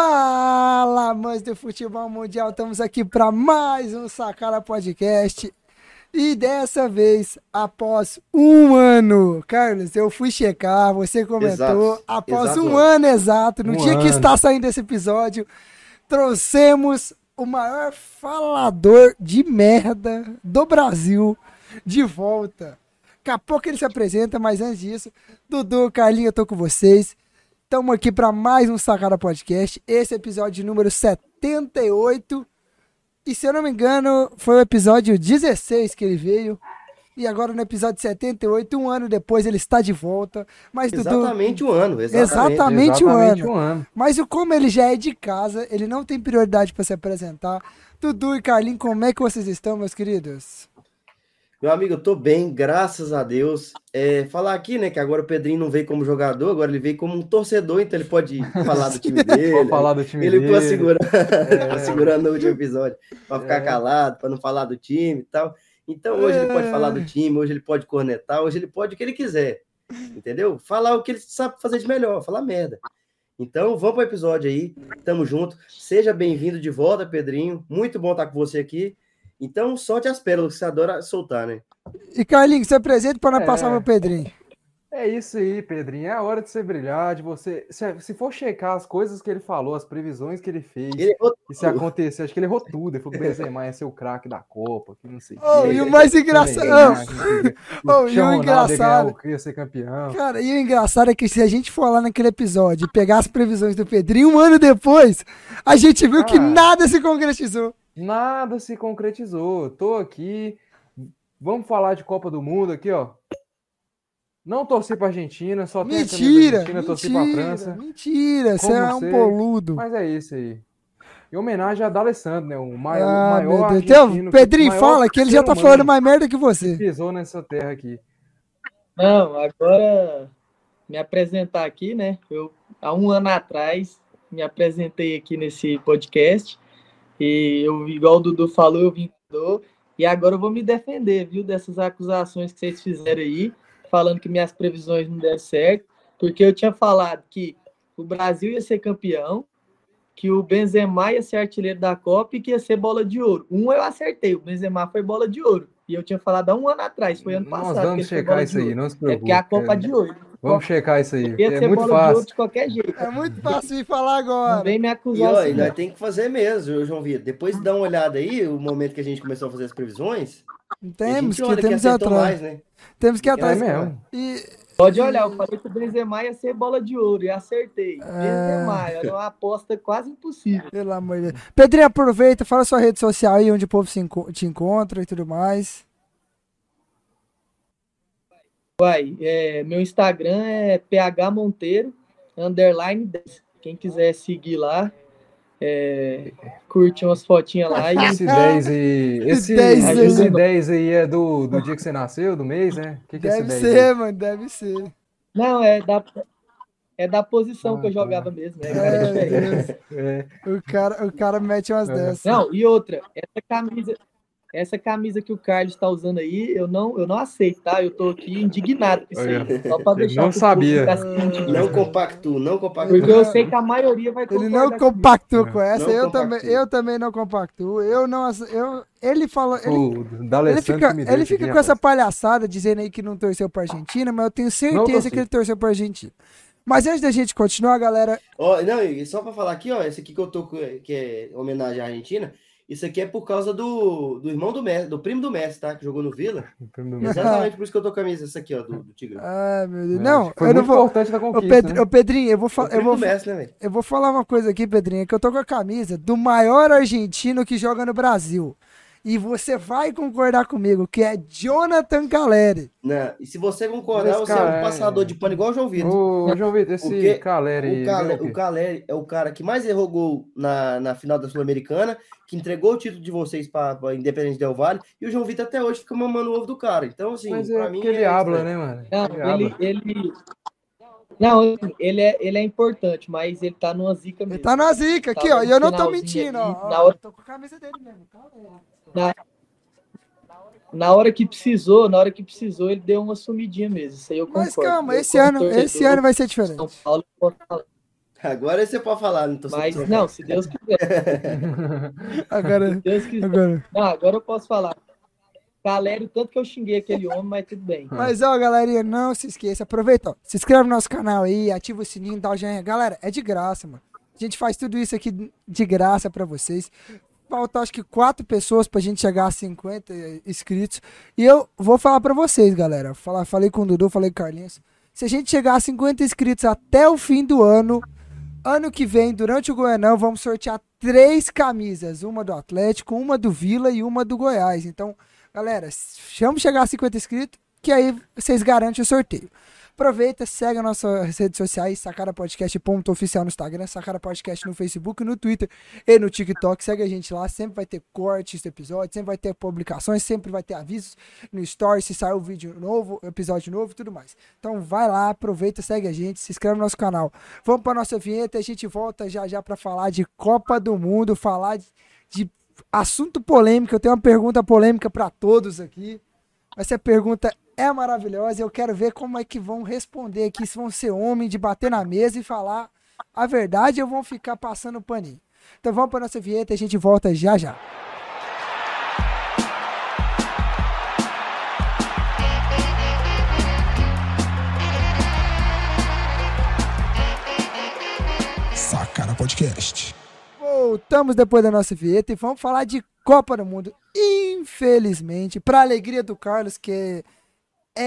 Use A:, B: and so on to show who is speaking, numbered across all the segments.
A: Fala, amantes do futebol mundial, estamos aqui para mais um Sacara Podcast. E dessa vez, após um ano, Carlos, eu fui checar, você comentou,
B: Exato,
A: após
B: exato.
A: um ano exato, no
C: Um
A: dia que
C: ano.
A: está saindo esse episódio, trouxemos o maior falador de merda do Brasil de volta. Daqui a pouco ele se apresenta, mas antes disso, Dudu, Carlinhos, eu tô com vocês. Estamos aqui para mais um Sacada Podcast. Esse é o episódio número 78. E se eu não me engano, foi o episódio 16 que ele veio. E agora no episódio 78, um ano depois, ele está de volta. Mas Dudu,
B: Exatamente um ano. Exatamente.
A: Exatamente. um
C: Exatamente
A: ano.
C: um ano.
A: mas o como ele já é de casa, ele não tem prioridade para se apresentar. Dudu e Carlinhos, como é que vocês estão, meus queridos?
B: Meu amigo, eu tô bem, graças a Deus. É, falar aqui, né, que agora o Pedrinho não veio como jogador, agora ele veio como um torcedor, então ele pode falar do time dele.
C: Vou falar do time
B: ele
C: dele.
B: ficou segurando,
C: É.
B: segurando no último episódio para ficar
C: É.
B: calado, para não falar do time e tal. Então hoje ele pode
A: É.
B: falar do time, hoje ele pode cornetar, hoje ele pode o que ele quiser. Entendeu? Falar o que ele sabe fazer de melhor, falar merda. Então vamos para o episódio aí, tamo junto. Seja bem-vindo de volta, Pedrinho. Muito bom estar com você aqui. Então solte as pérolas que você adora soltar, né?
A: E Carlinhos, se apresente para nós
C: É.
A: passar pro Pedrinho.
C: É isso aí, Pedrinho. É a hora de você brilhar, de você. Se, se for checar as coisas que ele falou, as previsões que ele fez,
B: Ele
C: e se acontecer, acho que ele errou tudo. Ele falou que o Benzema ia ser o craque da Copa, que não sei o
A: Oh,
C: quê,
A: e o mais
C: que
A: engraçado.
C: Que não sei o.
A: Oh, e o
C: ia
A: engraçado-
C: o que ia ser campeão.
A: Cara, e o engraçado é que se a gente for lá naquele episódio e pegar as previsões do Pedrinho, um ano depois, a gente viu que
C: Ah.
A: nada se concretizou.
C: Nada se concretizou. Tô aqui. Vamos falar de Copa do Mundo aqui, ó. Não torci pra Argentina, só
A: Mentira!
C: Argentina, torci pra
A: Mentira!
C: França.
A: Mentira! Você é um poludo.
C: Mas é isso aí. Em homenagem a D'Alessandro, né? O maior, o
A: Ah,
C: maior
A: meu Deus.
C: argentino
A: Então, Pedrinho,
C: maior
A: fala que ele já tá falando mais merda que você.
C: que pisou nessa terra aqui.
D: Não, agora me apresentar aqui, né? Eu há um ano atrás me apresentei aqui nesse podcast e eu, igual o Dudu falou, eu vim e agora eu vou me defender, viu, dessas acusações que vocês fizeram aí, falando que minhas previsões não deram certo, porque eu tinha falado que o Brasil ia ser campeão, que o Benzema ia ser artilheiro da Copa e que ia ser bola de ouro. Um eu acertei, o Benzema foi bola de ouro. E eu tinha falado há um ano atrás, foi ano
C: Nós
D: passado. que
C: vamos checar isso aí, não se
D: É
C: preocupe.
D: porque a Copa
C: é-
D: de ouro.
C: Vamos checar isso aí.
D: Ia
C: É muito fácil.
D: de qualquer jeito.
A: É muito fácil de falar
D: Não
A: agora.
D: vem me
B: E,
D: acusar
B: ó,
D: assim.
B: e
D: não.
B: tem que fazer mesmo, João Vitor. Depois de dar uma olhada aí, o momento que a gente começou a fazer as previsões,
A: Temos que, temos que ir atrás.
B: mais, né?
A: Temos que ir
B: É
A: atrás.
C: mesmo.
A: E
D: Pode olhar, eu falei que o Benzema ia ser bola de ouro e acertei.
A: É.
D: Benzema, era uma aposta quase impossível.
A: Pelo amor de Deus. Pedrinho, aproveita, fala sua rede social aí, onde o povo se enco- te encontra e tudo mais.
D: Vai, é, meu Instagram é phmonteiro, underline 10. Quem quiser seguir lá, é, curte umas fotinhas lá e
C: Esse 10 aí. Esse,
A: 10
D: aí.
C: esse 10 aí é do, do dia que você nasceu, do mês, né? Que, que é esse
A: Deve
C: 10 aí?
A: ser, mano, deve ser.
D: Não, é da, é da posição
C: Ah,
D: que eu
C: tá.
D: jogava mesmo. É.
A: Deus.
C: É,
A: O cara, o cara mete umas
C: É.
A: dessas.
D: Não, e outra, essa camisa, essa camisa que o Carlos está usando aí, eu não, eu não aceito, tá? Eu tô aqui indignado com isso aí. Só para
C: eu
D: deixar
C: não sabia.
D: ciente
B: Não compacto, não compacto.
D: Porque eu sei que a maioria vai
A: Ele não compactou com essa,
B: Não
A: eu,
B: compactua.
A: também, eu também não compactuo. Eu não, eu, ele falou, ele,
C: o
A: ele fica, ele fica com essa palhaçada dizendo aí que não torceu pra Argentina, mas eu tenho certeza que ele torceu pra Argentina. Mas antes da gente continuar, galera,
B: Ó, não, e só pra falar aqui, ó, esse aqui que eu tô com, que é homenagem à Argentina, isso aqui é por causa do, do irmão do Messi, do primo do Messi, tá? Que jogou no Vila. Exatamente por isso que eu tô com a camisa essa aqui, ó, do, do Tigre.
A: ai meu Deus,
C: É,
A: não,
C: foi
A: eu não
C: muito
A: vou.
C: importante da
A: Ô,
C: conquista.
A: Pedro-
C: né?
A: ô, Pedrinho, eu vou,
B: O
A: fa- eu, vou,
B: Messi, né,
A: eu vou falar uma coisa aqui, Pedrinho, que eu tô com a camisa do maior argentino que joga no Brasil. E você vai concordar comigo, que é Jonathan Caleri.
B: Não, e se você concordar,
C: Esse
B: você é um
C: é-
B: passador de pano igual o João Vitor.
C: Ô, João Vitor, esse
B: Porque
C: Caleri aí.
B: O,
C: ganhou o
B: o? Caleri é o cara que mais errou gol na, na final da Sul-Americana, que entregou o título de vocês para Independente Del Vale, e o João Vitor até hoje fica mamando o ovo do cara. Então, assim,
C: Mas
B: pra
C: é
B: mim.
C: ele
B: é
C: habla,
B: estranho.
C: né, mano?
D: Não,
C: Ele
D: ele, ele, não, assim, ele é, ele é importante, mas ele tá numa zica
A: Ele
D: mesmo.
A: tá na zica aqui, ó. E eu não tô mentindo, ó.
D: Na hora-
A: Eu tô com a camisa dele mesmo. Caleri.
D: Na, na hora que precisou, na hora que precisou, ele deu uma sumidinha mesmo. Isso aí eu concordo.
A: Mas calma,
D: Eu,
A: esse ano, esse ano vai ser diferente.
D: São Paulo.
B: Agora você pode falar, não tô
D: Mas não, se Deus quiser.
A: Agora,
D: Se Deus quiser.
A: agora.
D: Não, agora eu posso falar. Galera, o tanto que eu xinguei aquele homem, mas tudo bem.
A: Mas, ó, galerinha, não se esqueça. Aproveita, ó, se inscreve no nosso canal aí, ativa o sininho, dá o joinha. Galera, é de graça, mano. A gente faz tudo isso aqui de graça pra vocês. Falta, acho que, quatro pessoas pra gente chegar a 50 inscritos. E eu vou falar pra vocês, galera. Falei com o Dudu, falei com o Carlinhos. Se a gente chegar a 50 inscritos até o fim do ano, ano que vem, durante o Goianão, vamos sortear três camisas. Uma do Atlético, uma do Vila e uma do Goiás. Então, galera, chama chegar a 50 inscritos, que aí vocês garantem o sorteio. Aproveita, segue as nossas redes sociais, Sacara Podcast ponto oficial no Instagram, Sacara Podcast no Facebook, no Twitter e no TikTok. Segue a gente lá, sempre vai ter cortes do episódio, sempre vai ter publicações, sempre vai ter avisos no Story se sair o vídeo novo, episódio novo e tudo mais. Então vai lá, aproveita, segue a gente, se inscreve no nosso canal. Vamos para nossa vinheta, a gente volta já já para falar de Copa do Mundo, falar de, de assunto polêmico. Eu tenho uma pergunta polêmica para todos aqui. Essa pergunta é maravilhosa e eu quero ver como é que vão responder aqui, se vão ser homem de bater na mesa e falar a verdade ou vão ficar passando paninho. Então vamos para nossa vinheta e a gente volta já já.
E: Sacara Podcast.
A: Voltamos depois da nossa vinheta e vamos falar de Copa do Mundo. Infelizmente, para alegria do Carlos, que é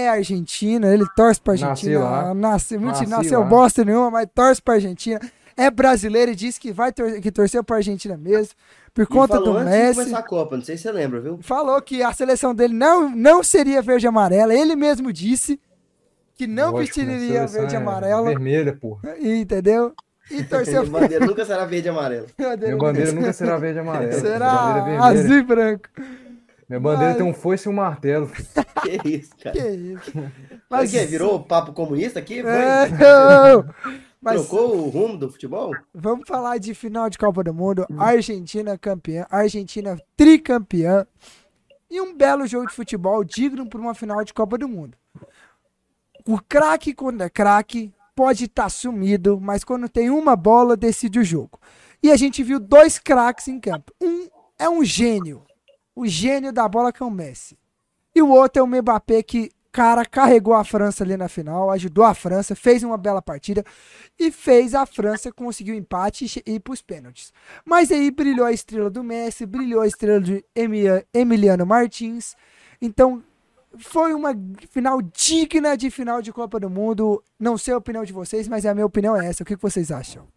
A: argentino, ele torce para
C: Nasci
A: Argentina.
C: lá.
A: Nasceu, mentira,
C: Nasci
A: nasceu
C: lá.
A: bosta nenhuma, mas torce para Argentina. É brasileiro e disse que vai tor que torceu para Argentina mesmo, por
B: E
A: conta
B: falou
A: do
B: antes de
A: Messi.
B: começar a Copa, não sei se você lembra, viu?
A: Falou que a seleção dele não, não seria verde e amarela. Ele mesmo disse que não
C: Lógico, né?
A: vestiria verde e
C: é
A: amarela.
C: Vermelha, porra.
A: Entendeu? E torceu
B: Minha bandeira nunca será verde e amarela.
C: Minha bandeira nunca será verde e amarela.
A: Será
C: é
A: azul e branco.
C: Minha bandeira
A: Mas-
C: tem um foice e um martelo.
B: Que isso, cara.
A: Que isso?
B: Mas que virou papo comunista aqui? Foi?
A: É, não. Mas
B: Trocou o rumo do futebol?
A: vamos falar de final de Copa do Mundo. Argentina campeã, Argentina tricampeã. E um belo jogo de futebol digno para uma final de Copa do Mundo. O craque, quando é craque, pode estar sumido, mas quando tem uma bola, decide o jogo. E a gente viu dois craques em campo. Um é um gênio, o gênio da bola que é o Messi. E o outro é o Mbappé que, cara, carregou a França ali na final, ajudou a França, fez uma bela partida e fez a França conseguir o empate e ir para os pênaltis. Mas aí brilhou a estrela do Messi, brilhou a estrela de Emi- Emiliano Martins. Então, foi uma final digna de final de Copa do Mundo. Não sei a opinião de vocês, mas a minha opinião é essa. O que vocês acham?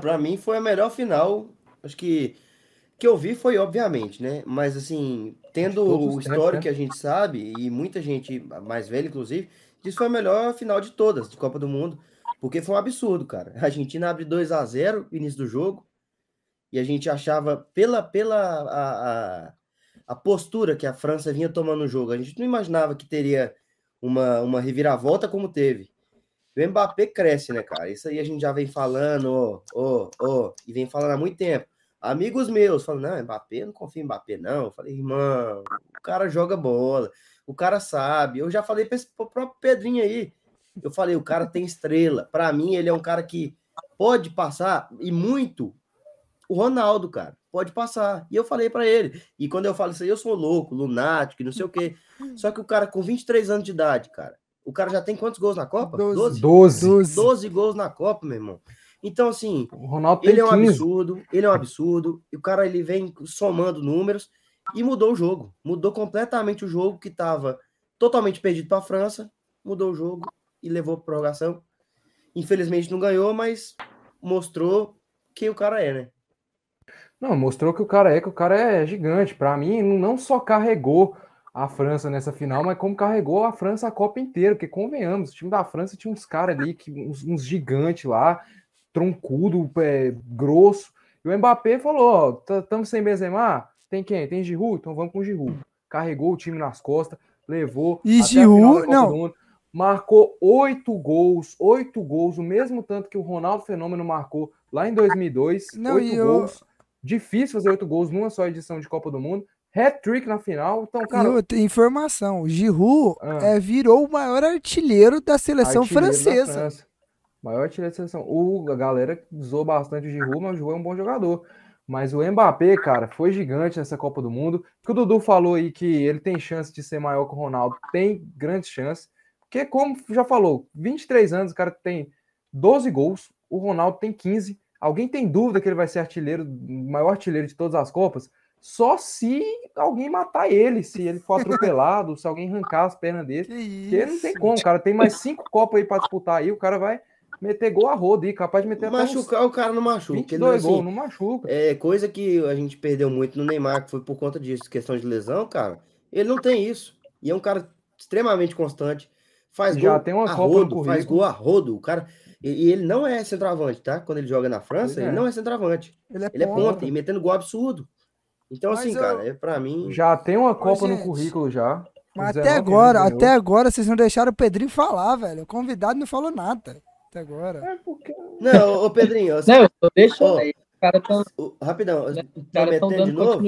B: Pra mim foi a melhor final. Acho que que eu vi foi obviamente, né? Mas assim, tendo
C: todos
B: o histórico
C: né?
B: que a gente sabe e muita gente mais velha inclusive, que foi a melhor final de todas de Copa do Mundo, porque foi um absurdo, cara. A Argentina abre 2 a 0 no início do jogo e a gente achava pela pela a, a, a postura que a França vinha tomando no jogo, a gente não imaginava que teria uma, uma reviravolta como teve. O Mbappé cresce, né, cara? Isso aí a gente já vem falando, ó, ó, ó, e vem falando há muito tempo. Amigos meus falam, não, Mbappé, não confio em Mbappé, não. Eu falei, irmão, o cara joga bola, o cara sabe. Eu já falei para esse próprio Pedrinho aí. Eu falei, o cara tem estrela. Para mim, ele é um cara que pode passar, e muito, o Ronaldo, cara. Pode passar. E eu falei para ele. E quando eu falo isso aí, eu sou louco, lunático, não sei o quê. Só que o cara com 23 anos de idade, cara, o cara já tem quantos gols na Copa?
A: Doze.
C: 12.
A: 12.
B: 12 gols na Copa, meu irmão. Então, assim,
C: O Ronaldo
B: ele é um
C: 15.
B: absurdo, ele é um absurdo, e o cara ele vem somando números e mudou o jogo. Mudou completamente o jogo que estava totalmente perdido para a França, mudou o jogo e levou para prorrogação. Infelizmente não ganhou, mas mostrou quem o cara é, né?
C: Não, mostrou que o cara é, que o cara é gigante. Pra mim, não só carregou a França nessa final, mas como carregou a França a Copa inteira, porque convenhamos, o time da França tinha uns caras ali, que, uns, uns gigantes lá, troncudo, é, grosso. E o Mbappé falou: ó, estamos sem Benzema? Tem quem? Tem Giroud? Então vamos com o Giroud. Carregou o time nas costas, levou
A: E Giroud-
C: da
A: não.
C: do Mundo, marcou oito gols, oito gols, o mesmo tanto que o Ronaldo Fenômeno marcou lá em 2002,
A: Não,
C: oito
A: e eu-
C: gols. Difícil fazer oito gols numa só edição de Copa do Mundo. Hat-trick na final. Então, cara,
A: outra informação, o Giroud
C: Ah.
A: é, virou o maior artilheiro da seleção
C: artilheiro da
A: francesa.
C: França. Maior artilheiro de seleção. O, a galera zoou bastante o Giroud, mas o Giroud é um bom jogador. Mas o Mbappé, cara, foi gigante nessa Copa do Mundo. O que o Dudu falou aí que ele tem chance de ser maior que o Ronaldo, tem grandes chances. Porque, como já falou, 23 anos, o cara tem 12 gols, o Ronaldo tem 15. Alguém tem dúvida que ele vai ser artilheiro, maior artilheiro de todas as Copas? Só se alguém matar ele, se ele for atropelado, se alguém arrancar as pernas dele.
A: Que?
C: Porque não tem como, cara. Tem mais cinco Copas aí pra disputar aí, o cara vai meter gol a roda aí, capaz de meter até uns
B: Machucar o cara não machuca. porque,
C: 22
B: assim,
C: gols, não machuca.
B: É coisa que a gente perdeu muito no Neymar, que foi por conta disso, questão de lesão, cara. Ele não tem isso. E é um cara extremamente constante. Faz
C: Já
B: gol
C: tem uma
B: a
C: Copa no
B: rodo, faz gol a rodo. O cara. E, e ele não é centroavante, tá? Quando ele joga na França,
C: é.
B: ele não é centroavante.
A: Ele é
B: Ele é
A: ponta.
B: e metendo gol absurdo. Então,
A: Mas
B: assim,
A: eu-
B: cara, é pra mim.
C: Já tem uma Copa no
A: gente,
C: currículo já.
A: Mas
C: 19
A: até agora, até agora, vocês não deixaram o Pedrinho falar, velho. O convidado não falou nada. Até agora.
C: É porque
B: Não, ô Pedrinho, você-
D: Não, deixando
B: Ó,
D: aí. Estão
B: o- rapidão, tô
D: caras tão
B: metendo de
D: dando
B: novo.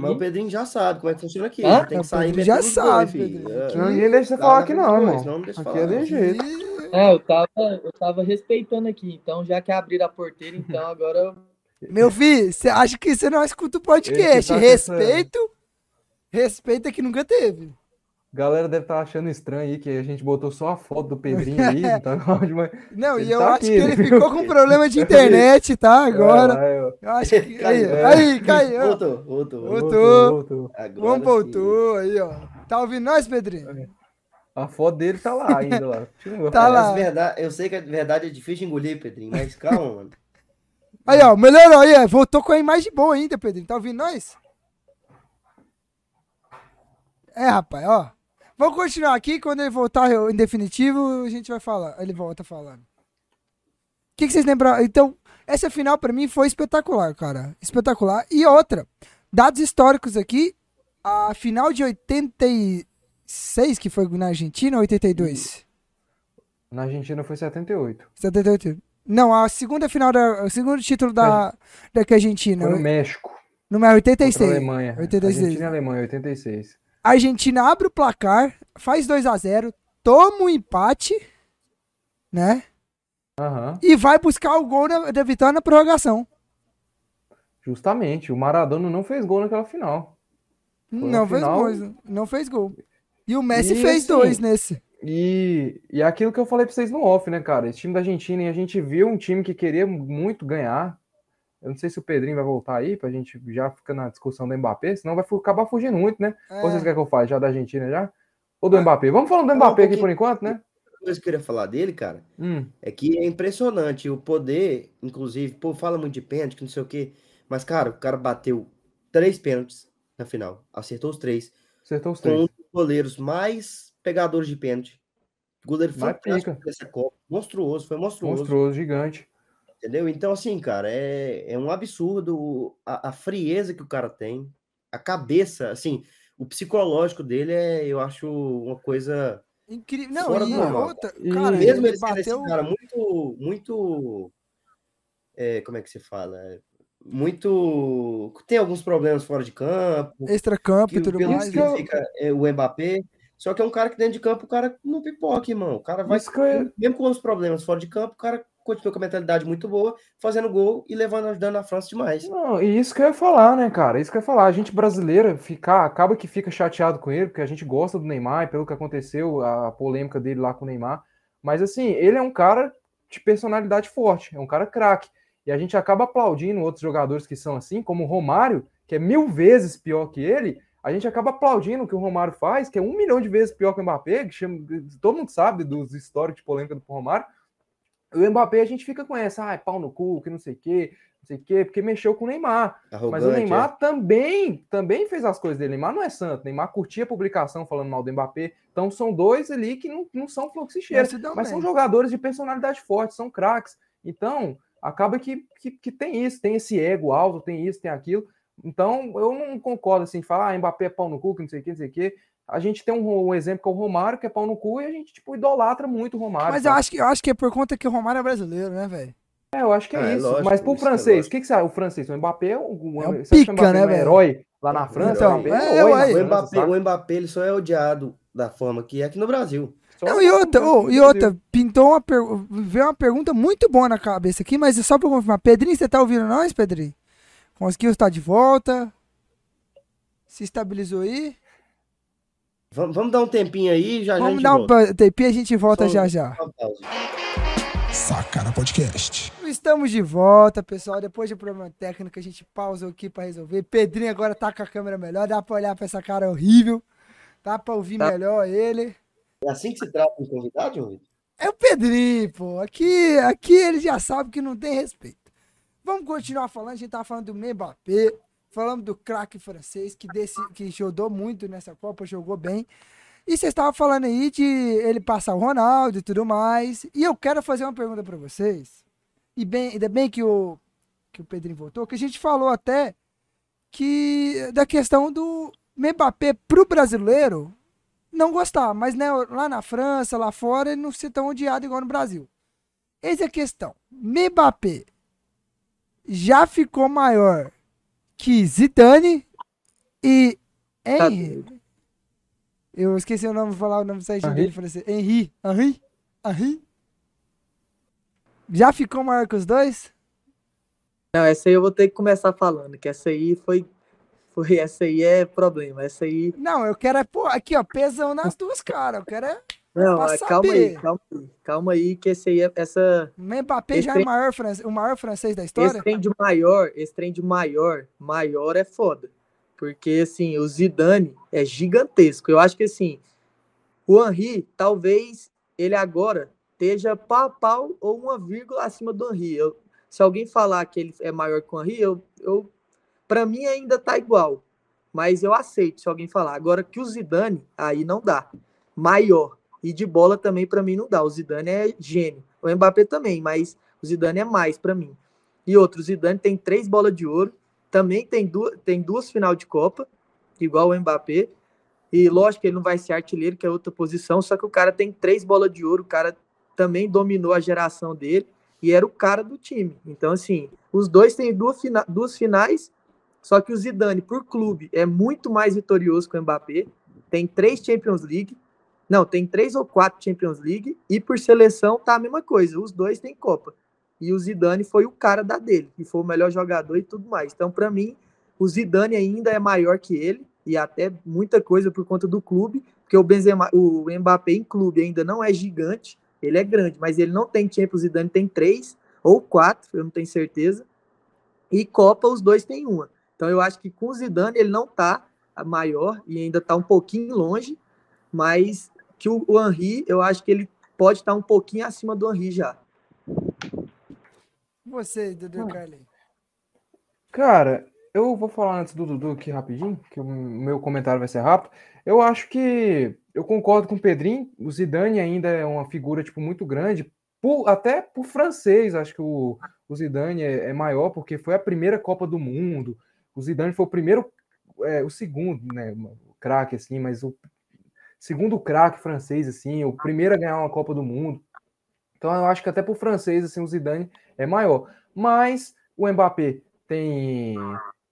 B: Mas o. Pedrinho já sabe como é que funciona aqui. Ele tem
A: É,
B: que
A: o
B: sair
A: Pedrinho já sabe,
B: dois, filho.
A: Pedrinho.
B: É,
A: Aqui-
C: ninguém deixa você
B: Cara,
C: falar aqui não, irmão.
B: deixa
C: Aqui
B: falar,
C: é desse jeito.
D: É, eu tava, eu tava respeitando aqui, então já que abriram a porteira, então agora eu
A: Meu filho, você acha que você não escuta o podcast?
C: Tá
A: Respeito. Respeito é que nunca teve.
C: Galera deve estar achando estranho aí que a gente botou só a foto do Pedrinho aí, não tá
A: Não,
C: Ele
A: e eu
C: tá
A: acho
C: aqui,
A: que ele
C: né?
A: ficou com problema de internet, tá? Agora.
C: É, é,
A: Eu acho que. Aí,
B: Caiu.
A: aí, caiu.
B: Voltou, voltou.
A: Voltou.
C: voltou.
B: Agora
A: Vamos voltou aí, ó. Tá ouvindo nós, Pedrinho?
C: A foto dele tá lá ainda lá. Continua.
A: Tá lá.
B: Verdade, eu sei que a verdade é difícil de engolir, Pedrinho, mas calma, mano.
A: Aí, ó, melhorou aí. Voltou com a imagem boa ainda, Pedrinho. Tá ouvindo nós? É, rapaz, ó. Vamos continuar aqui. Quando ele voltar em definitivo, a gente vai falar. Ele volta falando. O que, que vocês lembram? Então, essa final pra mim foi espetacular, cara. Espetacular. E outra, dados históricos aqui. A final de 86, que foi na Argentina, ou 82?
C: Na Argentina foi 78.
A: 78. Não, a segunda final, da, o segundo título da, da Argentina.
C: Foi no México.
A: Número
C: Contra a
A: 86.
C: Alemanha.
A: 86.
C: Argentina e Alemanha, 86.
A: A Argentina abre o placar, faz 2 a 0 toma um empate, né?
C: Aham.
A: E vai buscar o gol na- da vitória na prorrogação.
C: Justamente. O Maradona não fez gol naquela final. Foi
A: não fez
C: final-
A: gol, não fez gol. E o Messi
C: E,
A: fez
C: assim,
A: dois nesse.
C: E, e aquilo que eu falei pra vocês no off, né, cara? Esse time da Argentina, e a gente viu um time que queria muito ganhar. Eu não sei se o Pedrinho vai voltar aí, pra gente já ficar na discussão do Mbappé, senão vai acabar fugindo muito, né? Ou vocês
A: É,
C: querem que eu fale já da Argentina já? Ou do
A: Ah,
C: Mbappé? Vamos falando do
B: fala um
C: Mbappé aqui por enquanto, né?
B: Uma coisa que eu queria falar dele, cara,
C: Hum,
B: é que é impressionante o poder, inclusive, pô, fala muito de pênalti, que não sei o quê, mas, cara, o cara bateu três pênaltis na final, acertou os três,
C: acertou os
B: com
C: três.
B: um dos goleiros mais pegadores de pênalti. Goleiro fantástico dessa Copa, monstruoso, foi monstruoso.
C: Monstruoso, gigante.
B: Entendeu? Então, assim, cara, é, é um absurdo a, a frieza que o cara tem, a cabeça, assim, o psicológico dele é, eu acho, uma coisa.
A: incrível. Não,
B: fora
A: e
B: do normal.
A: outra, cara,
B: Mesmo
A: ele
B: ele sendo esse
A: bateu
B: cara muito, muito. é, como é que se fala? Muito. Tem alguns problemas fora de campo,
A: extra-campo e tudo
B: pelo
A: mais.
B: que
A: né?
B: fica é, o Mbappé. Só que é um cara que dentro de campo o cara não pipoca, irmão. O cara vai. Mesmo com os problemas fora de campo, o cara continua com a mentalidade muito boa, fazendo gol e levando, ajudando a França demais.
C: Não, e isso que eu ia falar, né, cara? Isso que eu ia falar. A gente brasileira ficar, acaba que fica chateado com ele, porque a gente gosta do Neymar, pelo que aconteceu, a polêmica dele lá com o Neymar. Mas assim, ele é um cara de personalidade forte, é um cara craque. E a gente acaba aplaudindo outros jogadores que são assim, como o Romário, que é mil vezes pior que ele. A gente acaba aplaudindo o que o Romário faz, que é um milhão de vezes pior que o Mbappé, que chama- todo mundo sabe dos históricos de polêmica do Romário. O Mbappé a gente fica com essa, ah, é pau no cu, que não sei o quê, não sei o quê, porque mexeu com o Neymar. Mas
B: Arrogante.
C: o
B: é.
C: Neymar também, também fez as coisas dele. Neymar não é santo. Neymar curtia a publicação falando mal do Mbappé. Então são dois ali que não, não são cheira,
A: Mas
C: mas são jogadores de personalidade forte, são craques. Então, acaba que, que, que tem isso, tem esse ego alto, tem isso, tem aquilo. Então, eu não concordo assim, falar, ah, Mbappé é pau no cu, que não sei o que, não sei o que. A gente tem um, um exemplo que é o Romário, que é pau no cu, e a gente, tipo, idolatra muito o Romário.
A: Mas eu acho, que, eu acho que é por conta que o Romário é brasileiro, né, velho?
C: É, eu acho que é,
B: é
C: isso.
B: lógico,
C: Mas pro
B: isso é
C: francês, o
B: lógico.
C: que, que você acha? O francês, o Mbappé é um,
A: É um
C: você acha o
A: pica,
C: Mbappé
A: né,
C: um
A: velho?
C: herói lá na França?
A: Então,
C: o Mbappé
A: é,
B: O Mbappé, o Mbappé ele só é odiado da forma que é aqui no Brasil.
A: Não, e outra, ô, e outra, pintou uma, per... veio uma pergunta muito boa na cabeça aqui, mas só pra confirmar. Pedrinho, você tá ouvindo nós, Pedrinho? Conseguiu estar de volta? Se estabilizou aí?
B: Vamos, vamos dar um tempinho aí, já já
A: Vamos
B: gente
A: dar um
B: volta.
A: pa- tempinho e a gente volta
B: Só-
A: já já.
B: Pausa.
E: Sacana Podcast.
A: Estamos de volta, pessoal. Depois de problema técnico, a gente pausou aqui pra resolver. Pedrinho agora tá com a câmera melhor, dá pra olhar pra essa cara horrível. Dá pra ouvir
D: Tá.
A: melhor ele.
B: É assim que se trata um convidado, Vitor?
A: É o Pedrinho, pô. Aqui, aqui ele já sabe que não tem respeito. Vamos continuar falando. A gente tava falando do Mbappé, falamos do craque francês que, desse, que jogou muito nessa Copa, jogou bem. E vocês estavam falando aí de ele passar o Ronaldo e tudo mais. E eu quero fazer uma pergunta pra vocês. E bem, ainda bem que o, que o Pedrinho voltou, que a gente falou até que da questão do Mbappé pro brasileiro não gostar, mas né, lá na França, lá fora, ele não ser tão odiado igual no Brasil. Essa é a questão. Mbappé já ficou maior que Zidane e
D: Tá
A: Henry. Eu esqueci o nome, vou falar o nome certinho
C: Henry.
A: dele, assim, Henry, Henry, Henry. Já ficou maior que os dois?
D: Não, essa aí eu vou ter que começar falando, que essa aí foi. foi essa aí é problema. Essa aí.
A: Não, eu quero é, pô, aqui ó, pesão nas duas caras, eu quero é,
D: Não, é, calma aí, calma aí. Calma aí, que esse aí é. Essa,
A: Mbappé
D: Esse
A: já é
D: tem-
A: o maior, fran- o maior francês da
D: esse
A: história?
D: trem de maior, esse trem de maior, maior é foda. Porque, assim, o Zidane é gigantesco. Eu acho que, assim, o Henry, talvez ele agora esteja pau a pau ou uma vírgula acima do Henry. Eu- se alguém falar que ele é maior que o Henry, eu, eu, para mim ainda tá igual. Mas eu aceito se alguém falar. Agora que o Zidane, aí não dá. Maior. E de bola também para mim não dá. O Zidane é gênio. O Mbappé também, mas o Zidane é mais para mim. E outro, o Zidane tem três bolas de ouro, também tem duas, tem duas final de Copa, igual o Mbappé. E lógico que ele não vai ser artilheiro, que é outra posição, só que o cara tem três bolas de ouro, o cara também dominou a geração dele e era o cara do time. Então, assim, os dois têm duas, fina- duas finais, só que o Zidane, por clube, é muito mais vitorioso que o Mbappé. Tem três Champions League. Não, tem três ou quatro Champions League. E por seleção tá a mesma coisa. Os dois têm Copa. E o Zidane foi o cara da dele, que foi o melhor jogador e tudo mais. Então, para mim, o Zidane ainda é maior que ele. E até muita coisa por conta do clube. Porque o, Benzema, o Mbappé em clube ainda não é gigante. Ele é grande, mas ele não tem Champions. O Zidane tem três ou quatro, eu não tenho certeza. E Copa, os dois têm uma. Então eu acho que com o Zidane ele não tá maior e ainda tá um pouquinho longe, mas que o, o Henry, eu acho que ele pode estar um pouquinho acima do Henry já.
A: Você, Dudu
C: Hum.
A: Carlinhos.
C: Cara, eu vou falar antes do Dudu aqui rapidinho, que o meu comentário vai ser rápido. Eu acho que eu concordo com o Pedrinho. O Zidane ainda é uma figura tipo muito grande, por- até por francês. Acho que o, o Zidane é, é maior porque foi a primeira Copa do Mundo. O Zidane foi o primeiro, é, o segundo, né, o craque assim, mas o segundo craque francês assim, o primeiro a ganhar uma Copa do Mundo. Então eu acho que até por francês assim o Zidane é maior. Mas o Mbappé tem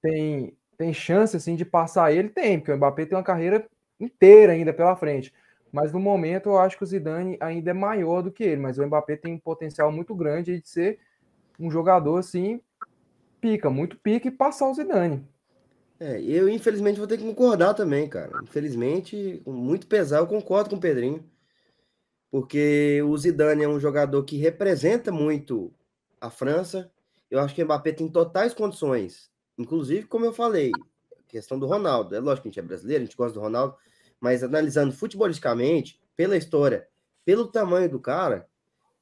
C: tem tem chance assim de passar ele tem, porque o Mbappé tem uma carreira inteira ainda pela frente. Mas no momento eu acho que o Zidane ainda é maior do que ele, mas o Mbappé tem um potencial muito grande de ser um jogador assim pica, muito pica e passar o Zidane.
B: É, eu infelizmente vou ter que concordar também, cara. Infelizmente, com muito pesar, eu concordo com o Pedrinho. Porque o Zidane é um jogador que representa muito a França. Eu acho que o Mbappé tem totais condições. Inclusive, como eu falei, questão do Ronaldo. É lógico que a gente é brasileiro, a gente gosta do Ronaldo, mas analisando futebolisticamente, pela história, pelo tamanho do cara,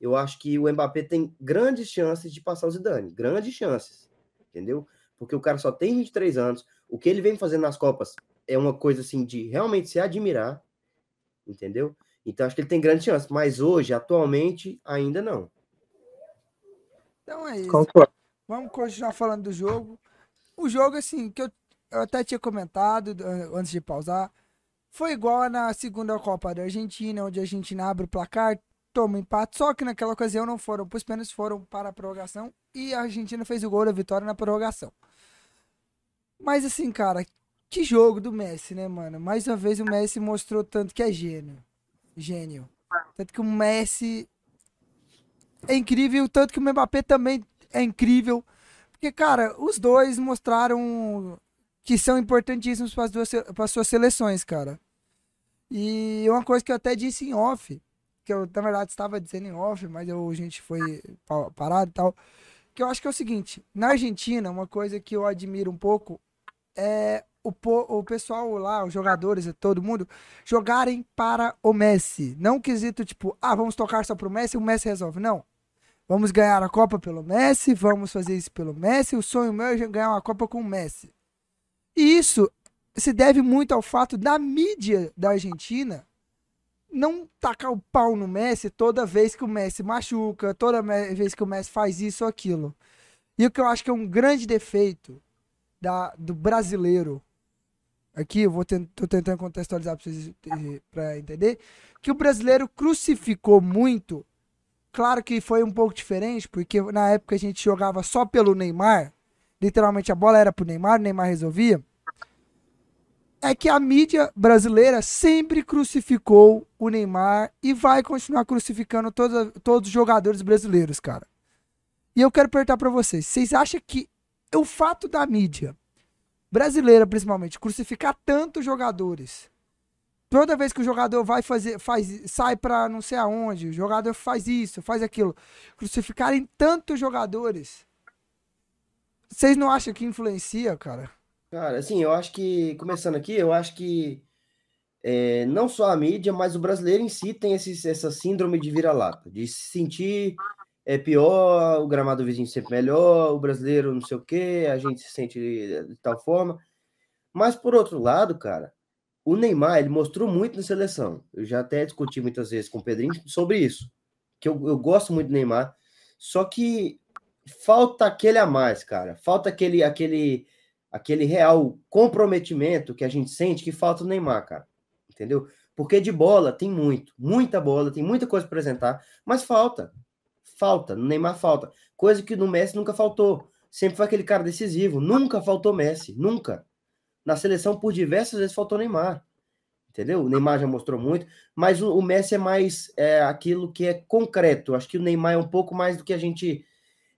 B: eu acho que o Mbappé tem grandes chances de passar o Zidane. Grandes chances. Entendeu? Porque o cara só tem 23 anos. O que ele vem fazendo nas Copas é uma coisa assim de realmente se admirar. Entendeu? Então acho que ele tem grande chance. Mas hoje, atualmente, ainda não.
A: Então é isso.
D: Concordo.
A: Vamos continuar falando do jogo. O jogo, assim, que eu, eu até tinha comentado eh, antes de pausar, foi igual na segunda Copa da Argentina, onde a Argentina abre o placar, toma um empate, só que naquela ocasião não foram, os pênaltis foram para a prorrogação e a Argentina fez o gol da vitória na prorrogação. Mas assim, cara, que jogo do Messi, né, mano? Mais uma vez o Messi mostrou tanto que é gênio. Gênio. Tanto que o Messi é incrível, tanto que o Mbappé também é incrível. Porque, cara, os dois mostraram que são importantíssimos para as duas para suas seleções, cara. E uma coisa que eu até disse em off, que eu na verdade estava dizendo em off, mas eu, a gente foi parado e tal, que eu acho que é o seguinte, na Argentina, uma coisa que eu admiro um pouco é o, o pessoal lá, os jogadores, todo mundo, jogarem para o Messi. Não quesito tipo, ah, vamos tocar só pro Messi e o Messi resolve. Não. Vamos ganhar a Copa pelo Messi, vamos fazer isso pelo Messi. O sonho meu é ganhar uma Copa com o Messi. E isso se deve muito ao fato da mídia da Argentina não tacar o pau no Messi toda vez que o Messi machuca, toda vez que o Messi faz isso ou aquilo. E o que eu acho que é um grande defeito da, do brasileiro, aqui eu vou tô tentando contextualizar para vocês para entender, que o brasileiro crucificou muito Claro que foi um pouco diferente, porque na época a gente jogava só pelo Neymar. Literalmente a bola era pro Neymar, o Neymar resolvia. É que a mídia brasileira sempre crucificou o Neymar e vai continuar crucificando todos, todos os jogadores brasileiros, cara. E eu quero perguntar para vocês: vocês acham que o fato da mídia brasileira, principalmente, crucificar tantos jogadores Toda vez que o jogador vai fazer, faz, sai para não sei aonde, o jogador faz isso, faz aquilo. Crucificarem tantos jogadores. Vocês não acham que influencia, cara?
B: Cara, assim, eu acho que, começando aqui, eu acho que é, não só a mídia, mas o brasileiro em si tem esse, essa síndrome de vira-lata, de se sentir é pior, o gramado vizinho sempre melhor, o brasileiro não sei o quê, a gente se sente de tal forma. Mas por outro lado, cara, o Neymar, ele mostrou muito na seleção. Eu já até discuti muitas vezes com o Pedrinho sobre isso. Que eu, eu gosto muito do Neymar. Só que falta aquele a mais, cara. Falta aquele, aquele, aquele real comprometimento que a gente sente que falta o Neymar, cara. Entendeu? Porque de bola tem muito, muita bola, tem muita coisa para apresentar, mas falta. Falta, no Neymar falta. Coisa que no Messi nunca faltou. Sempre foi aquele cara decisivo. Nunca faltou Messi, nunca. Na seleção, por diversas vezes, faltou Neymar. Entendeu? O Neymar já mostrou muito, mas o, o Messi é mais é, aquilo que é concreto. Acho que o Neymar é um pouco mais do que a gente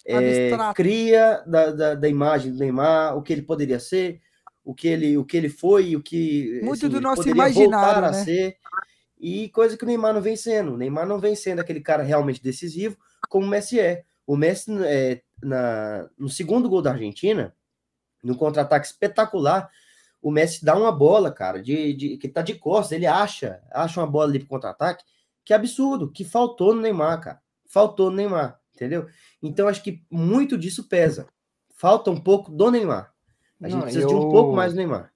B: é, cria da, da, da, imagem do Neymar, o que ele poderia ser, o que ele, o que ele foi, o que
A: muito assim, do nosso imaginário, né? a ser.
B: E coisa que o Neymar não vem sendo. O Neymar não vem sendo aquele cara realmente decisivo como o Messi é. O Messi, é, na, no segundo gol da Argentina, no contra-ataque espetacular, o Messi dá uma bola, cara, de, de que tá de costas, ele acha, acha uma bola ali pro contra-ataque, que absurdo, que faltou no Neymar, cara. Faltou no Neymar, entendeu? Então acho que muito disso pesa. Falta um pouco do Neymar. A gente Não, precisa eu... de um pouco mais do Neymar.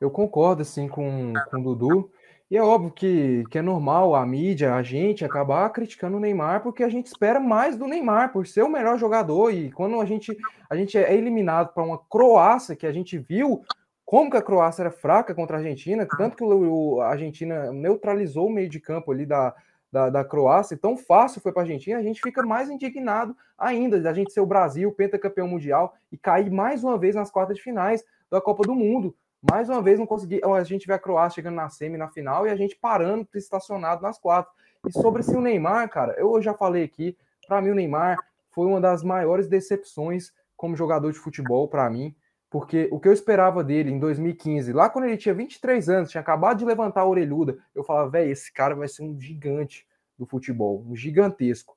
C: Eu concordo assim com, com o Dudu. E é óbvio que, que é normal a mídia, a gente acabar criticando o Neymar, porque a gente espera mais do Neymar, por ser o melhor jogador. E quando a gente, a gente é eliminado para uma Croácia, que a gente viu como que a Croácia era fraca contra a Argentina, tanto que o, a Argentina neutralizou o meio de campo ali da, da, da Croácia, tão fácil foi para a Argentina, a gente fica mais indignado ainda da gente ser o Brasil, pentacampeão mundial, e cair mais uma vez nas quartas de finais da Copa do Mundo. Mais uma vez não consegui. A gente vê a Croácia chegando na semi na final e a gente parando, estacionado nas quatro. E sobre se o Neymar, cara, eu já falei aqui, para mim o Neymar foi uma das maiores decepções como jogador de futebol para mim porque o que eu esperava dele em 2015, lá quando ele tinha 23 anos, tinha acabado de levantar a orelhuda, eu falava, velho, esse cara vai ser um gigante do futebol, um gigantesco.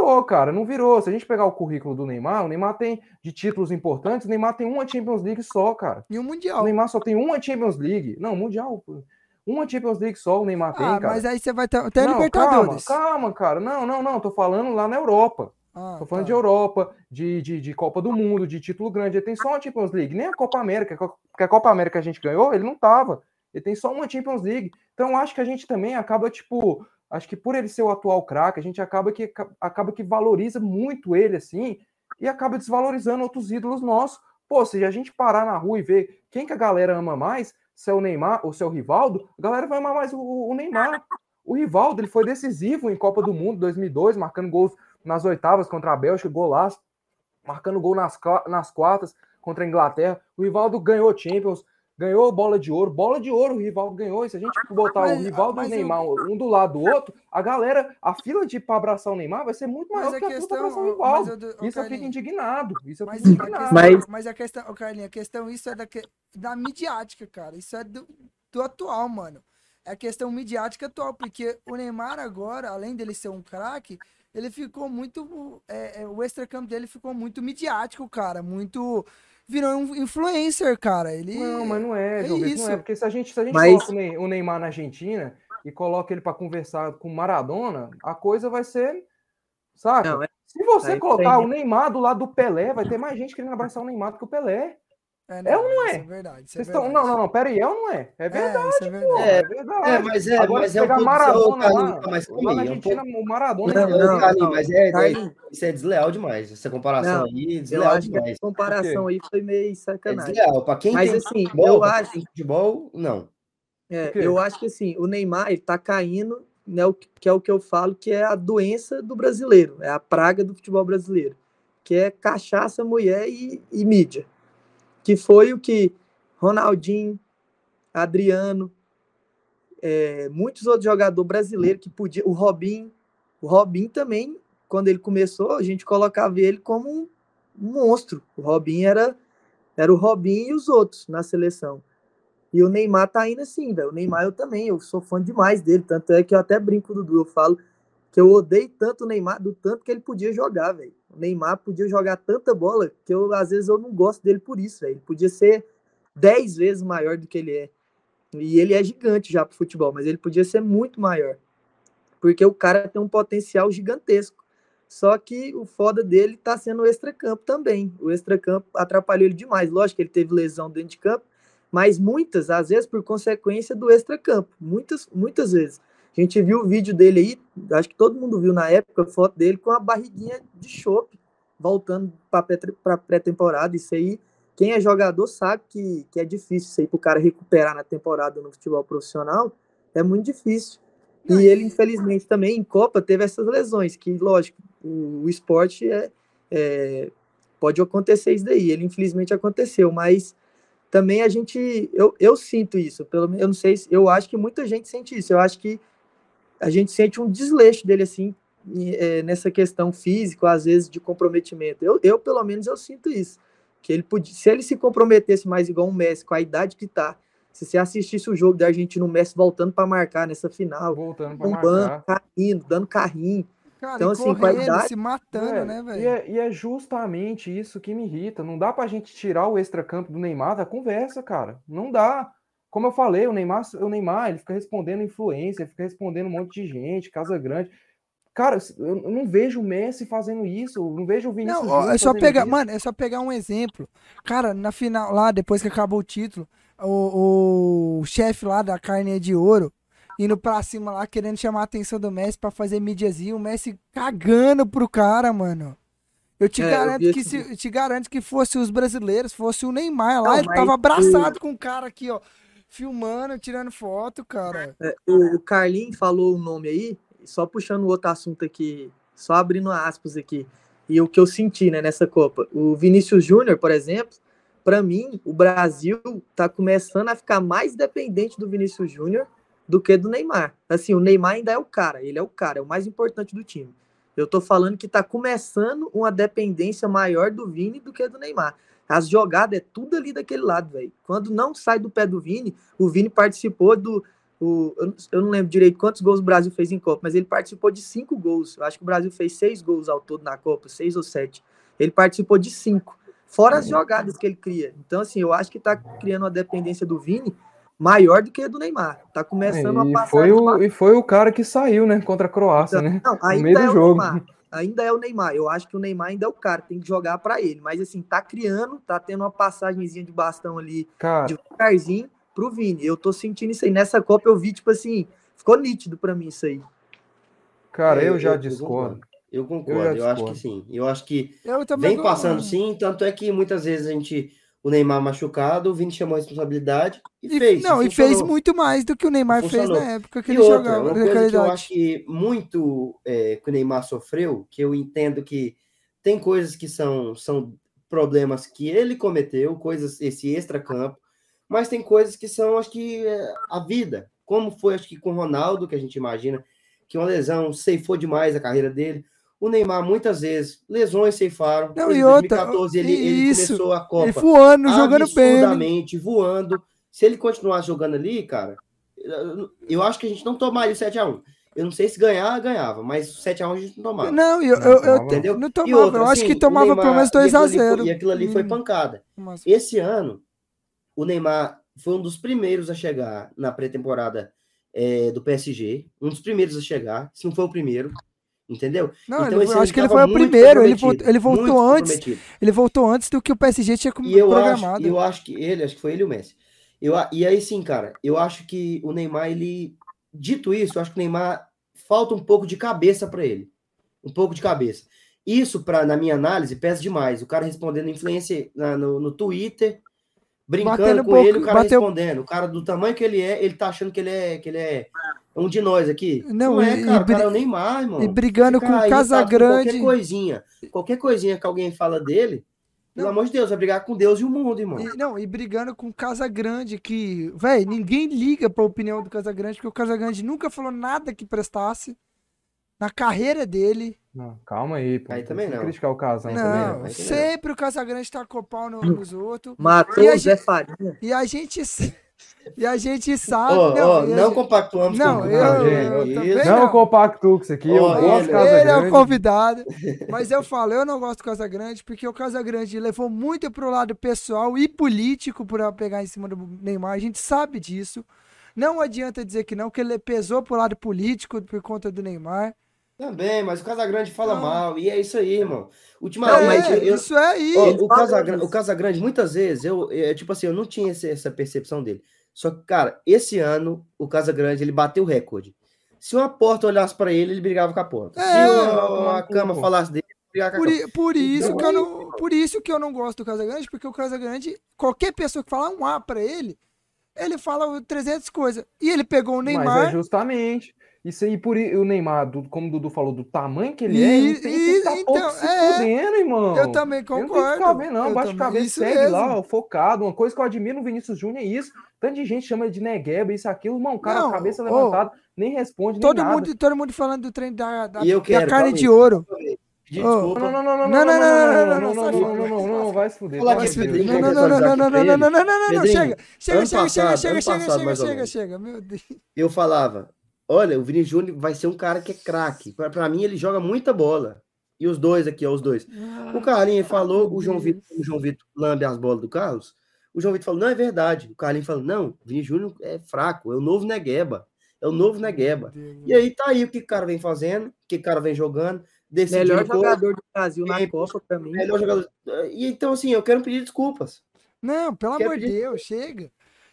C: Virou, cara, não virou. Se a gente pegar o currículo do Neymar, o Neymar tem de títulos importantes, o Neymar tem uma Champions League só, cara.
A: E um Mundial.
C: O Neymar só tem uma Champions League. Não, Mundial. Uma Champions League só o Neymar tem, ah, cara.
A: Mas aí você vai ter até Libertadores.
C: Calma, calma, cara. Não, não, não. Tô falando lá na Europa. Ah, Tô falando tá. de Europa, de, de, de, Copa do Mundo, de título grande. Ele tem só uma Champions League, nem a Copa América, que a Copa América a gente ganhou, ele não tava. Ele tem só uma Champions League. Então acho que a gente também acaba, tipo, acho que por ele ser o atual craque, a gente acaba que, acaba que valoriza muito ele, assim, e acaba desvalorizando outros ídolos nossos. Pô, se a gente parar na rua e ver quem que a galera ama mais, se é o Neymar ou se é o Rivaldo, a galera vai amar mais o, o Neymar. O Rivaldo, ele foi decisivo em Copa do Mundo 2002, marcando gols nas oitavas contra a Bélgica, golaço, marcando gol nas, nas quartas contra a Inglaterra. O Rivaldo ganhou Champions, ganhou bola de ouro, bola de ouro o Rivaldo ganhou. E se a gente botar
A: Mas-
C: o Rivaldo e o
A: mas
C: Neymar
A: eu-
C: um do lado do outro, a galera, a fila de para abraçar o Neymar vai ser muito maior
A: Mas
C: que
A: a
C: a fila
A: questão.
C: abraçar o Rivaldo.
A: eu do- ô,
C: Isso eu fico indignado. Isso eu
A: Mas,
C: fico
A: a
C: indignado.
A: questão,
D: Mas-
A: mas a questão, ô Carlinhos, a questão, isso é da, que- da midiática, cara. Isso é do, do atual, mano. É a questão midiática atual, porque o Neymar agora, além dele ser um craque, ele ficou muito. é, é, o extracampo dele ficou muito midiático, cara. Muito. Virou um influencer, cara. Ele.
C: Não, mas não é,
A: é
C: João Vitor, não
A: isso.
C: é. Porque se a gente, se a gente
D: Mas-
C: coloca o Ney- o Neymar na Argentina e coloca ele para conversar com Maradona, a coisa vai ser. Saca?
D: Não, é-
C: Se você
D: aí
C: colocar
D: tem-
C: o Neymar do lado do Pelé, vai ter mais gente querendo abraçar o Neymar do que o Pelé.
A: É,
C: É ou não
A: isso
C: é?
A: é verdade. Isso é
C: Vocês estão.
A: verdade.
C: Não, não, não, pera aí, é ou não é? É verdade,
A: É, isso é
C: pô,
A: verdade.
C: é verdade.
B: É, mas é,
C: Agora,
B: mas
C: se
B: é um pouco.
C: Maradona
B: Carlinhos,
C: lá,
B: mas
C: lá
B: calma
C: na
B: aí, é um
C: Argentina,
B: pouco.
C: o Maradona.
D: Não, não,
B: Carlinhos,
D: não.
B: mas é, é- isso é desleal demais. Essa comparação
D: Não,
B: aí,
D: eu
B: desleal demais.
D: a comparação aí foi meio
B: É
D: sacanagem.
B: desleal. Pra quem
D: Mas
B: tem
D: assim,
B: futebol,
D: eu acho,
B: futebol, não.
D: é, eu acho que assim, o Neymar ele tá caindo, né, o que que é o que eu falo que é a doença do brasileiro, é a praga do futebol brasileiro, que é cachaça, mulher e, e mídia. Que foi o que Ronaldinho, Adriano, é, muitos outros jogadores brasileiros que podia, o Robinho, o Robinho também, quando ele começou, a gente colocava ele como um, monstro. O Robinho era era o Robinho e os outros na seleção. E o Neymar tá indo assim, velho. O Neymar eu também, eu sou fã demais dele, tanto é que eu até brinco do Dudu, eu falo que eu odeio tanto o Neymar do tanto que ele podia jogar, velho. O Neymar podia jogar tanta bola que eu às vezes eu não gosto dele por isso. Ele podia ser 10 vezes maior do que ele é. E ele é gigante já pro futebol, mas ele podia ser muito maior. Porque o cara tem um potencial gigantesco. Só que o foda dele tá sendo o extracampo também. O extracampo atrapalhou ele demais. Lógico que ele teve lesão dentro de campo, mas muitas, às vezes, por consequência do extracampo. Muitas, muitas vezes. A gente viu o vídeo dele aí, acho que todo mundo viu na época, a foto dele com a barriguinha de chope, voltando para pré-temporada. Isso aí, quem é jogador sabe que, que é difícil isso aí para o cara recuperar na temporada no futebol profissional. É muito difícil. E ele, infelizmente, também em Copa teve essas lesões, que, lógico, o, o esporte é, é- pode acontecer isso daí. Ele, infelizmente, aconteceu, mas também a gente. Eu, eu sinto isso, pelo menos, eu não sei se. Eu acho que muita gente sente isso. Eu acho que a gente sente um desleixo dele, assim, e, é, nessa questão física, às vezes, de comprometimento. Eu, eu, pelo menos, eu sinto isso. Que ele podia, se ele se comprometesse mais igual um Messi, com a idade que tá, se você assistisse o jogo da Argentina, o Messi voltando para marcar nessa final,
C: Voltando pra
D: bombando,
C: marcar.
D: caindo, dando carrinho.
A: Cara,
D: Então,
A: e
D: assim,
A: correndo,
D: qualidade-
A: se matando,
C: Velho,
A: né,
C: E
A: velho?
C: é, e é justamente isso que me irrita. Não dá pra gente tirar o extracampo do Neymar da conversa, cara. Não dá. Como eu falei, o Neymar, o Neymar, ele fica respondendo influência, fica respondendo um monte de gente, Casa Grande. Cara, eu eu não vejo o Messi fazendo isso, eu não vejo o Vinícius
A: Não,
C: Júnior
A: é só pegar,
C: isso.
A: mano, é só pegar um exemplo. Cara, na final lá, depois que acabou o título, o, o chefe lá da carne é de ouro indo pra cima lá, querendo chamar a atenção do Messi pra fazer mídiazinho, o Messi cagando pro cara, mano. Eu te
D: É, eu
A: garanto
D: vi
A: que se, eu te garanto que fosse os brasileiros, fosse o Neymar lá,
D: Não,
A: ele tava abraçado com o cara aqui, ó, filmando, tirando foto, cara.
D: É, o, Carlinhos falou o nome aí, só puxando outro assunto aqui, só abrindo aspas aqui. E o que eu senti né, nessa Copa. O Vinícius Júnior, por exemplo, para mim, o Brasil tá começando a ficar mais dependente do Vinícius Júnior do que do Neymar. Assim, o Neymar ainda é o cara, ele é o cara, é o mais importante do time. Eu tô falando que tá começando uma dependência maior do Vini do que do Neymar. As jogadas é tudo ali daquele lado, velho. Quando não sai do pé do Vini, o Vini participou do. O, eu, não- lembro direito quantos gols o Brasil fez em Copa, mas ele participou de cinco gols. Eu acho que o Brasil fez seis gols ao todo na Copa, seis ou sete. Ele participou de cinco. Fora as jogadas que ele cria. Então, assim, eu acho que tá criando uma dependência do Vini maior do que a do Neymar. Tá começando a
C: É, E
D: passar.
C: foi, o, e foi o cara que saiu, né, contra a Croácia, né?
D: não,
C: meio
D: ainda
C: do
D: o
C: jogo.
D: Neymar. Ainda é o Neymar. Eu acho que o Neymar ainda é o cara, tem que jogar para ele. Mas assim, tá criando, tá tendo uma passagenzinha de bastão ali
C: Cara,
D: devagarzinho pro Vini. Eu tô sentindo isso aí. Nessa Copa eu vi, tipo assim, ficou nítido para mim isso aí.
C: cara,
B: É,
C: eu já
B: eu
C: discordo.
B: Eu concordo, eu,
C: já
B: acho que sim. Eu acho que
A: Eu
B: vem passando sim, tanto é que muitas vezes a gente, o Neymar machucado, o Vini chamou a responsabilidade e,
A: E,
B: fez.
A: não, e fez muito mais do que o Neymar
B: Funcionou.
A: fez na época que
B: E
A: ele
B: outra,
A: jogava
B: uma coisa que eu acho que muito é, que o Neymar sofreu, que eu entendo que tem coisas que são, são problemas que ele cometeu, coisas, esse extra-campo, mas tem coisas que são, acho que, é, a vida. Como foi, acho que, com o Ronaldo, que a gente imagina, que uma lesão ceifou demais a carreira dele. O Neymar, muitas vezes, lesões ceifaram.
A: Não,
B: Em
A: e outra,
B: 2014, ele, ele
A: isso,
B: começou a Copa
A: Ele voando, jogando bem.
B: absurdamente, voando. Se ele continuasse jogando ali, cara, eu- acho que a gente não tomaria o 7x1. Eu não sei se ganhar, ganhava, mas o 7x1 a gente não tomava.
A: Não, eu,
C: Não,
A: eu, eu,
C: tomava.
B: Entendeu?
A: não tomava.
B: outra,
A: eu acho
B: assim,
A: que tomava
B: Neymar-
A: pelo menos
B: e aquilo ali
A: 2x0.
B: foi- E aquilo ali foi
A: Hum.
B: pancada.
A: Mas-
B: Esse ano, o Neymar foi um dos primeiros a chegar na pré-temporada é, do PSG. Um dos primeiros a chegar, se não foi o primeiro. Entendeu?
A: Não,
B: Então,
A: ele- acho que ele foi o primeiro. Ele voltou, ele voltou antes. Ele voltou antes do que o PSG tinha
B: E eu acho,
A: programado.
B: eu acho que ele, acho que foi ele e o Messi. Eu, e aí sim, cara, eu acho que o Neymar, ele. Dito isso, eu acho que o Neymar falta um pouco de cabeça para ele. Um pouco de cabeça. Isso, pra, na minha análise, pesa demais. O cara respondendo influência na- no, no Twitter, brincando
A: Batendo
B: com ele, o cara
A: bateu-
B: respondendo. O cara do tamanho que ele é, ele tá achando que ele é, que ele é um de nós aqui.
A: Não,
B: Não, é,
A: e-
B: cara.
A: e
B: cara é o Neymar, irmão.
A: E brigando
B: Fica
A: com o Casagrande.
B: Qualquer coisinha. Qualquer coisinha que alguém fala dele, pelo
A: Não.
B: amor de Deus, vai brigar com Deus e o mundo, irmão.
A: E, não, e brigando com o Casagrande, que, velho, ninguém liga pra opinião do Casagrande, porque o Casagrande nunca falou nada que prestasse na carreira dele.
C: Não, calma aí, pô.
B: Aí também não.
C: criticar o
B: também. não, também não.
A: sempre o Casagrande tá com o pau no- nos outros.
D: Matou o Zé Farinha.
A: E a gente, e a gente sabe.
B: Ó,
A: não, a
B: não
A: gente-
B: compactuamos
A: Não,
B: com o
A: eu-
C: eu. Não,
A: não.
C: compacto com isso aqui. eu
B: Ó,
C: gosto
B: ele-
C: de Casa
A: Ele é o
C: Grande.
A: convidado. Mas eu falo, eu não gosto do Casagrande, porque o Casagrande levou muito pro lado pessoal e político para pegar em cima do Neymar. A gente sabe disso. Não adianta dizer que não, que ele pesou pro lado político por conta do Neymar.
B: Também, mas o Casagrande fala
A: Não.
B: mal, e é isso aí, irmão. Ultimamente,
A: é,
B: eu,
A: isso é aí.
B: ó, o, Casagrande, o Casagrande, muitas vezes, eu, é, tipo assim, eu não tinha essa percepção dele. Só que, cara, esse ano, o Casagrande, ele bateu o recorde. Se uma porta olhasse pra ele, ele brigava com a porta.
A: É.
B: Se uma, uma cama
C: pô.
B: falasse dele, ele brigava com a
A: Por,
B: cama.
A: i- por isso
B: Então,
A: que eu não, por isso que eu não gosto do Casagrande, porque o Casagrande, qualquer pessoa que falar um A pra ele, ele fala 300 coisas. E ele pegou o
C: Mas é
A: Neymar.
C: justamente. Isso aí, por o Neymar, do- como o Dudu falou, do tamanho que ele é,
A: E-
C: ele tem que
A: e-
C: estar
A: então,
C: pouco se
A: é.
C: fudendo, irmão.
A: Eu também
C: Ele não tem que
A: concordo.
C: vendo, não.
A: Também-
C: cabeça, segue
A: mesmo.
C: lá, ó, focado. Uma coisa que eu admiro no Vinícius Júnior é isso. Tanto de gente chama ele de negueba, isso, aquilo. Irmão, o cara,
A: Não,
C: cabeça
A: ô,
C: levantada, nem responde, nem
A: Todo
C: nada.
A: mundo, todo mundo falando do trem da, da,
B: E
A: da
B: quero,
A: carne de ouro.
B: Desculpa.
C: Não, não, não, não,
A: Não,
C: não,
A: não,
C: não,
A: não,
C: não,
A: não,
C: não,
A: não,
C: não, não, não, não, não, vai se fuder.
B: Falar
C: vai
B: que
C: se
B: esse
C: fuder.
A: Não,
B: Pedrinho
A: não,
B: quer
A: não, não, não,
B: atualizar
A: não,
B: aqui
A: não,
B: pra
A: não,
B: ele.
A: não, não, não, não,
B: Pedrinho,
A: chega. Chega,
B: ano
A: chega, chega,
B: passado,
A: chega,
B: ano
A: chega,
B: passado,
A: chega,
B: mais ou
A: chega,
B: menos.
A: chega. Meu Deus.
B: eu falava, olha, o Vini Júnior vai ser um cara que é craque. Pra, pra mim, ele joga muita bola. E os dois aqui, ó, os dois. O Carlinhos falou, o João Vitor, o João Vitor lambe as bolas do Carlos. O João Vitor falou, não, é verdade. O Carlinhos falou, não, o Vini Júnior é fraco, é o novo Negueba. É o novo Negueba. E aí tá aí o que o cara vem fazendo, o que o cara vem jogando,
D: Melhor jogador do Brasil na
B: É,
D: Copa pra mim.
B: melhor jogador. E então, assim, eu quero pedir desculpas.
A: Não, pelo
B: Quero
A: amor de Deus, chega.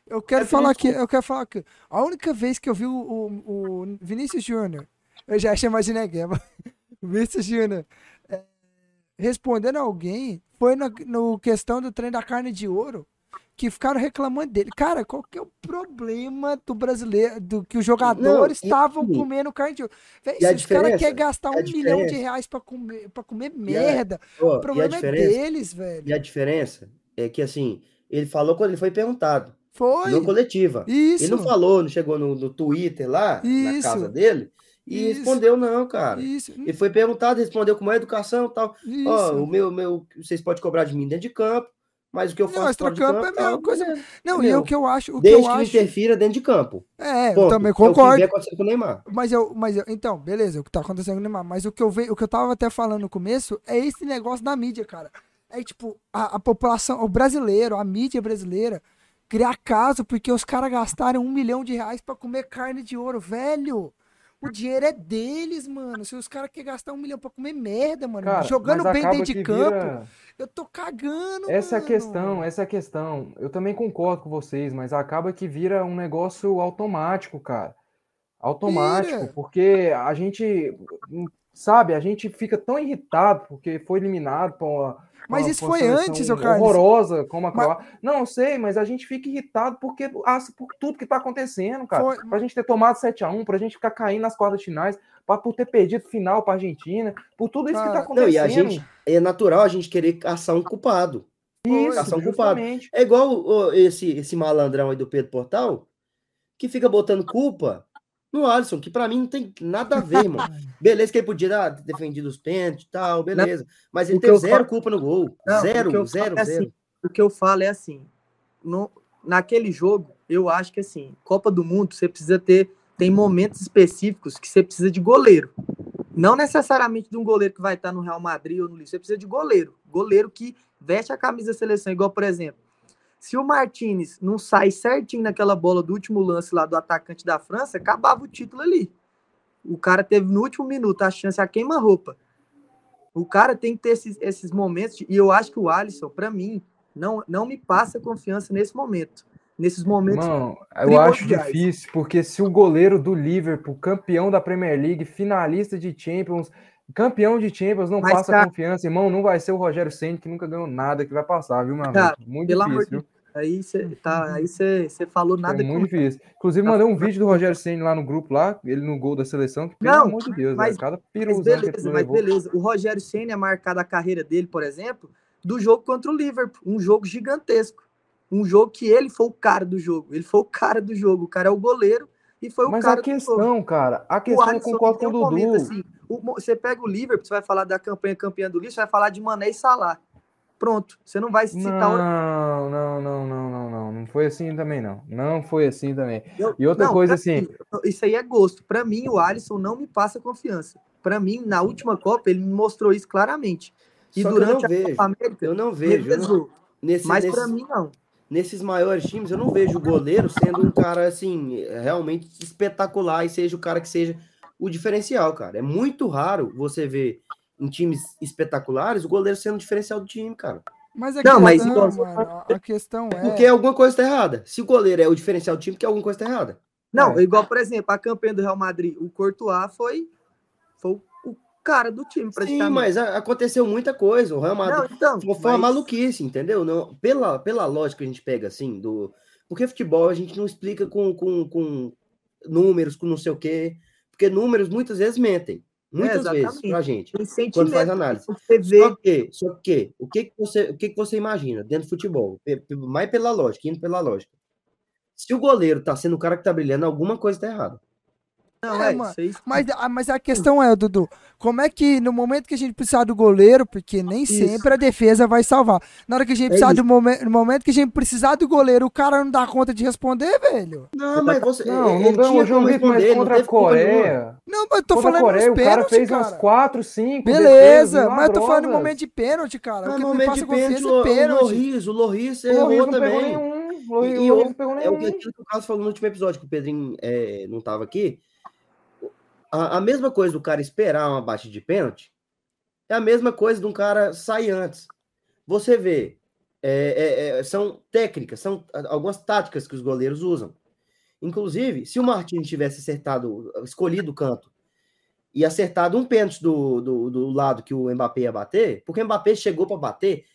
A: Eu quero
B: Quero
A: falar aqui, eu quero falar que a única vez que eu vi o, o, o Vinícius Júnior, eu já de Negueba, o Vinícius Júnior, é, respondendo a alguém, foi na no questão do trem da carne de ouro, que ficaram reclamando dele. Cara, qual que é o problema do brasileiro, do que os jogadores estavam
B: e-
A: comendo carne de ouro? Véi, se os caras querem gastar um milhão de reais pra comer, pra comer
B: E a-
A: merda,
B: Ó,
A: o problema é deles, velho.
B: e a diferença é que, assim, ele falou quando ele foi perguntado,
A: Foi.
B: no coletiva.
A: Isso.
B: Ele não falou, não chegou no, no Twitter lá, na
A: Isso.
B: casa dele, e
A: Isso.
B: respondeu não, cara.
A: Isso.
B: Ele foi perguntado, respondeu com mais educação e tal. Ó, o meu, meu, vocês podem cobrar de mim dentro de campo, mas o que eu
A: Não,
B: faço
A: extracampo
B: campo,
A: é a mesma coisa.
B: beleza.
A: não, e
B: entendeu?
A: o que eu acho, o que
B: Desde
A: eu
B: que não
A: acho,
B: interfira dentro de campo.
A: é, eu
B: Ponto.
A: também
B: É o que
A: concordo.
B: acontecendo com o Neymar.
A: Mas eu, mas eu, então, beleza, o que tá acontecendo com o Neymar, mas o que eu vejo, o que eu tava até falando no começo é esse negócio da mídia, cara. É tipo, a, a população, o brasileiro, a mídia brasileira, criar caso porque os caras gastaram um milhão de reais pra comer carne de ouro, velho. O dinheiro é deles, mano. Se os caras querem gastar um milhão pra comer merda, mano,
C: Cara,
A: jogando bem dentro de campo,
C: vira-
A: eu tô cagando,
C: Essa é a
A: mano.
C: questão, essa é a questão. Eu também concordo com vocês, mas acaba que vira um negócio automático, cara. Automático,
A: Vira.
C: porque a gente, sabe, a gente fica tão irritado porque foi eliminado por uma,
A: Mas
C: uma-
A: isso
C: uma
A: foi antes, ô Carlos.
C: horrorosa como a
A: Mas-.
C: Não, eu sei, mas a gente fica irritado porque ah, por tudo que tá acontecendo, cara.
A: Foi-
C: Pra gente ter tomado 7 a 1 pra gente ficar caindo nas quartas finais, pra, por ter perdido final pra Argentina, por tudo isso que tá
A: Cara,
C: acontecendo.
B: Não, e a gente, é natural a gente querer caçar um culpado.
C: Isso,
B: Ação culpada.
C: justamente.
B: É igual esse, esse malandrão aí do Pedro Portal, que fica botando culpa no Alisson, que pra mim não tem nada a ver, irmão. Beleza que ele podia ah, ter defendido os pênaltis e tal, beleza. Mas ele teve
D: eu
B: zero
D: falo-
B: culpa no gol.
D: Não,
B: zero, zero,
D: é
B: zero.
D: assim, o que eu falo é assim, no, naquele jogo, eu acho que assim, Copa do Mundo, você precisa ter, tem momentos específicos que você precisa de goleiro. Não necessariamente de um goleiro que vai estar no Real Madrid ou no Liverpool, você precisa de goleiro. Goleiro que veste a camisa da seleção, igual, por exemplo, se o Martinez não sai certinho naquela bola do último lance lá do atacante da França, acabava o título ali. O cara teve no último minuto a chance a queima-roupa. O cara tem que ter esses, esses momentos, e eu acho que o Alisson, para mim, não, não me passa confiança nesse momento. Nesses momentos.
C: Mano, eu acho difícil, porque se o goleiro do Liverpool, campeão da Premier League, finalista de Champions, campeão de Champions, não
D: Mas,
C: passa
D: cara-
C: confiança, irmão, não vai ser o Rogério Senna, que nunca ganhou nada, que vai passar, viu, meu amigo?
D: Cara,
C: Muito
D: pelo amor
C: difícil,
D: de? Aí você tá, aí você falou nada
C: É muito difícil. Inclusive, mandei um vídeo do Rogério Senna lá no grupo, lá, ele no gol da seleção, que pelo
D: Não,
C: amor de Deus,
D: mas-
C: velho, cada
D: Mas
C: piruzão
D: beleza,
C: ele
D: mas beleza. O Rogério Senna é marcado a carreira dele, por exemplo, do jogo contra o Liverpool. Um jogo gigantesco. Um jogo que ele foi o cara do jogo. Ele foi o cara do jogo. O cara é o goleiro e foi o
C: Mas
D: cara
C: a
D: do jogo.
C: questão, cara, a questão eu concordo com o Dudu.
D: assim, o você pega o Liverpool, você vai falar da campanha campeã do Liverpool, você vai falar de Mané e Salah. Pronto. Você não vai citar o
C: Não, não, não, não, não, não. Não foi assim também, não. Não foi assim também.
D: Eu-
C: E outra
D: não,
C: coisa, assim,
D: mim, isso aí é gosto. Pra mim, o Alisson não me passa confiança. Pra mim, na última Copa, ele me mostrou isso claramente. E
B: Só que eu
D: durante
B: não
D: a
B: vejo.
D: Copa América,
B: Eu não vejo. eu não- nesse,
D: Mas
B: nesses,
D: pra mim, não.
B: nesses maiores times, eu não vejo o goleiro sendo um cara assim, realmente espetacular e seja o cara que seja o diferencial, cara. É muito raro você ver em times espetaculares o goleiro sendo o diferencial do time, cara.
A: Mas a
D: Não, mas
A: questão,
D: igual-
A: mano, a questão é.
B: Porque alguma coisa tá errada. Se o goleiro é o diferencial do time, porque alguma coisa tá errada.
D: Não,
C: É.
D: igual, por exemplo, a campanha do Real Madrid, o Courtois foi, foi o cara do time,
B: Sim,
D: praticamente.
B: mas a- aconteceu muita coisa. O Real Madrid
D: Não, então,
B: Foi foi uma
D: mas-
B: maluquice, entendeu? Não, pela, pela lógica que a gente pega assim, do. Porque futebol a gente não explica com, com, com números, com não sei o quê. Porque números muitas vezes mentem. Muitas vezes
D: exatamente.
B: pra gente. Quando faz análise.
D: Você vê,
B: Só que, só que, o que, que, você, o que, que você imagina dentro do futebol? Mais pela lógica, indo pela lógica. Se o goleiro tá sendo o cara que tá brilhando, alguma coisa tá errada.
D: Não,
A: É,
D: é,
A: mano. Mas, a- mas a questão é, Dudu, como é que no momento que a gente precisar do goleiro, porque nem
D: Isso.
A: sempre a defesa vai salvar. Na hora que a gente
D: É
A: precisar
D: isso.
A: do momento, no momento que a gente precisar do goleiro, o cara não dá conta de responder, velho.
B: Não, mas você.
C: Não,
B: ele
C: não ganhou
B: tinha
C: o João Vitor, mas contra a. Coreia.
A: Não, mas eu tô
C: Contra
A: falando
C: Coreia,
A: nos
C: o cara fez
A: cara.
C: umas 4, 5.
A: Beleza, mas eu tô falando no momento de pênalti, cara.
B: Mas
A: o que
B: no
A: me
B: momento
A: passa
B: de pênalti, o,
A: é
B: o
A: pênalti.
B: Loris, o Loris
C: O Luiz
B: errou também.
C: nenhum. O
B: E, e
C: não pegou
B: é o que
C: nenhum.
B: aquilo que o Carlos falou no último episódio, que o Pedrinho é, não estava aqui. A, a mesma coisa do cara esperar uma batida de pênalti é a mesma coisa de um cara sair antes. Você vê, é, é, é, são técnicas, são algumas táticas que os goleiros usam. Inclusive, se o Martins tivesse acertado, escolhido o canto e acertado um pênalti do, do, do lado que o Mbappé ia bater, porque o Mbappé chegou para bater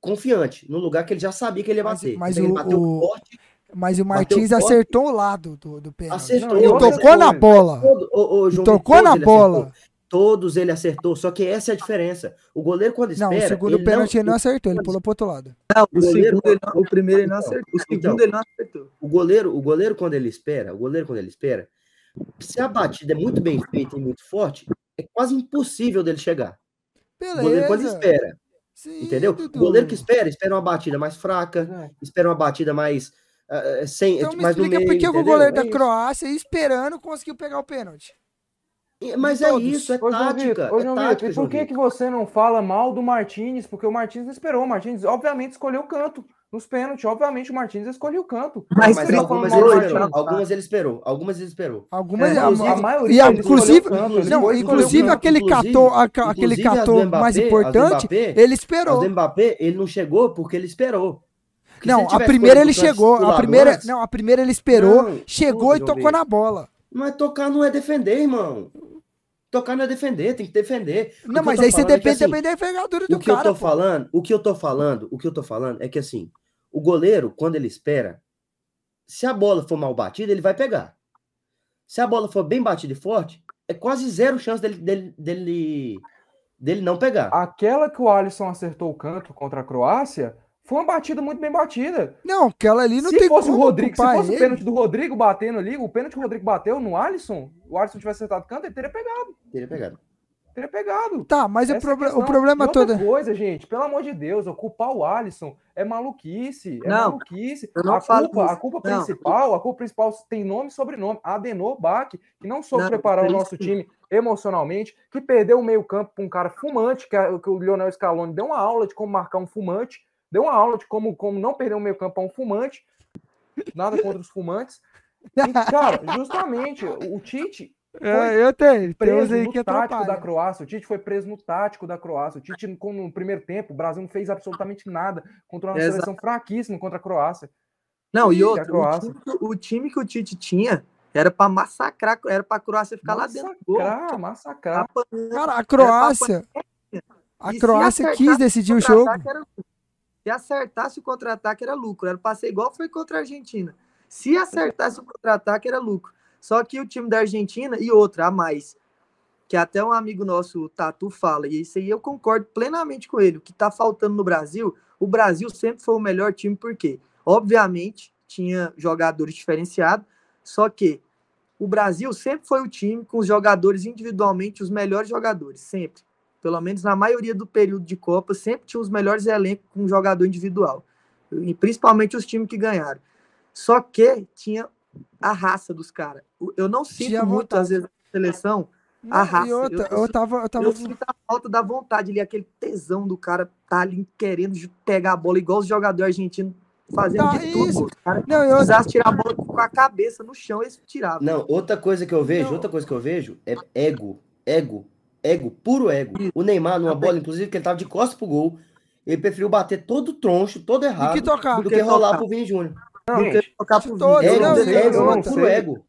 B: confiante, no lugar que ele já sabia que ele ia
A: Mas-
B: bater.
A: mas
B: ele
A: o-
B: bateu
A: o-
B: forte,
A: Mas o
B: Bateu
A: Martins
B: forte.
A: acertou o lado do, do pênalti.
B: acertou.
C: Não,
A: Ele
C: e
A: tocou na
C: coisa,
A: bola.
B: Todo,
A: E
B: João,
A: tocou
B: todos
A: na
B: ele
A: bola.
B: acertou. Todos ele acertou, só que essa é a diferença. O goleiro, quando
A: Não,
B: espera.
A: o segundo
B: ele
A: pênalti ele não
B: não,
A: acertou, ele pulou pro outro lado.
D: Não, o,
B: goleiro-
D: segundo ele não- o primeiro ele não
B: Então,
D: acertou. O segundo
B: então.
D: ele não acertou.
B: o goleiro, o goleiro, quando ele espera, o goleiro, quando ele espera, se a batida é muito bem feita e muito forte, é quase impossível dele chegar. O goleiro, quando
A: Beleza.
B: espera,
A: Sim,
B: entendeu?
A: Dudu.
B: O goleiro que espera, espera uma batida mais fraca, espera uma batida mais. Ah, ah, sem,
A: Então me
B: mais no
A: explica
B: meio.
A: por que o goleiro
B: É
A: da
B: isso.
A: Croácia, esperando, conseguiu pegar o pênalti.
B: Mas é isso, é
C: Ô, João
B: tática.
C: Vitor, ô,
B: É
C: João
B: tática,
C: Vitor, e
B: João
C: por que, que você não fala mal do Martins? Porque o Martins não esperou. O Martins, obviamente, escolheu o canto. Nos pênaltis, obviamente, o Martins escolheu o canto.
D: Mas,
B: Mas algumas ele esperou.
C: Martins.
B: Algumas ele esperou. Algumas ele esperou.
A: Algumas,
C: É,
A: a-
B: inclusive,
C: a maioria
A: e inclusive,
C: o canto,
A: não,
C: o
A: inclusive aquele catou, a- aquele catou mais importante,
B: Mbappé,
A: ele esperou.
B: do Mbappé, ele não chegou porque ele esperou. Porque se
A: Não,
B: ele
A: a primeira ele chegou, a primeira,
B: antes,
A: não, a primeira ele esperou,
B: Não,
A: chegou e tocou na bola.
B: Mas tocar não é defender, irmão. Tocar não é defender, tem que defender. O
A: Não, mas
B: eu tô
A: aí você
B: falando é que,
A: depende
B: assim,
A: também da envergadura do
B: O que eu
A: cara.
B: tô
A: pô.
B: falando, o que eu tô falando, o que eu tô falando é que assim, o goleiro, quando ele espera, se a bola for mal batida, ele vai pegar. Se a bola for bem batida e forte, é quase zero chance dele, dele, dele, dele não pegar.
C: Aquela que o Alisson acertou o canto contra a Croácia Foi uma batida muito bem batida.
A: Não, aquela ali não
C: se
A: tem
C: fosse o
A: como
C: Rodrigo, se fosse o
A: ele.
C: pênalti do Rodrigo batendo ali, o pênalti que o Rodrigo bateu no Alisson, o Alisson tivesse acertado o canto, ele teria pegado.
B: Teria pegado.
C: Teria pegado.
A: Tá, mas o,
C: Essa é a
A: proble- o problema
C: E outra
A: todo.
C: coisa, gente, pelo amor de Deus, ocupar o Alisson é maluquice, é
D: Não,
C: maluquice.
D: eu não
C: a
D: falo
C: culpa, a culpa
D: Não.
C: principal, a culpa principal tem nome e sobrenome. Adenor Bach, que não soube
D: Não,
C: preparar o nosso time emocionalmente, que perdeu o meio-campo para um cara fumante, que, é- que o Lionel Scaloni deu uma aula de como marcar um fumante, deu uma aula de como, como não perder o meio-campo para um fumante. Nada contra os fumantes. E, cara, justamente, o Tite
A: É, eu tenho.
C: Preso
A: aí
C: no
A: que
C: tático da
A: atrapalham.
C: Croácia. O Tite foi preso no tático da Croácia. O Tite, como no primeiro tempo, o Brasil não fez absolutamente nada contra uma
D: Exato.
C: seleção fraquíssima contra a Croácia.
D: Não, e
C: a
D: outro, o time, que- o time que o Tite tinha era pra massacrar, era pra Croácia ficar lá dentro.
C: Massacrar, massacrar.
A: Cara, a Croácia. A Croácia quis decidir o jogo.
D: era. Se acertasse o contra-ataque era lucro. Era pra ser igual foi contra a Argentina. Se acertasse o contra-ataque era lucro. Só que o time da Argentina e outra a mais, que até um amigo nosso, o Tatu, fala, e isso aí eu concordo plenamente com ele. O que tá faltando no Brasil, o Brasil sempre foi o melhor time, porque, obviamente, tinha jogadores diferenciados, só que o Brasil sempre foi o time com os jogadores individualmente, os melhores jogadores, sempre pelo menos na maioria do período de Copa, sempre tinha os melhores elencos com jogador individual. E principalmente os times que ganharam. Só que tinha a raça dos caras. Eu não sinto
A: Tinha
D: muito,
A: vontade.
D: às vezes, na seleção, a raça. Eu-
A: eu,
D: eu-
A: tava. Eu tava
D: eu sinto a falta da vontade ali, aquele tesão do cara tá ali querendo pegar a bola, igual os jogadores argentinos fazendo
A: Tá,
D: de tudo.
A: isso.
D: Os caras
A: Não, eu,
D: precisassem tirar a bola com a cabeça no chão, eles tiravam.
B: Não, outra coisa que eu vejo,
A: Não.
B: outra coisa que eu vejo é ego. Ego. Ego, puro ego. O Neymar, numa
D: Também.
B: bola, inclusive, que ele tava de costas pro gol, ele preferiu bater todo troncho, todo errado,
A: que tocar.
B: do
D: Do
B: que
D: que
B: rolar
D: tocar.
B: pro Vini Júnior.
C: Não,
D: tocar
A: de
D: pro.
B: Ego,
A: não,
C: sei,
B: ego,
C: eu não
B: puro
C: sei.
B: ego.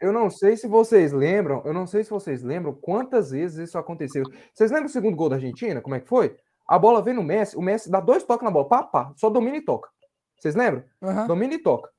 C: eu não sei se vocês lembram, eu não sei se vocês lembram quantas vezes isso aconteceu. Vocês lembram o segundo gol da Argentina? Como é que foi? A bola vem no Messi, o Messi dá dois toques na bola, pá, pá, só domina e toca. Vocês lembram?
A: Aham.
C: Domina e toca.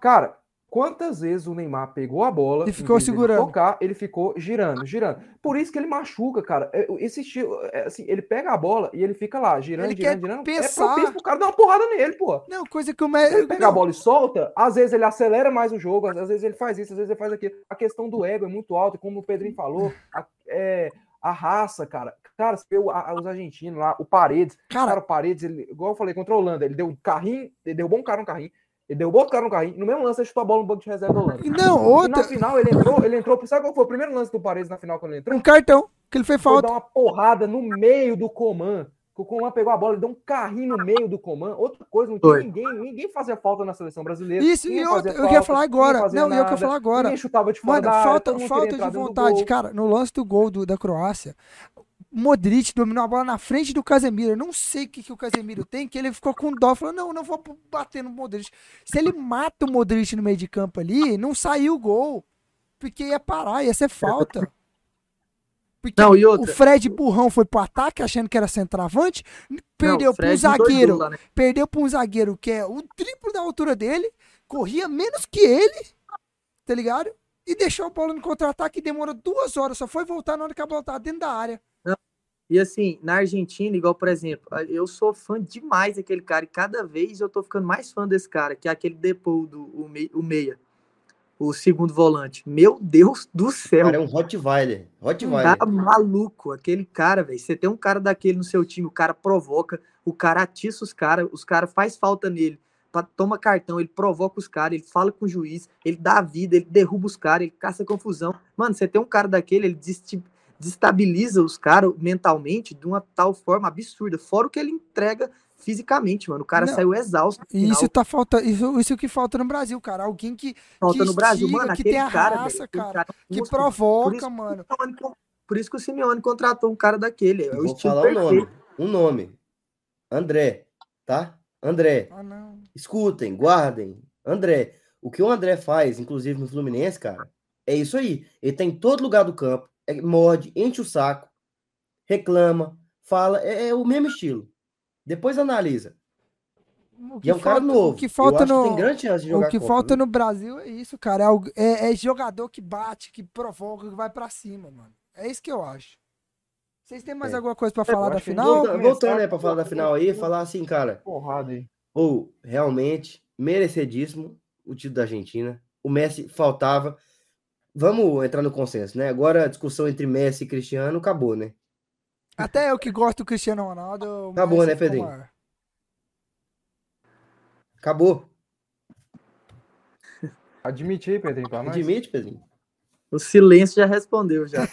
C: Cara, quantas vezes o Neymar pegou a bola
A: E ficou segurando.
C: tocar, ele ficou girando, girando. Por isso que ele machuca, cara. É, Esse estilo, é, assim, ele pega a bola e ele fica lá, girando,
A: Ele
C: girando, girando.
A: pensar.
C: É propício pro cara dar uma porrada nele, pô.
A: Não, coisa que o
C: Ele
A: Messi.
C: pega a bola e solta, às vezes ele acelera mais o jogo, às vezes ele faz isso, às vezes ele faz aquilo. A questão do ego é muito alta, e como o Pedrinho falou, a, é, a raça, cara. Cara, você vê os argentinos lá, o Paredes. Cara,
A: Cara,
C: o Paredes, ele, igual eu falei contra a Holanda, ele deu um carrinho, ele derrubou um cara no carrinho, ele derrubou outro cara no carrinho, no mesmo lance ele chutou a bola no banco de reserva da Holanda.
A: não,
C: E na
A: outra.
C: final ele entrou, ele entrou, sabe qual foi o primeiro lance do Paredes na final quando ele entrou?
A: Um cartão. Que ele fez
C: Foi
A: falta.
C: dar uma porrada no meio do Coman. Que o Coman pegou a bola e deu um carrinho no meio do Coman. Outra coisa, não tinha ninguém, ninguém fazia falta na seleção brasileira.
A: Isso, e outra,
C: fazia
A: eu ia
C: falta,
A: falar agora. Não, e eu que eu
C: nada,
A: falar agora.
C: Ninguém chutava de fora
A: Mano,
C: área,
A: falta, falta de vontade. Cara, no lance do gol do- da Croácia, o Modric dominou a bola na frente do Casemiro. Eu não sei o que, que o Casemiro tem, que ele ficou com dó. Falou, não, não vou bater no Modric. Se ele mata o Modric no meio de campo ali, não saiu o gol. Porque ia parar, ia ser falta. Porque
D: Não, e
A: o. Fred burrão foi pro ataque, achando que era centroavante, perdeu
D: Não,
A: para um zagueiro.
D: lá, né?
A: Perdeu para um zagueiro que é o triplo da altura dele, corria menos que ele, tá ligado? E deixou a bola no contra-ataque e demorou duas horas, só foi voltar na hora que a bola tava dentro da área.
D: E assim, na Argentina, igual, por exemplo, eu sou fã demais daquele cara, e cada vez eu tô ficando mais fã desse cara, que é aquele Depou, do, o, mei- o meia, o segundo volante. Meu Deus do céu,
B: Cara, é um Rottweiler. Rottweiler.
D: cara maluco, aquele cara, velho. Você tem um cara daquele no seu time, o cara provoca, o cara atiça os caras, os caras faz falta nele, pra, toma cartão, ele provoca os caras, ele fala com o juiz, ele dá a vida, ele derruba os caras, ele caça confusão. Mano, você tem um cara daquele, ele desti- destabiliza os caras mentalmente de uma tal forma absurda, fora o que ele entrega fisicamente, mano. O cara
A: Não.
D: saiu exausto.
A: E isso tá falta, isso, isso que falta no Brasil, cara. Alguém que,
D: falta
A: que
D: no Brasil, mano,
A: que
D: aquele
A: tem a
D: cara,
A: raça,
D: velho,
A: cara,
D: um
A: que.
D: Por
A: provoca,
D: isso-
A: mano.
D: Por isso que o Simeone- contratou um cara daquele. É o
B: Vou falar um
D: perfeito.
B: nome. Um nome. André. Tá? André.
A: Ah, não.
B: Escutem, guardem. André. O que o André faz, inclusive no Fluminense, cara, é isso aí. Ele tá em todo lugar do campo, é, morde, enche o saco, reclama, fala. É, é o mesmo estilo. Depois analisa.
A: O
B: E é um cara novo.
A: O que falta no,
B: que tem grande chance de jogar
A: o que
B: Copa,
A: falta
B: viu?
A: no Brasil é isso, cara. É, algo- é- é jogador que bate, que provoca, que vai pra cima, mano. É isso que eu acho. Vocês têm mais
B: É.
A: alguma coisa pra
C: Eu
A: falar da
C: que
A: final?
C: volta-
B: Voltando, né, pra falar da final aí, falar assim, cara,
C: Porrada aí.
B: ou realmente merecidíssimo o título da Argentina. O Messi faltava. Vamos entrar no consenso, né? Agora a discussão entre Messi e Cristiano acabou, né?
A: Até eu que gosto do Cristiano Ronaldo.
B: Acabou, né, Pedrinho?
A: maior.
B: Acabou.
C: Admite aí, Pedrinho, pra nós.
B: Admite, Pedrinho.
D: O silêncio já respondeu já.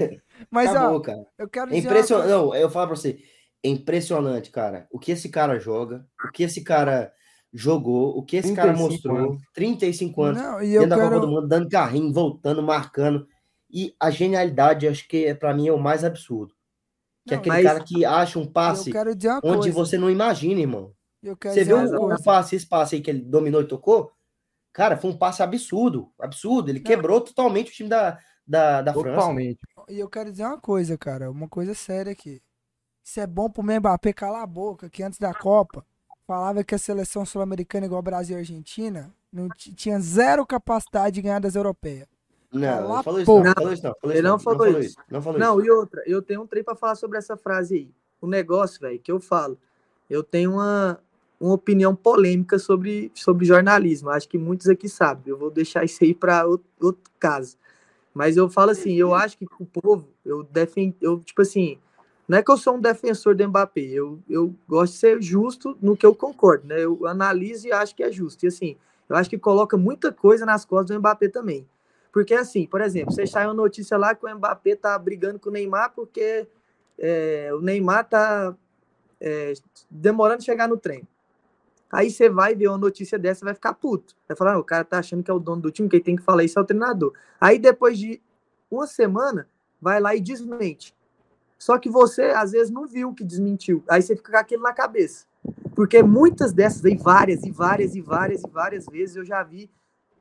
A: Mas,
B: Acabou,
A: ó,
B: cara.
A: eu quero
B: É impressionante. Não, eu falo pra você. É impressionante, cara. O que esse cara joga, o que esse cara jogou, o que esse cara
C: 35
B: mostrou.
C: anos.
B: 35 anos.
A: Não, e
B: dentro da Copa do
A: quero.
B: Mundo, dando carrinho, voltando, marcando. E a genialidade, acho que para mim é o mais absurdo. Que é
A: Não,
B: aquele
D: mas-
B: cara que acha um passe
A: quero
B: onde
A: coisa.
B: você não imagina, irmão.
A: Quero
B: Você viu o, passe, esse passe aí que ele dominou e tocou? Cara, foi um passe absurdo. Absurdo. Ele quebrou totalmente o time da, da, da França.
C: Totalmente.
A: E eu quero dizer uma coisa, cara. Uma coisa séria aqui. Isso é bom pro Mbappé calar a boca, que antes da Copa falava que a seleção sul-americana, igual Brasil e Argentina, não tinha zero capacidade de ganhar das europeias.
B: Não, não falou isso, não. Falou isso, não. Falou
D: Ele
B: isso,
D: não falou isso.
B: Não falou
D: Não,
B: isso.
D: e outra, eu tenho um trem pra falar sobre essa frase aí. O negócio, velho, que eu falo. Eu tenho uma, uma opinião polêmica sobre, sobre jornalismo. Acho que muitos aqui sabem. Eu vou deixar isso aí para outro, outro caso. Mas eu falo assim, eu acho que o povo, eu defendo, eu tipo assim, não é que eu sou um defensor do Mbappé, eu, eu gosto de ser justo no que eu concordo, né? Eu analiso e acho que é justo. E assim, eu acho que coloca muita coisa nas costas do Mbappé também. Porque assim, por exemplo, você sai uma notícia lá que o Mbappé tá brigando com o Neymar porque é, o Neymar tá é, demorando chegar no treino. Aí você vai ver uma notícia dessa, vai ficar puto. Vai falar, "Ah, o cara tá achando que é o dono do time, quem tem que falar isso é o treinador. Aí depois de uma semana, vai lá e desmente. Só que você, às vezes, não viu que desmentiu. Aí você fica com aquilo na cabeça. Porque muitas dessas aí, várias e várias e várias e várias vezes, eu já vi.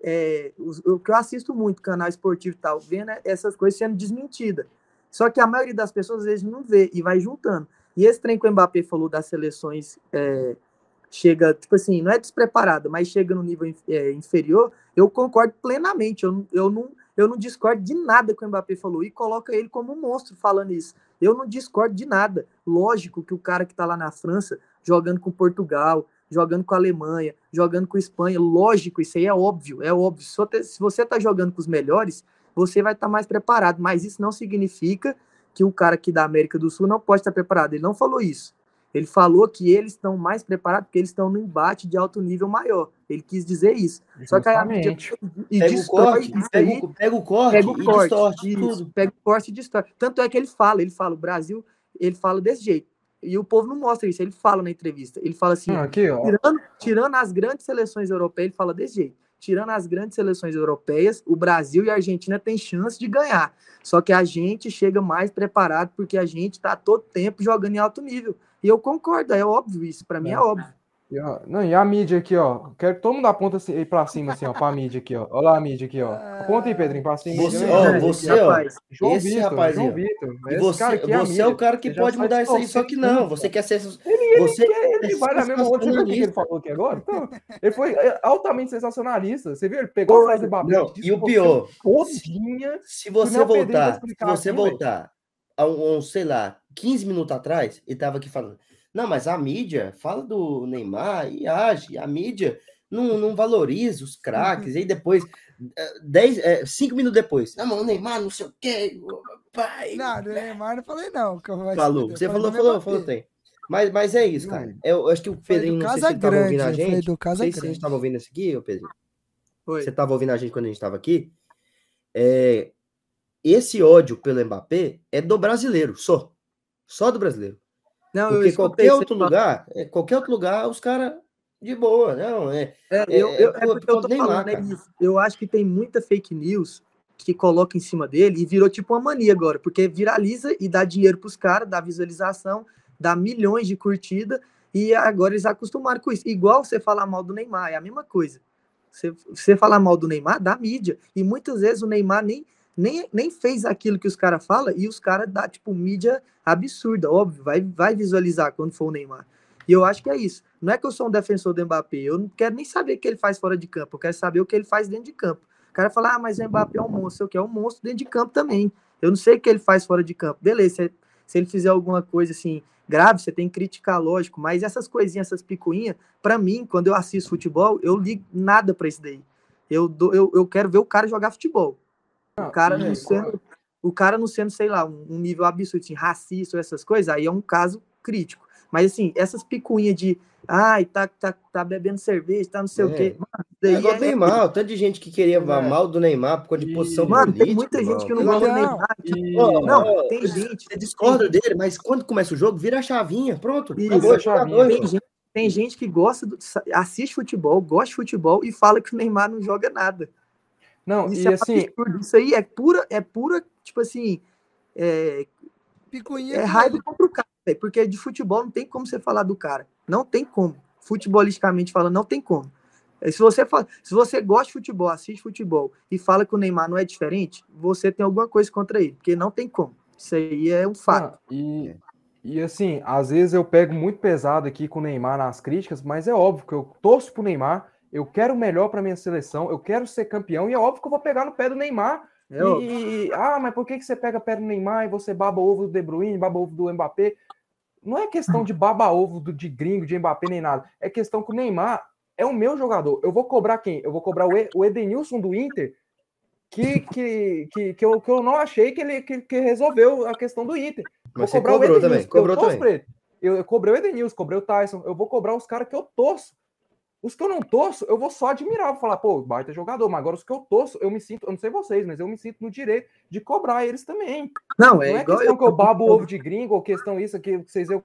D: É, o que eu assisto muito, canal esportivo e tal, vendo essas coisas sendo desmentidas. Só que a maioria das pessoas, às vezes, não vê e vai juntando. E esse trem que o Mbappé falou das seleções é, chega, tipo assim, não é despreparada, mas chega no nível é, inferior, eu concordo plenamente. Eu, eu, não, eu não discordo de nada que o Mbappé falou e coloca ele como um monstro falando isso. Eu não discordo de nada. Lógico que o cara que tá lá na França, jogando com Portugal, jogando com a Alemanha, jogando com a Espanha, lógico, isso aí é óbvio, é óbvio. Se você- Se você tá jogando com os melhores, você vai estar mais preparado, mas isso não significa que o cara aqui da América do Sul não pode estar preparado. Ele não falou isso. Ele falou que eles estão mais preparados porque eles estão no embate de alto nível maior. Ele quis dizer isso. Só que aí a mídia
C: Justamente.
D: e
B: Pega o corte,
D: isso
B: pega
D: aí,
B: o, pega o corte
D: pega o
B: e
D: corte,
B: distorce
D: isso,
B: tudo.
D: pega o corte e destrói. Tanto é que ele fala, ele fala, o Brasil, ele fala desse jeito. E o povo não mostra isso, ele fala na entrevista. Ele fala assim,
C: aqui, ó.
D: tirando, tirando as grandes seleções europeias, ele fala desse jeito. Tirando as grandes seleções europeias, o Brasil e a Argentina têm chance de ganhar. Só que a gente chega mais preparado porque a gente está todo tempo jogando em alto nível. E eu concordo, é óbvio isso. Para mim é
C: É.
D: óbvio.
C: E, ó, Não, e a mídia aqui, ó. Quero que todo mundo aponta assim, pra cima, assim, ó, pra mídia aqui, ó. Olha lá a mídia aqui, ó. Aponta aí, Pedrinho, pra cima.
B: Você-
C: Aí,
B: ó, você, ó,
D: rapaz.
C: João
B: esse
C: Vitor,
B: rapaz
C: João. Vitor.
B: Você,
C: cara aqui é
B: você é o cara que
C: Você
B: pode mudar isso aí, só que não. Você quer ser. Você
C: Ele
B: é
C: vai na mesma onda. Você viu o que ele falou aqui agora? Então, ele foi é, altamente sensacionalista. Você viu? Ele pegou a frase do
B: e o pior,
C: Todinha.
B: se você
C: vai
B: voltar, se você voltar a um, um, sei lá, 15 minutos atrás, ele tava aqui falando. Não, mas a mídia fala do Neymar e age. A mídia não, não valoriza os craques. E aí depois, 10, 5 minutos depois, não, mas o Neymar não sei o quê. Pai,
A: Não, do Neymar não falei não.
B: Falou, você falou, falou, falou, tem. Mas, mas é isso, cara. Eu, acho que o Pedrinho, não sei se
A: Casa
B: ele tava ouvindo a gente.
A: do
B: Não
A: Casa
B: sei se a gente tava ouvindo isso aqui, ô Pedrinho. Você tava ouvindo a gente quando a gente tava aqui. É, esse ódio pelo Mbappé é do brasileiro, só. Só do brasileiro.
D: Não, eu
B: Porque qualquer outro lugar, é, qualquer outro lugar, os caras de boa, não, é.
D: É, eu,
B: É,
D: eu,
B: é
D: é
B: por
D: eu tô falando, é
B: cara.
D: isso. Eu acho que tem muita fake news que coloca em cima dele e virou tipo uma mania agora, porque viraliza e dá dinheiro pros caras, dá visualização, dá milhões de curtida e agora eles acostumaram com isso. Igual você falar mal do Neymar, é a mesma coisa. Você, você falar mal do Neymar, dá mídia. E muitas vezes o Neymar nem, nem, nem fez aquilo que os caras falam e os caras dá, tipo, mídia absurda, óbvio, vai, vai visualizar quando for o Neymar. E eu acho que é isso. Não é que eu sou um defensor do Mbappé, eu não quero nem saber o que ele faz fora de campo, eu quero saber o que ele faz dentro de campo. O cara fala, ah, mas o Mbappé é um monstro, eu quero um monstro dentro de campo também. Eu não sei o que ele faz fora de campo. Beleza, você, Se ele fizer alguma coisa assim grave, você tem que criticar, lógico. Mas essas coisinhas, essas picuinhas, para mim, quando eu assisto futebol, eu ligo nada para isso daí. Eu, eu, eu quero ver o cara jogar futebol. O cara não sendo, o cara não sendo, sei lá, um, nível absurdo, assim, racista ou essas coisas, aí é um caso crítico. Mas assim, essas picuinhas de ai, tá, tá, tá bebendo cerveja, tá não sei o
B: É.
D: quê. Mano,
B: É
D: daí
B: igual
D: é-
B: o Neymar, o tanto de gente que queria
C: É.
B: mal do Neymar por causa de
C: E-
B: posição
D: Mano,
B: política.
D: tem muita gente que não gosta do
A: Não.
D: Neymar.
C: E-
B: Ó,
D: Não, tem gente.
B: Você discorda dele, mas quando começa o jogo, vira a chavinha. Pronto.
D: Isso,
B: acabou,
C: a chavinha.
D: Tem gente, tem gente que gosta, do, assiste futebol, gosta de futebol e fala que o Neymar não joga nada.
C: Não,
D: Isso
C: e
D: é
C: assim,
D: absurdo. Isso aí é pura, é pura, tipo assim, é,
A: Picuinha.
D: é raiva contra o cara, velho, porque de futebol não tem como você falar do cara. Não tem como. Futebolisticamente falando, não tem como. É, Se você, fala, se você gosta de futebol, assiste futebol e fala que o Neymar não é diferente, você tem alguma coisa contra ele, porque não tem como. Isso aí é um fato.
C: Ah, e, e assim, às vezes eu pego muito pesado aqui com o Neymar nas críticas, mas é óbvio que eu torço pro Neymar, eu quero o melhor para minha seleção, eu quero ser campeão, e é óbvio que eu vou pegar no pé do Neymar.
D: É
C: e, e- ah, mas por que, que você pega pé do Neymar e você baba ovo do De Bruyne, baba ovo do Mbappé? Não é questão de baba ovo do, de gringo, de Mbappé, nem nada. É questão que o Neymar é o meu jogador. Eu vou cobrar quem? Eu vou cobrar o, E- o Edenilson do Inter, que, que, que, que, eu, que eu não achei que ele que, que resolveu a questão do Inter.
B: Mas
C: Vou
B: você cobrou também.
C: eu
B: Cobrou
C: torço
B: também.
C: pra ele. Eu, eu cobrei o Edenilson, cobrei o Tyson, eu vou cobrar os caras que eu torço. Os que eu não torço, eu vou só admirar, vou falar, pô, baita jogador, mas agora os que eu torço, eu me sinto, eu não sei vocês, mas eu me sinto no direito de cobrar eles também.
D: Não,
C: Não
D: é
C: é
D: igual
C: questão
D: eu,
C: que eu babo o ovo de gringo, ou questão isso aqui, que vocês eu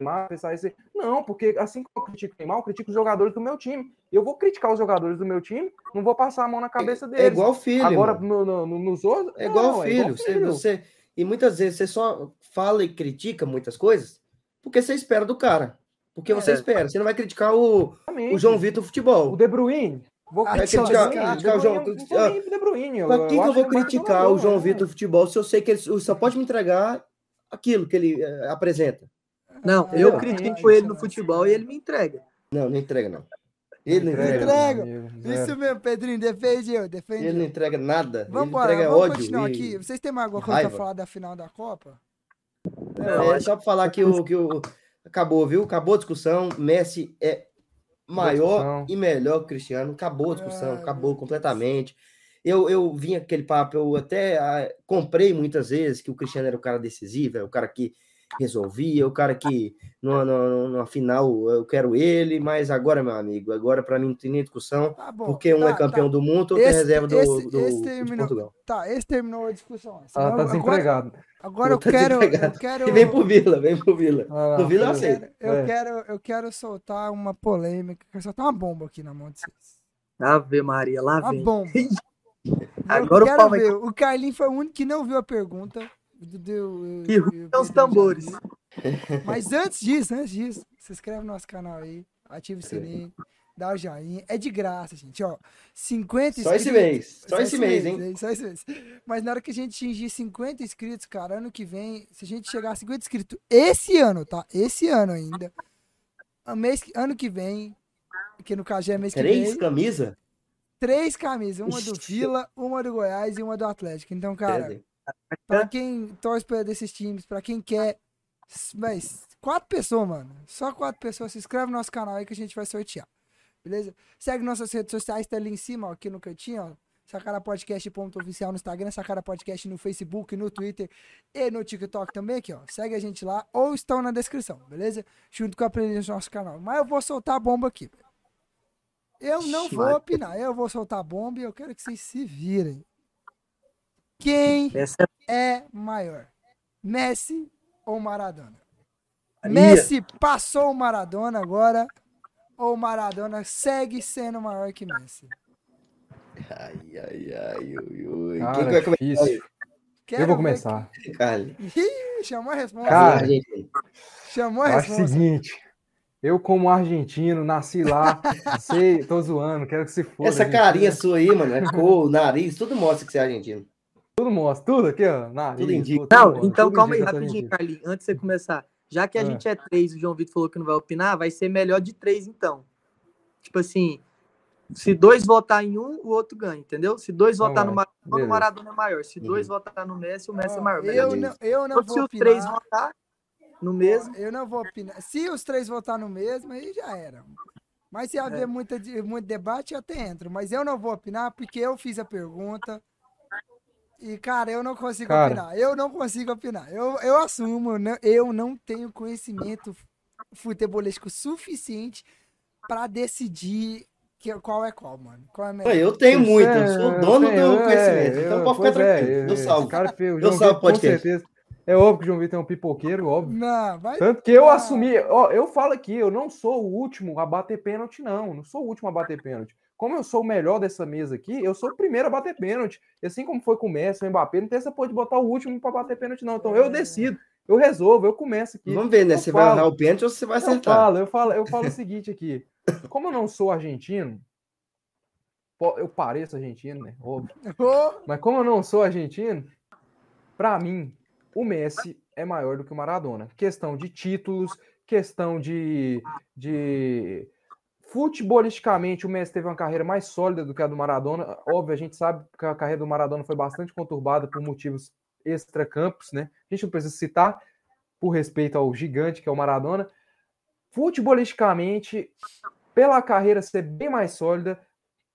C: Neymar, pensar aí. Não, porque assim que eu critico o Neymar, eu critico os jogadores do meu time. Eu vou criticar os jogadores do meu time, não vou passar a mão na cabeça deles.
B: É igual filho.
C: Agora,
B: irmão.
C: no, no- nos outros.
B: É igual
C: não,
B: filho. Você, você- e muitas vezes você só fala e critica muitas coisas porque você espera do cara. Porque você
D: É.
B: espera. Você não vai criticar o,
C: Exatamente.
B: o João Vitor
C: O
B: Futebol.
C: De Bruyne. Vou
A: Vai
C: criticar,
B: criticar-
C: o Bruyne.
B: o
C: De
B: João-
C: Bruyne, eu não De Bruyne.
B: Pra que eu vou criticar o João
C: né?
B: Vitor Futebol se eu sei que ele só pode me entregar aquilo que ele eh, apresenta?
D: Não,
A: Ah,
D: eu
C: não,
D: critico
A: não,
D: ele no
A: não,
D: futebol e ele me entrega.
B: Não, não entrega, não. Ele não
C: Entrega,
B: entrega.
A: Isso mesmo, Pedrinho, defende eu, defende
B: Ele não entrega nada.
A: Vamos
B: ele
A: embora,
B: entrega
A: vamos
B: ódio.
A: continuar
B: e-
A: aqui. Vocês têm mais alguma coisa pra
B: raiva.
A: falar da final da Copa?
B: É, só para falar que o, que o. Acabou, viu? Acabou a discussão. Messi é maior e melhor que o Cristiano. Acabou a discussão,
A: Ai,
B: acabou completamente. Eu, eu vim aquele papo, eu até ah, comprei muitas vezes que o Cristiano era o cara decisivo, era o cara que resolvia, o cara que numa, numa, numa final eu quero ele, mas agora, meu amigo, agora para mim não tem nem discussão,
A: Tá bom.
B: porque um
A: tá,
B: é campeão
A: tá.
B: do mundo, outro é
A: Esse-
B: reserva do,
A: esse-
B: do-
A: esse terminou.
B: Portugal.
A: Tá, esse terminou a discussão.
C: Ela
A: Senão-
C: tá
A: agora,
C: desempregado.
A: agora eu
B: Tá
A: quero, eu quero.
B: E vem pro Vila, vem pro Vila.
C: Ah,
B: No Vila eu
C: é.
B: aceito.
A: Eu
C: É.
A: quero, eu quero soltar uma polêmica, quero soltar uma bomba aqui na mão de vocês.
D: Ave Maria, lá
A: Uma
D: vem.
A: bomba.
D: Agora
A: eu
D: o
A: quero ver. O Carlinho foi o único que não viu a pergunta.
D: Que ruim são os tambores.
A: Mas antes disso, antes disso, se inscreve no nosso canal aí, ativa o sininho, dá o joinha. É de graça, gente. Ó, 50
B: Só esse
A: inscritos-
B: mês, só esse mês, hein?
A: Só esse mês. Mas na hora que a gente atingir 50 inscritos, cara, ano que vem, se a gente chegar a 50 inscritos esse ano, tá? Esse ano ainda. mês, que- ano que vem, que no caso é mês que
B: Três
A: vem,
B: camisas?
A: três camisas, uma do. Vila, uma do Goiás e uma do Atlético. Então, cara, Pra quem torce pra desses times, pra quem quer. Mas, quatro pessoas, mano. Só quatro pessoas. Se inscreve no nosso canal aí que a gente vai sortear. Beleza? Segue nossas redes sociais, tá ali em cima, ó, aqui no cantinho, ó. Sacara Podcast ponto oficial no Instagram, Sacara Podcast no Facebook, no Twitter e no TikTok também aqui, ó. Segue a gente lá ou estão na descrição, beleza? Junto com a playlist do nosso canal. Mas eu vou soltar a bomba aqui. Eu não vou opinar, eu vou soltar a bomba e eu quero que vocês se virem. Quem
D: Essa
A: é maior? Messi ou Maradona?
D: Aí,
A: Messi passou o Maradona agora ou Maradona segue sendo maior que Messi?
B: Ai, ai, ai, ui, ui.
C: Cara,
B: Quem que vai começar
C: difícil.
A: Quero
C: Eu vou começar.
B: Carly?
A: que- Ih, chamou a resposta.
C: Cara,
B: Gente,
A: chamou a
C: Eu acho o
A: resposta.
C: seguinte. Eu, como argentino, nasci lá, sei, tô zoando, quero que se foda.
B: essa carinha sua aí, mano, é cor, nariz, tudo mostra que você é argentino.
C: Tudo mostra, tudo aqui, ó. Nariz,
B: Tudo indica.
C: tudo
D: Não,
C: mostra,
D: então
C: tudo
D: calma aí, rapidinho. Carlinhos, antes de você começar. Já que a
C: Ah.
D: gente é três o João Vitor falou que não vai opinar, vai ser melhor de três, então. Tipo assim, Se dois votar em um, o outro ganha, entendeu? Se dois
C: Então
D: votar no
C: vai.
D: Maradona, o. Maradona é maior. Se dois
B: Uhum.
D: votar no Messi, o Messi é maior.
A: eu, não, eu não
D: Então, se
A: vou
D: os três
A: opinar.
D: votar no mesmo,
A: Eu não vou opinar. Se os três votar no mesmo, aí já era. Mas se haver
D: É.
A: muita, muito debate, eu até entro. Mas eu não vou opinar porque eu fiz a pergunta. E, cara, eu não consigo
C: Cara.
A: opinar. Eu não consigo opinar. Eu, eu assumo, né, eu não tenho conhecimento futebolístico suficiente pra decidir que, qual é qual, mano. Qual é a melhor.
B: Eu tenho
C: Isso
B: muito,
C: é-
B: eu sou o dono
C: tenho,
B: do
C: é,
B: conhecimento. Então
C: eu-
B: pode ficar
C: é,
B: tranquilo. Eu salvo.
C: cara
B: Eu
C: João
B: salvo
C: com
B: podcast.
C: certeza. É óbvio que o João Vitor é um pipoqueiro, óbvio.
A: Não, vai.
C: Tanto que eu assumi, ó, eu falo aqui, eu não sou o último a bater pênalti, não. Não sou o último a bater pênalti. Como eu sou o melhor dessa mesa aqui, eu sou o primeiro a bater pênalti. E assim como foi com o Messi, o Mbappé, não tem essa porra de botar o último para bater pênalti, não. Então eu decido, eu resolvo, eu começo aqui.
B: Vamos ver, né?
C: Eu
B: Você vai
C: falo.
B: errar o pênalti ou você vai
C: Eu
B: acertar?
C: falo, eu falo, eu falo o seguinte aqui. Como eu não sou argentino, eu pareço argentino, né? Óbvio. Mas como eu não sou argentino, pra mim, o Messi é maior do que o Maradona. Questão de títulos, questão de, de futebolisticamente, o Messi teve uma carreira mais sólida do que a do Maradona. Óbvio, a gente sabe que a carreira do Maradona foi bastante conturbada por motivos extracampos, né? A gente não precisa citar por respeito ao gigante que é o Maradona. Futebolisticamente, pela carreira ser bem mais sólida,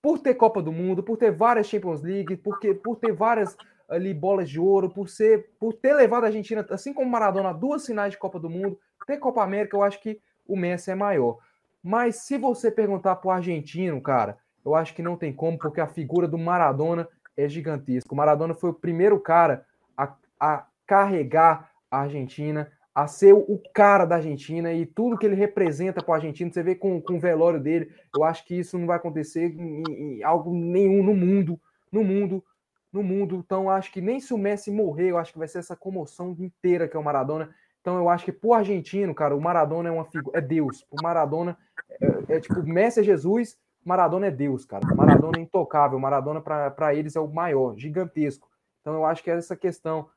C: por ter Copa do Mundo, por ter várias Champions League, porque, por ter várias ali bolas de ouro, por ser, por ter levado a Argentina, assim como o Maradona, a duas finais de Copa do Mundo, ter Copa América, eu acho que o Messi é maior. Mas se você perguntar pro argentino, cara, eu acho que não tem como, porque a figura do Maradona é gigantesca. O Maradona foi o primeiro cara a, a carregar a Argentina, a ser o cara da Argentina e tudo que ele representa para a Argentina. Você vê com, com o velório dele, eu acho que isso não vai acontecer em, em algo nenhum no mundo, no mundo, no mundo. Então, acho que nem se o Messi morrer, eu acho que vai ser essa comoção inteira que é o Maradona. Então, eu acho que pro argentino, cara, o Maradona é uma figura, é Deus. O Maradona é, é tipo, Messi é Jesus, Maradona é Deus, cara. Maradona é intocável, Maradona para eles é o maior, gigantesco. Então, eu acho que é essa questão.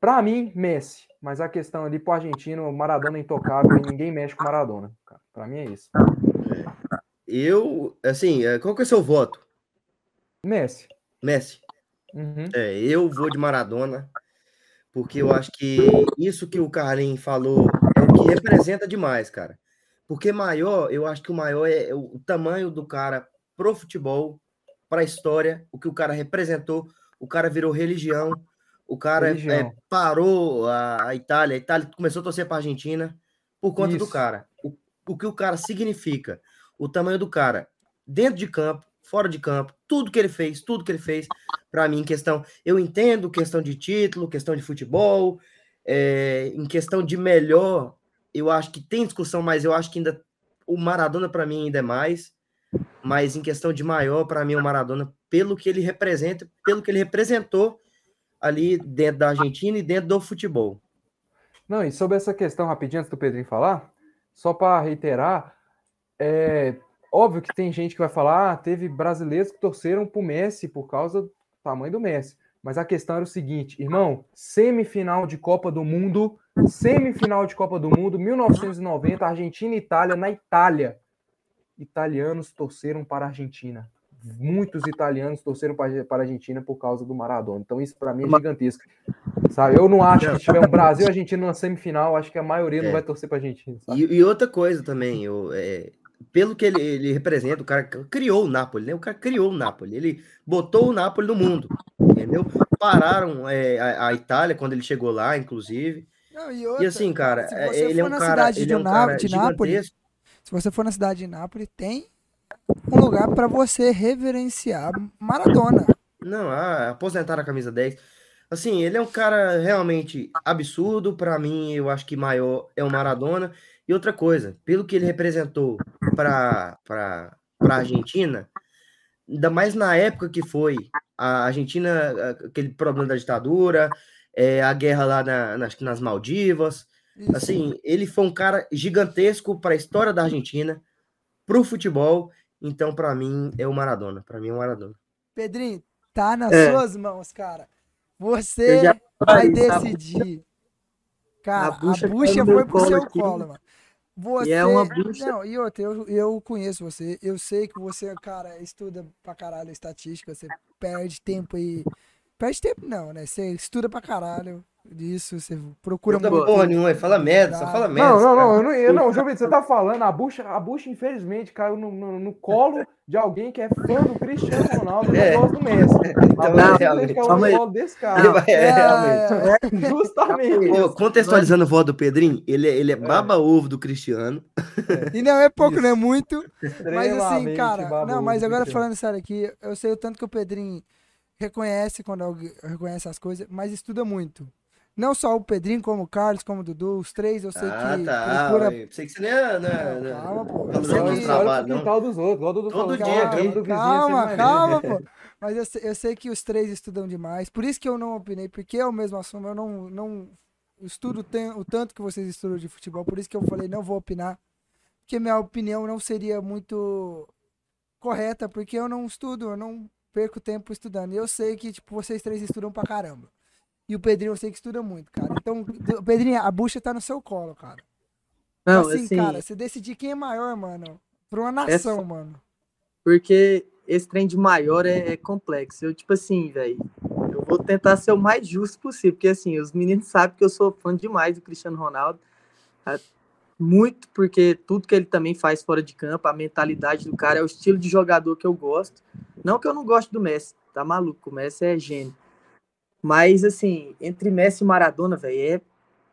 C: Para mim, Messi, mas a questão ali pro argentino, Maradona é intocável e ninguém mexe com o Maradona. Para mim é isso.
B: Eu, assim, é, qual que é o seu voto?
C: Messi.
B: Messi.
C: Uhum.
B: É, eu vou de Maradona, porque eu acho que isso que o Carlinhos falou é o que representa demais, cara. Porque maior, eu acho que o maior é o tamanho do cara pro futebol, para a história, o que o cara representou, o cara virou religião, o cara é,
C: Religião.
B: parou a, a Itália, a Itália começou a torcer para a Argentina por conta do
C: Isso.
B: cara. O, o que o cara significa, o tamanho do cara, dentro de campo, fora de campo, tudo que ele fez, tudo que ele fez, para mim, em questão, eu entendo questão de título, questão de futebol, é, em questão de melhor, eu acho que tem discussão, mas eu acho que ainda o Maradona para mim ainda é mais, mas em questão de maior, para mim o Maradona, pelo que ele representa, pelo que ele representou ali dentro da Argentina e dentro do futebol.
C: Não, e sobre essa questão, rapidinho, antes do Pedrinho falar, só para reiterar, é óbvio que tem gente que vai falar, ah, teve brasileiros que torceram pro Messi por causa tamanho do Messi. Mas a questão era o seguinte, irmão, semifinal de Copa do Mundo, semifinal de Copa do Mundo, 1990, Argentina e Itália, na Itália. Italianos torceram para a Argentina. Muitos italianos torceram para para a Argentina por causa do Maradona. Então isso para mim é gigantesco. Sabe? Eu não acho que tiver um Brasil e Argentina na semifinal, acho que a maioria não
B: É.
C: vai torcer para a Argentina. sabe?
B: E, e outra coisa também, eu, é, pelo que ele, ele representa, o cara criou o Napoli, né? O cara criou o Napoli, ele botou o Napoli no mundo, entendeu? Pararam é, a, a Itália quando ele chegou lá, inclusive.
A: Não, e,
B: E
A: outra,
B: assim, cara, é, ele é
A: for
B: um cara, ele é um cara
A: de Nápoles. Se você for na cidade de Nápoles, tem um lugar para você reverenciar Maradona.
B: Não, ah, aposentar a camisa 10. Assim, ele é um cara realmente absurdo. Para mim, eu acho que maior é o Maradona. E outra coisa, pelo que ele representou para a Argentina, ainda mais na época que foi a Argentina, a- aquele problema da ditadura, é, a guerra lá na- nas, nas Maldivas.
A: Isso.
B: Assim, ele foi um cara gigantesco para a história da Argentina, para o futebol. Então, para mim, é o Maradona. Para mim, é o Maradona.
A: Pedrinho, tá nas
D: É.
A: suas mãos, cara. Você
D: já
A: vai decidir. Cara,
D: A
A: a
D: bucha
A: bucha,
D: no meu
A: foi pro
D: colo
A: seu
D: aqui.
A: colo, mano. Você,
D: E é uma bucha.
A: Não, e outra, eu, eu conheço você. Eu sei que você, cara, estuda pra caralho estatística. Você perde tempo aí. Perde tempo não, né? Você estuda pra caralho disso. Você procura
B: Não
A: muito.
B: porra nenhuma, fala merda, só fala merda.
C: Não, não, não, eu não, eu não, João Vitor, você tá falando, a bucha, a bucha infelizmente caiu no, no, no colo de alguém que é fã do Cristiano Ronaldo e
B: É.
C: não gosta do Messi.
B: Então,
C: a
B: é, realmente.
C: caiu no colo desse
B: Ele
C: cara.
B: vai- é,
A: É,
B: realmente.
A: é,
C: Justamente.
B: Ô, contextualizando o voto do Pedrinho, ele, é- ele é baba-ovo do Cristiano.
A: E não é pouco,
C: Isso.
A: não é muito. Mas assim, cara, não, mas agora falando sério aqui, eu sei o tanto que o Pedrinho reconhece quando alguém reconhece as coisas, mas estuda muito. Não só o Pedrinho, como o Carlos, como o Dudu, os três, eu sei
B: Ah,
A: que
B: tá.
A: procura.
B: Pensei que você nem. Né,
A: Não,
B: né,
A: calma, pô. Eu
B: valorizar
A: sei
B: o
A: que-
B: trabalho, não.
C: dos outros, igual
B: Todo
C: falou,
B: dia
C: calma, do vizinho,
A: Calma, calma, pô. Mas eu, sei- eu sei que os três estudam demais. Por isso que eu não opinei, porque eu mesmo assumo, eu não, não estudo ten- o tanto que vocês estudam de futebol. Por isso que eu falei, não vou opinar. Porque minha opinião não seria muito correta, porque eu não estudo, eu não perco tempo estudando. E eu sei que, tipo, vocês três estudam pra caramba. E o Pedrinho eu sei que estuda muito, cara. Então, Pedrinho, a bucha tá no seu colo, cara.
D: Não,
A: assim,
D: assim,
A: cara, você decidir quem é maior, mano. Pra uma nação,
D: Essa-
A: mano.
D: porque esse trem de maior é, é complexo. Eu, tipo assim, velho, eu vou tentar ser o mais justo possível, porque assim, os meninos sabem que eu sou fã demais do Cristiano Ronaldo. Muito porque tudo que ele também faz fora de campo, a mentalidade do cara, é o estilo de jogador que eu gosto. Não que eu não gosto do Messi, tá maluco, o Messi é gênio. Mas, assim, entre Messi e Maradona, velho, é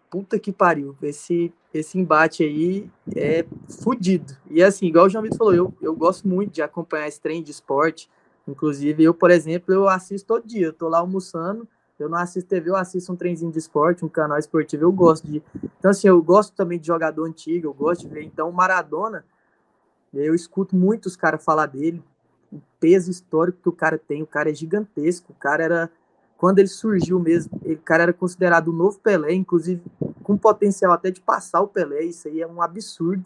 D: puta que pariu. Esse, esse embate aí é fudido. E assim, igual o João Vitor falou, eu, eu gosto muito de acompanhar esse trem de esporte. Inclusive, eu, por exemplo, eu assisto todo dia. Eu tô lá almoçando, eu não assisto TV, eu assisto um trenzinho de esporte, um canal esportivo, eu gosto de. Então, assim, eu gosto também de jogador antigo, eu gosto de ver. Então, Maradona, eu escuto muito os caras falar dele, o peso histórico que o cara tem, o cara é gigantesco, o cara era. Quando ele surgiu mesmo, ele, o cara era considerado o novo Pelé, inclusive com potencial até de passar o Pelé, isso aí é um absurdo,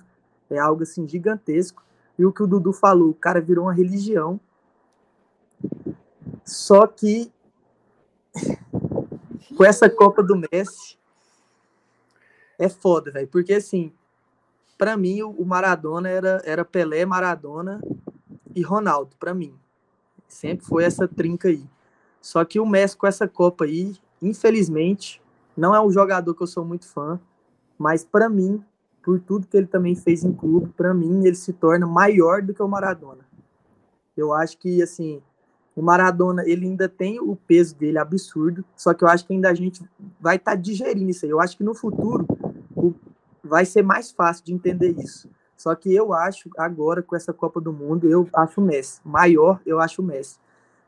D: é algo assim gigantesco. E o que o Dudu falou, o cara virou uma religião. Só que com essa Copa do Messi é foda, velho, porque assim, para mim o Maradona era era Pelé, Maradona e Ronaldo, para mim. Sempre foi essa trinca aí. Só que o Messi com essa Copa aí, infelizmente, não é um jogador que eu sou muito fã, mas para mim, por tudo que ele também fez em clube, para mim ele se torna maior do que o Maradona. Eu acho que assim, o Maradona, ele ainda tem o peso dele absurdo, só que eu acho que ainda a gente vai estar digerindo isso aí. Eu acho que no futuro vai ser mais fácil de entender isso. Só que eu acho, agora com essa Copa do Mundo, eu acho o Messi. Maior, eu acho o Messi.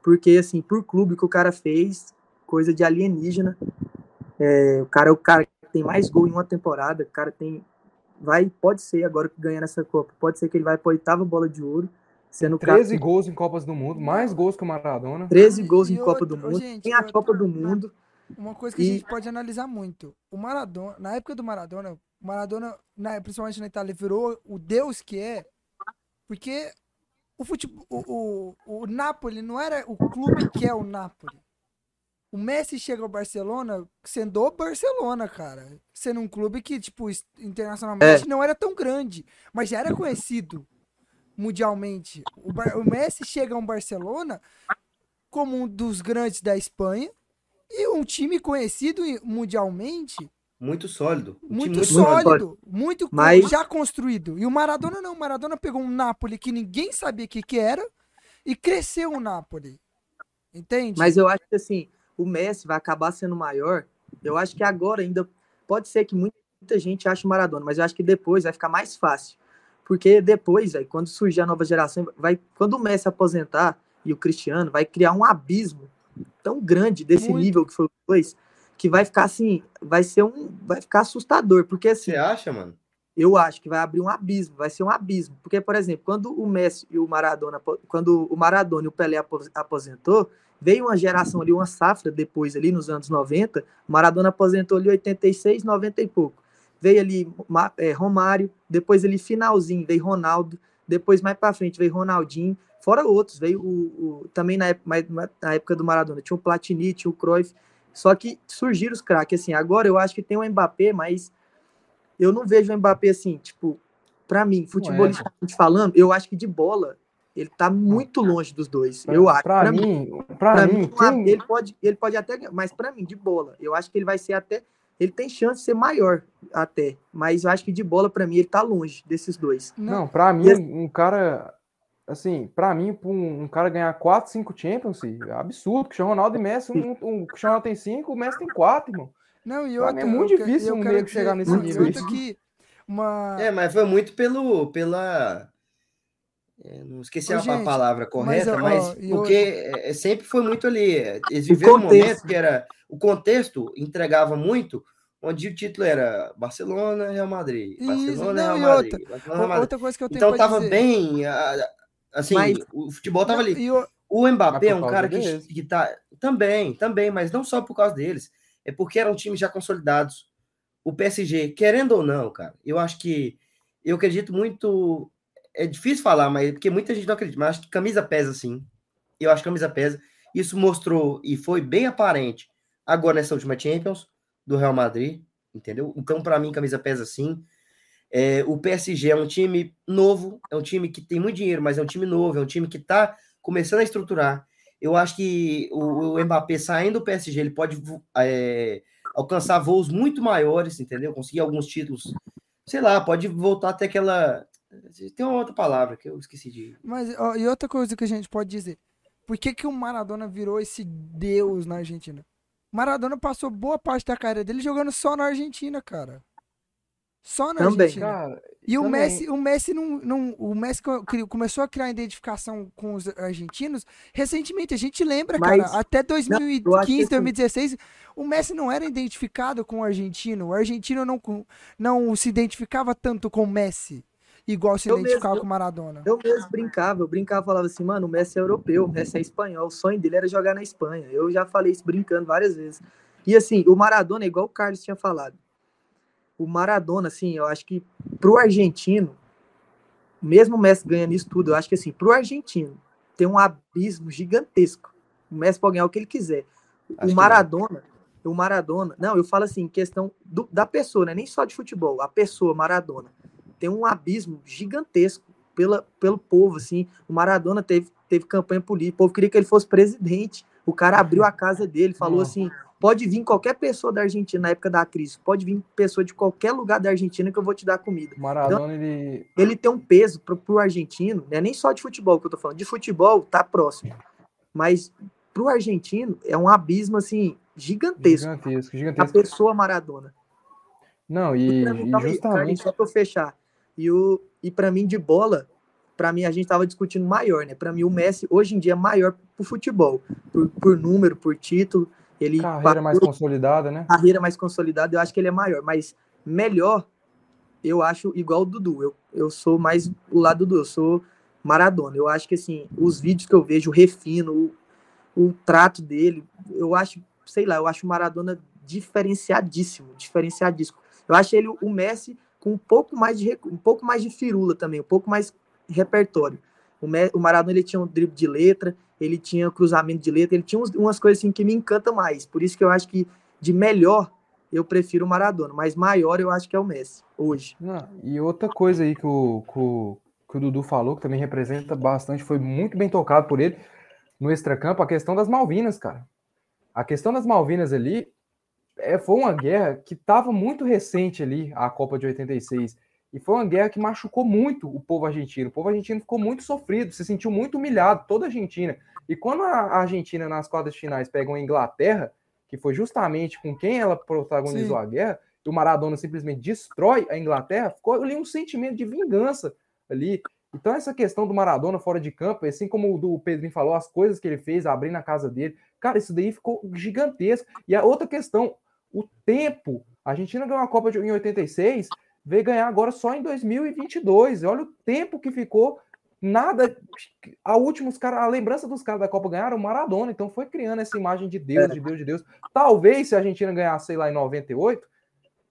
D: Porque, assim, por clube que o cara fez, coisa de alienígena. É, o cara é o cara que tem mais gol em uma temporada. O cara tem. Vai, pode ser agora que ganhar essa Copa. Pode ser que ele vai para oitava bola de ouro. Sendo o cara
C: 13 gols em Copas do Mundo, mais gols que o Maradona.
D: 13 gols
A: E
D: em Copa do Mundo.
A: gente,
D: tem a
A: outra-
D: Copa do Mundo.
A: Uma coisa que a
D: E-
A: gente pode analisar muito. O Maradona, na época do Maradona, o Maradona, na- principalmente na Itália, virou o deus que é, porque o futebol, o, o, o Napoli não era o clube que é o Napoli. O Messi chega ao Barcelona sendo o Barcelona, cara. Sendo um clube que, tipo, internacionalmente não era tão grande, mas já era conhecido mundialmente. O, Bar- o Messi chega a um Barcelona como um dos grandes da Espanha e um time conhecido mundialmente,
B: Muito sólido. Um time
A: muito,
B: muito
A: sólido, muito co-
D: Mas-
A: já construído. E o Maradona não, o Maradona pegou um Napoli que ninguém sabia o que, que era e cresceu o Napoli. Entende?
D: Mas eu acho que assim, o Messi vai acabar sendo maior. Eu acho que agora ainda pode ser que muita gente ache o Maradona, mas eu acho que depois vai ficar mais fácil. Porque depois, véio, quando surgir a nova geração, vai, quando o Messi aposentar e o Cristiano, vai criar um abismo tão grande desse
A: Muito.
D: nível que foi os dois, que vai ficar assim, vai ser um, vai ficar assustador, porque assim,
B: Você acha, mano?
D: eu acho que vai abrir um abismo, vai ser um abismo. Porque, por exemplo, quando o Messi e o Maradona, quando o Maradona e o Pelé apo- aposentou, veio uma geração ali, uma safra depois ali nos anos 90, o Maradona aposentou ali 86, 90 e pouco. Veio ali é, Romário, depois ali finalzinho, veio Ronaldo, depois mais para frente veio Ronaldinho, fora outros, veio o, o- também na época, na época do Maradona, tinha o Platini, tinha o Cruyff, só que surgiram os craques, assim, agora eu acho que tem o Mbappé, mas eu não vejo o Mbappé assim, tipo, pra mim, futebolisticamente falando, eu acho que de bola ele tá muito longe dos dois.
C: Pra-
D: eu acho.
C: Pra mim, Pra mim,
D: mim,
C: quem-
D: ele pode, ele pode até, mas pra mim de bola, eu acho que ele vai ser até, ele tem chance de ser maior até, mas eu acho que de bola pra mim ele tá longe desses dois.
C: Não, pra mim,
D: E esse-
C: um cara. Assim, pra mim, um, um cara ganhar 4, 5 Champions, é absurdo. Cristiano Ronaldo e Messi, um, um, o Cristiano Ronaldo tem 5, o Messi tem 4, irmão.
A: Não, e
C: mim
A: outra,
C: é muito
A: eu
C: difícil
A: eu
C: um nego chegar nesse nível.
A: que uma...
B: É, mas foi muito pelo, pela. é, não esqueci
A: Ô,
B: a, a
A: gente,
B: palavra correta,
A: ó,
B: mas,
A: e
B: porque é, é, sempre foi muito ali. é, Eles
D: O
B: viveram um momento que era. O contexto entregava muito, onde o título era Barcelona, Real Madrid.
A: Isso,
B: Barcelona,
A: não,
B: Real
A: e
B: Madrid.
A: outra,
B: Barcelona, Real Madrid.
A: outra coisa que eu tenho
B: Então tava
A: dizer.
B: bem. ah, Assim,
D: Mas-
B: o futebol tava ali.
A: e o-
B: Mbappé é um cara que, que tá. Também, também, mas não só por causa deles. É porque eram times já consolidados. O PSG, querendo ou não, cara, eu acho que. Eu acredito muito. É difícil falar, mas porque muita gente não acredita, mas acho que camisa pesa sim. Eu acho que camisa pesa. Isso mostrou e foi bem aparente agora nessa última Champions do Real Madrid, entendeu? Então, para mim, camisa pesa sim. É, o PSG é um time novo, é um time que tem muito dinheiro, mas é um time novo, é um time que está começando a estruturar. Eu acho que o, o Mbappé saindo do PSG, ele pode é, alcançar voos muito maiores, entendeu? Conseguir alguns títulos. Sei lá, pode voltar até aquela. Tem uma outra palavra que eu esqueci de.
A: Mas, ó, e outra coisa que a gente pode dizer. Por que, que o Maradona virou esse deus na Argentina? Maradona passou boa parte da carreira dele jogando só na Argentina, cara. Só na
D: Também.
A: Argentina.
C: Cara,
A: E o
C: também.
A: Messi, o Messi não, não, o Messi começou a criar identificação com os argentinos recentemente. A gente lembra,
D: Mas-
A: cara, até
D: eu acho
A: 2015,
D: que assim-
A: 2016, o Messi não era identificado com o argentino. O argentino não, não se identificava tanto com o Messi, igual se
D: Eu
A: identificava
D: mesmo,
A: com o Maradona.
D: Eu mesmo brincava, eu brincava, falava assim, mano, o Messi é europeu, o Messi é espanhol, o sonho dele era jogar na Espanha. Eu já falei isso brincando várias vezes. E assim, o Maradona é igual o Carlos tinha falado. O Maradona, assim, eu acho que pro argentino, mesmo o Messi ganhando isso tudo, eu acho que assim, pro argentino, tem um abismo gigantesco. O Messi pode ganhar o que ele quiser.
B: Acho
D: o. Maradona, o Maradona, não, eu falo assim, questão do- da pessoa, né? Nem só de futebol, a pessoa, Maradona, tem um abismo gigantesco pela, pelo povo, assim. O Maradona teve, teve campanha política, o povo queria que ele fosse presidente. O cara abriu a casa dele, falou assim: pode vir qualquer pessoa da Argentina na época da crise, pode vir pessoa de qualquer lugar da Argentina que eu vou te dar comida.
C: Maradona, ele.
D: Ele tem um peso pro, pro argentino, né? Nem só de futebol que eu tô falando, de futebol tá próximo. Mas pro argentino é um abismo assim gigantesco.
C: Gigantesco,
D: A
C: gigantesco.
D: pessoa Maradona.
C: Não,
D: E
C: e, justamente.
D: Carlinhos, só pra eu fechar. E, o, e para mim, de bola, para mim, a gente tava discutindo maior, né? Para mim, o Messi, hoje em dia, é maior pro futebol. Por, por número, por título. Ele
C: Carreira mais consolidada, né?
D: carreira mais consolidada, eu acho que ele é maior. Mas melhor, eu acho igual o Dudu. Eu, eu sou mais o lado do Dudu, eu sou Maradona. Eu acho que, assim, os vídeos que eu vejo, o refino, o, o trato dele, eu acho, sei lá, eu acho o Maradona diferenciadíssimo, diferenciadíssimo. Eu acho ele o Messi com um pouco mais de um pouco mais de firula também, um pouco mais repertório. O, Maradona ele tinha um drible de letra, ele tinha cruzamento de letra, ele tinha umas coisas assim que me encantam mais. Por isso que eu acho que de melhor eu prefiro o Maradona, mas maior eu acho que é o Messi hoje.
C: Não, e outra coisa aí que o, que, o, que o Dudu falou, que também representa bastante, foi muito bem tocado por ele no extracampo, a questão das Malvinas, cara. A questão das Malvinas ali é, foi uma guerra que estava muito recente ali, a Copa de 86. E foi uma guerra que machucou muito o povo argentino. O povo argentino ficou muito sofrido, se sentiu muito humilhado, toda a Argentina. E quando a Argentina, nas quartas finais, pegam a Inglaterra, que foi justamente com quem ela protagonizou
A: Sim.
C: a guerra, e o Maradona simplesmente destrói a Inglaterra, ficou ali um sentimento de vingança ali. Então, essa questão do Maradona fora de campo, assim como o do Pedrinho falou, as coisas que ele fez, abrindo a casa dele, cara, isso daí ficou gigantesco. E a outra questão, o tempo. A Argentina ganhou a Copa em 86, veio ganhar agora só em 2022. E olha o tempo que ficou. Nada. A últimos cara, a lembrança dos caras da Copa ganharam o Maradona, então foi criando essa imagem de Deus, de Deus, de Deus. Talvez se a Argentina ganhasse, sei lá, em 98,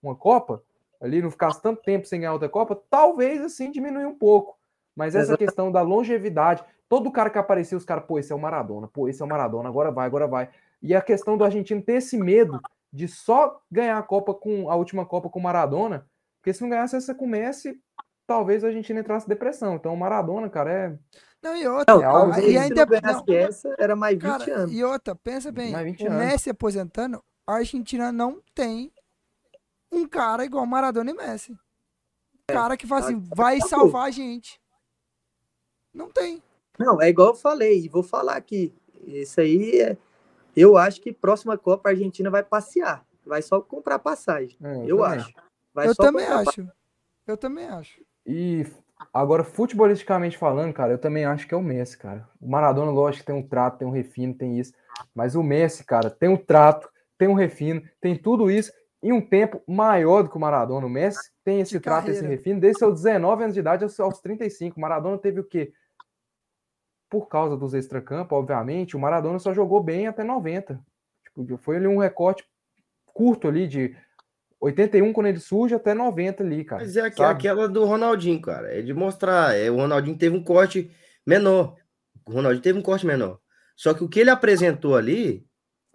C: uma Copa, ali não ficasse tanto tempo sem ganhar outra Copa, talvez assim diminuir um pouco. Mas essa
D: Exato.
C: questão da longevidade, todo cara que aparecia, os caras, pô, esse é o Maradona, pô, esse é o Maradona, agora vai, agora vai. E a questão do argentino ter esse medo de só ganhar a Copa com a última Copa com o Maradona, Porque se não ganhasse essa com o Messi, talvez a Argentina entrasse em depressão. Então o Maradona, cara, é.
A: Não, e outra.
C: É algo-
A: e ainda,
D: não essa, era mais 20
A: cara,
D: anos.
A: e outra, pensa bem,
C: Mais 20
A: o
C: anos.
A: Messi aposentando, a Argentina não tem um cara igual Maradona e Messi.
D: É,
A: Cara que fala assim, vai
D: acabou.
A: salvar a gente. Não tem.
D: Não, é igual eu falei, e vou falar aqui. Isso aí é. Eu acho que próxima Copa a Argentina vai passear. Vai só comprar passagem.
C: é,
D: Eu
C: também.
D: acho. Vai
A: eu
D: só
A: também acho. Eu também acho.
C: E agora, futebolisticamente falando, cara, eu também acho que é o Messi, cara. O Maradona, lógico, tem um trato, tem um refino, tem isso. Mas o Messi, cara, tem um trato, tem um refino, tem tudo isso em um tempo maior do que o Maradona. O Messi tem esse
A: De
C: trato, esse
A: carreira.
C: refino, desde seus 19 anos de idade aos, aos 35. O Maradona teve o quê? Por causa dos extracampos, obviamente, o Maradona só jogou bem até 90. Tipo, foi ali um recorte curto ali de 81 quando ele surge até 90 ali, cara.
B: Mas é
C: sabe?
B: aquela do Ronaldinho, cara. É de mostrar. É, o Ronaldinho teve um corte menor. O Ronaldinho teve um corte menor. Só que o que ele apresentou ali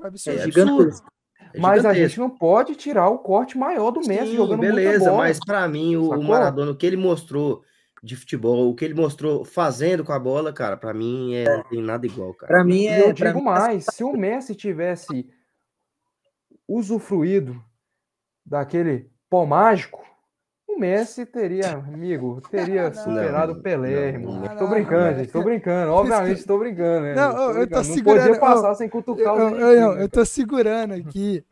D: É
A: absurdo.
D: gigantesco.
B: é
C: Mas a gente não pode tirar o corte maior do Messi
B: Sim,
C: jogando
B: beleza,
C: muita bola.
B: mas pra mim o, o? Maradona, o que ele mostrou de futebol, o que ele mostrou fazendo com a bola, cara, pra mim é, não tem nada igual, cara.
D: Pra mim
C: E
D: é.
C: eu
D: pra
C: digo
D: mim,
C: mais, se o Messi tivesse usufruído daquele pó mágico, o Messi teria, amigo, teria
A: Não,
C: superado o Pelé, irmão.
A: não,
C: tô brincando,
A: não.
C: gente, tô brincando. Obviamente, tô brincando, né?
A: Não,
C: gente,
A: eu- eu tô
C: brincando.
A: segurando,
C: Não podia
A: eu-
C: passar sem
A: Eu,
C: cutucar
A: eu,
C: os
A: eu, eu, eu tô segurando aqui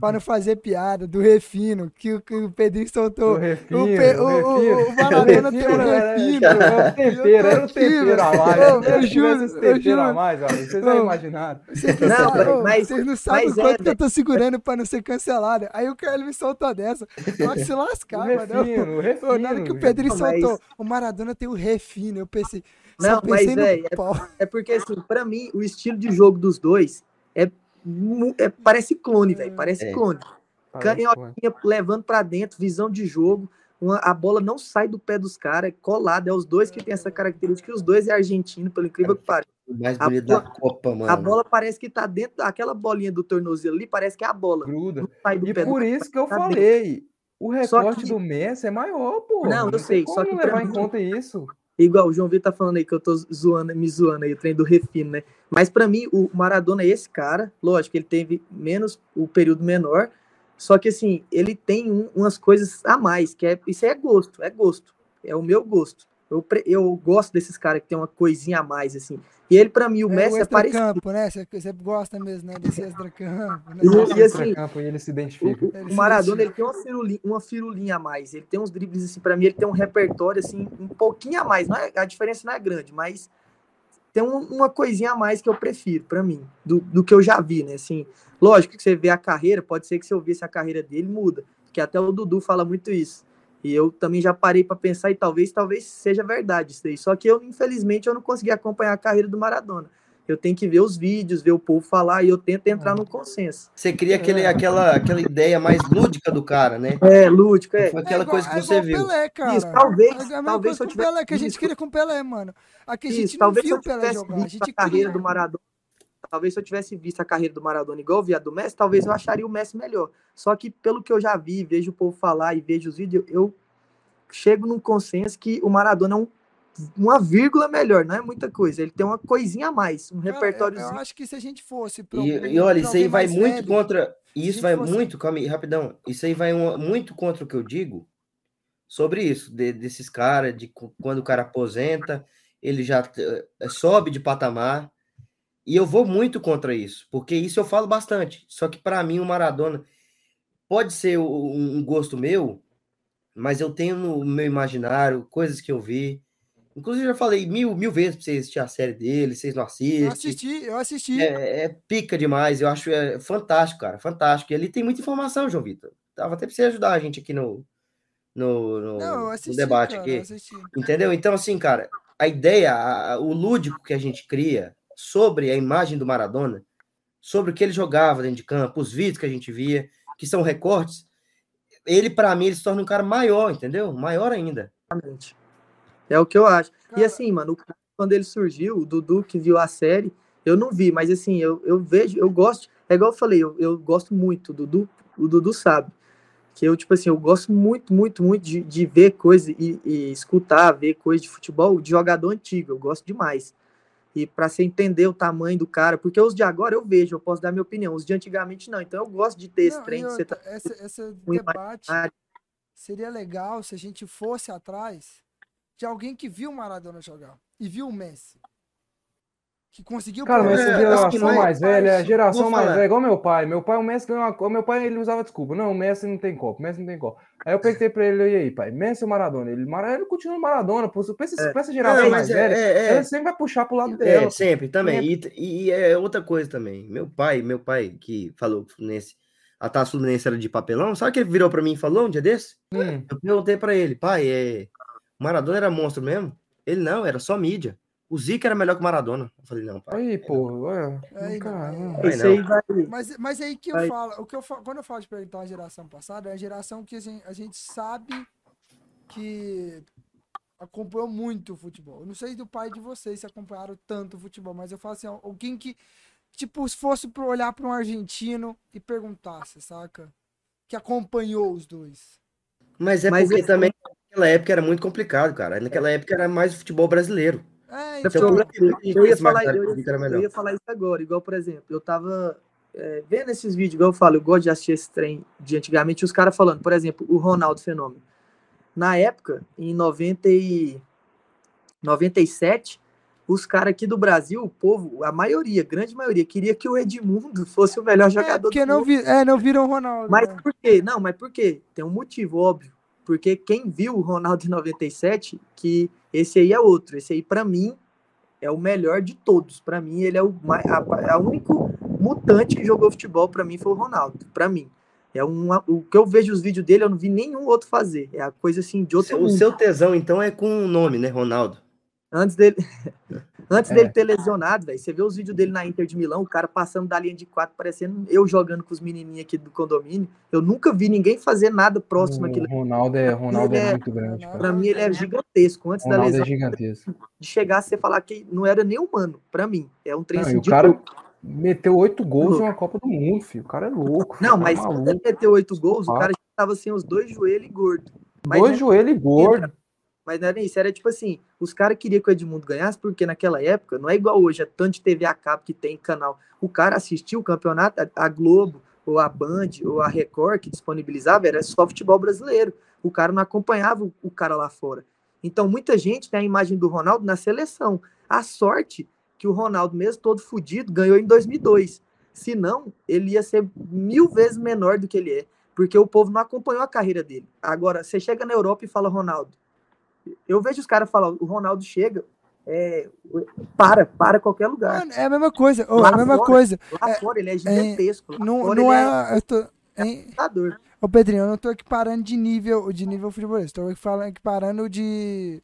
A: pra não fazer piada do refino que, o- que o Pedrinho
C: Do
A: soltou.
C: refino,
A: o, Pe- o, o,
C: refino.
A: o Maradona tem um
C: refino era-
A: refino.
C: Era o tempero, era o
A: aqui,
C: tempero a mais.
A: Eu-
C: Se
A: eu juro, eu
C: tempero a
A: juro.
C: mais, vocês
A: Não.
C: imaginaram.
A: Vocês não,
D: Não,
A: sabem,
D: mas-
A: vocês não sabem o
D: é,
A: quanto que eu tô segurando pra não ser cancelado. Aí o Carlos me soltou dessa. Pode se
C: O
A: lascar, mano.
C: refino, o refino.
A: Na hora que o Pedrinho
D: Não, mas-
A: soltou, o Maradona tem o refino. Eu pensei. Só
D: Não, mas,
A: pensei no
D: véi, é-
A: pau.
D: É porque, assim, pra mim, o estilo de jogo dos dois é. É- parece clone, velho. Parece
B: É.
D: clone.
C: Parece,
D: Canhotinha levando pra dentro, visão de jogo. uma- a bola não sai do pé dos caras, é colado. É os dois que tem essa característica. E os dois é argentino, pelo incrível que pareça.
B: O mais
D: A
B: bonito
D: bola-
B: da Copa, mano.
D: A bola parece que tá dentro daquela bolinha do tornozelo ali, parece que é a bola.
C: gruda.
D: Não sai do
C: E
D: pé
C: por
D: do
C: isso que eu
D: tá
C: falei, o
D: Só
C: recorte
D: que-
C: do Messi é maior, pô.
D: Não, eu
C: tem
D: sei,
C: como
D: só que
C: não levar em
D: mim-
C: conta isso.
D: Igual o João Vitor tá falando aí que eu tô zoando, me zoando aí, o trem do refino, né? Mas pra mim, o Maradona é esse cara, lógico, ele teve menos, o período menor, só que assim, ele tem um- umas coisas a mais, que é, isso é gosto, é gosto, é o meu gosto. Eu, eu gosto desses caras que tem uma coisinha a mais, assim. E ele, pra mim, o
A: É
D: Messi
A: o
D: é parecido.
A: extracampo, né? Você, você gosta mesmo, né? Desse extracampo. Né?
D: E- e assim,
C: e ele se identifica.
D: o- o
A: se
D: Maradona,
A: identifica.
D: ele tem uma firulinha, uma firulinha a mais. Ele tem uns dribles, assim, pra mim, ele tem um repertório, assim, um pouquinho a mais. Não é, a diferença não é grande, mas tem um- uma coisinha a mais que eu prefiro, pra mim, do, do que eu já vi, né? Assim, lógico que você vê a carreira, pode ser que se eu visse a carreira dele, muda. Porque até o Dudu fala muito isso. E eu também já parei pra pensar e talvez, talvez seja verdade isso daí. Só que eu, infelizmente, eu não consegui acompanhar a carreira do Maradona. Eu tenho que ver os vídeos, ver o povo falar e eu tento entrar no consenso.
B: Você cria aquele, aquela, aquela ideia mais lúdica do cara, né?
D: É, lúdico, é.
B: Foi aquela
A: igual-
B: coisa que
A: é
B: você
A: igual
B: viu.
A: o Pelé, cara.
D: Isso, talvez-
A: É
D: talvez se eu
A: com o
D: tivesse
A: Pelé, que a gente queria com o Pelé, mano. Aqui a
D: Isso,
A: gente não
D: talvez se
A: viu o Pelé jogar. A gente
D: a carreira do Maradona, talvez se eu tivesse visto a carreira do Maradona igual eu vi a do Messi, talvez eu acharia o Messi melhor. Só que pelo que eu já vi, vejo o povo falar e vejo os vídeos, eu chego num consenso que o Maradona é um- uma vírgula melhor, não é muita coisa. Ele tem uma coisinha a mais, um
A: Cara, eu-
D: repertóriozinho.
A: Eu, acho que se a gente fosse pra
B: E,
A: algum-
B: e olha,
A: pra
B: isso aí vai muito
A: velho,
B: contra. E isso vai
A: fosse-
B: muito, calma aí, rapidão. Isso aí vai um- muito contra o que eu digo sobre isso, de- desses caras, de quando o cara aposenta, ele já eh, sobe de patamar. E eu vou muito contra isso, porque isso eu falo bastante. Só que para mim o Maradona pode ser um gosto meu, mas eu tenho no meu imaginário coisas que eu vi. Inclusive, eu já falei mil, mil vezes pra vocês assistir a série dele, vocês não
A: Eu
B: assistem.
A: assisti, eu assisti.
B: É, é pica demais, eu acho é, fantástico, cara, fantástico. E ali tem muita informação, João Vitor. Tava até pra você ajudar a gente aqui no, no, no-
A: não, eu
B: no
A: assisti,
B: debate
A: cara,
B: aqui.
A: eu assisti.
B: Entendeu? Então, assim, cara, a ideia, a- o lúdico que a gente cria sobre a imagem do Maradona, sobre o que ele jogava dentro de campo, os vídeos que a gente via, que são recortes, ele, pra mim, ele se torna um cara maior, entendeu? Maior ainda.
D: Exatamente. É o que eu acho. E
A: Cara,
D: assim, mano, quando ele surgiu, o Dudu que viu a série, eu não vi, mas assim, eu, eu vejo, eu gosto, é igual eu falei, eu, eu gosto muito, o Dudu, o Dudu sabe, que eu, tipo assim, eu gosto muito, muito, muito de, de ver coisa e, e escutar, ver coisa de futebol de jogador antigo, eu gosto demais. E para você entender o tamanho do cara, porque os de agora eu vejo, eu posso dar minha opinião, os de antigamente não. Então eu gosto de ter esse
A: Não,
D: trem
A: outra,
D: tá
A: esse, debate
D: imaginário.
A: seria legal se a gente fosse atrás de alguém que viu o Maradona jogar e viu o Messi. Que conseguiu
C: Cara, mas
A: pôr-
C: essa
B: É,
C: geração
B: mas-
C: mais velha, é a geração mais velha, igual meu pai. Meu pai, o Messi ganhou uma. Meu pai, ele usava desculpa. Não, o Messi não tem Copa, o Messi não tem Copa. Aí eu perguntei pra ele, e aí, pai, Messi ou Maradona? Ele, Maradona, ele continua no Maradona. Pô, pra, essa, pra essa geração
B: Não,
C: mais
B: é-
C: velha,
B: é- é.
C: ela sempre vai puxar pro lado
B: É,
C: dela.
B: sempre, também. E, e é outra coisa também. Meu pai, meu pai que falou que Fluminense, a taça Fluminense era de papelão, sabe o que ele virou pra mim e falou um dia desse?
C: Hum,
B: Eu perguntei pra ele, pai, é... o Maradona era monstro mesmo? Ele não, era só mídia. O Zica era melhor que o Maradona. Eu falei, não, pai.
C: aí, pô, é,
A: Aí,
C: cara,
A: não,
D: aí vai.
A: Mas, mas aí que eu
D: Vai.
A: falo, o que eu falo, quando eu falo de perguntar uma geração passada, é a geração que a gente, a gente sabe que acompanhou muito o futebol. Eu não sei do pai de vocês se acompanharam tanto o futebol, mas eu falo assim, alguém que, tipo, se fosse pra olhar para um argentino e perguntasse, saca? Que acompanhou os dois.
B: Mas é
D: Mas
B: porque também naquela época era muito complicado, cara. Naquela época era mais o futebol brasileiro.
A: É,
D: Então,
B: gente
D: eu, ia falar, eu, eu ia falar isso agora, igual, por exemplo, eu tava é, vendo esses vídeos, igual eu falo, eu gosto de assistir esse trem de antigamente, os caras falando, por exemplo, o Ronaldo Fenômeno. Na época, em 90 e 97, os caras aqui do Brasil, o povo, a maioria, a grande maioria, queria que o Edmundo fosse o melhor
A: é
D: jogador
A: porque
D: do
A: não,
D: mundo.
A: vi, é, não viram o Ronaldo.
D: Mas
A: né?
D: por quê? Não, mas por quê? Tem um motivo, óbvio. Porque quem viu o Ronaldo em 97, que esse aí é outro. Esse aí, pra mim, é o melhor de todos. Pra mim, ele é o mais, a, a único mutante que jogou futebol, pra mim, foi o Ronaldo. Pra mim. É um, o que eu vejo os vídeos dele, eu não vi nenhum outro fazer. É a coisa assim de outro
B: O
D: mundo.
B: seu tesão, então, é com o nome, né, Ronaldo?
D: Antes dele, antes
C: É.
D: dele ter lesionado, velho, você vê os vídeos dele na Inter de Milão, o cara passando da linha de quatro, parecendo eu jogando com os menininhos aqui do condomínio. Eu nunca vi ninguém fazer nada próximo
C: O
D: àquilo.
C: Ronaldo é, Ronaldo
D: Ele
C: é
D: é-
C: muito grande, cara.
D: Pra mim, ele é gigantesco. Antes da
C: Ronaldo
D: lesão,
C: é gigantesco.
D: de chegar a você falar que não era nem humano. Pra mim, é um trem
C: Não,
D: assim
C: e o
D: de
C: cara
D: louco.
C: meteu oito gols em uma Copa do Mundo, filho. O cara é louco.
D: Não,
C: filho,
D: mas
C: tá
D: quando ele meteu oito gols, o cara já tava sem os dois joelhos e gordo. Mas,
C: Dois
D: né,
C: joelhos gordos.
D: Mas não era isso, era tipo assim, os caras queriam que o Edmundo ganhasse, porque naquela época, não é igual hoje, é tanto de TV a cabo que tem canal. O cara assistia o campeonato, a- Globo, ou a Band, ou a Record, que disponibilizava, era só futebol brasileiro. O cara não acompanhava o- cara lá fora. Então, muita gente tem a imagem do Ronaldo na seleção. A sorte que o Ronaldo, mesmo todo fudido, ganhou em 2002. Se não, ele ia ser mil vezes menor do que ele é, porque o povo não acompanhou a carreira dele. Agora, você chega na Europa e fala Ronaldo. Eu vejo os caras falar, o Ronaldo chega, é, para, para qualquer lugar.
A: É a mesma coisa. ô, é a mesma
D: fora,
A: coisa.
D: Lá
A: é-
D: fora ele é gigantesco. lá
A: Não,
D: fora
A: não
D: ele
A: é. Eu tô,
D: assustador.
A: Ô, Pedrinho, eu não tô equiparando de nível, de nível futebolista. Falando, equiparando de.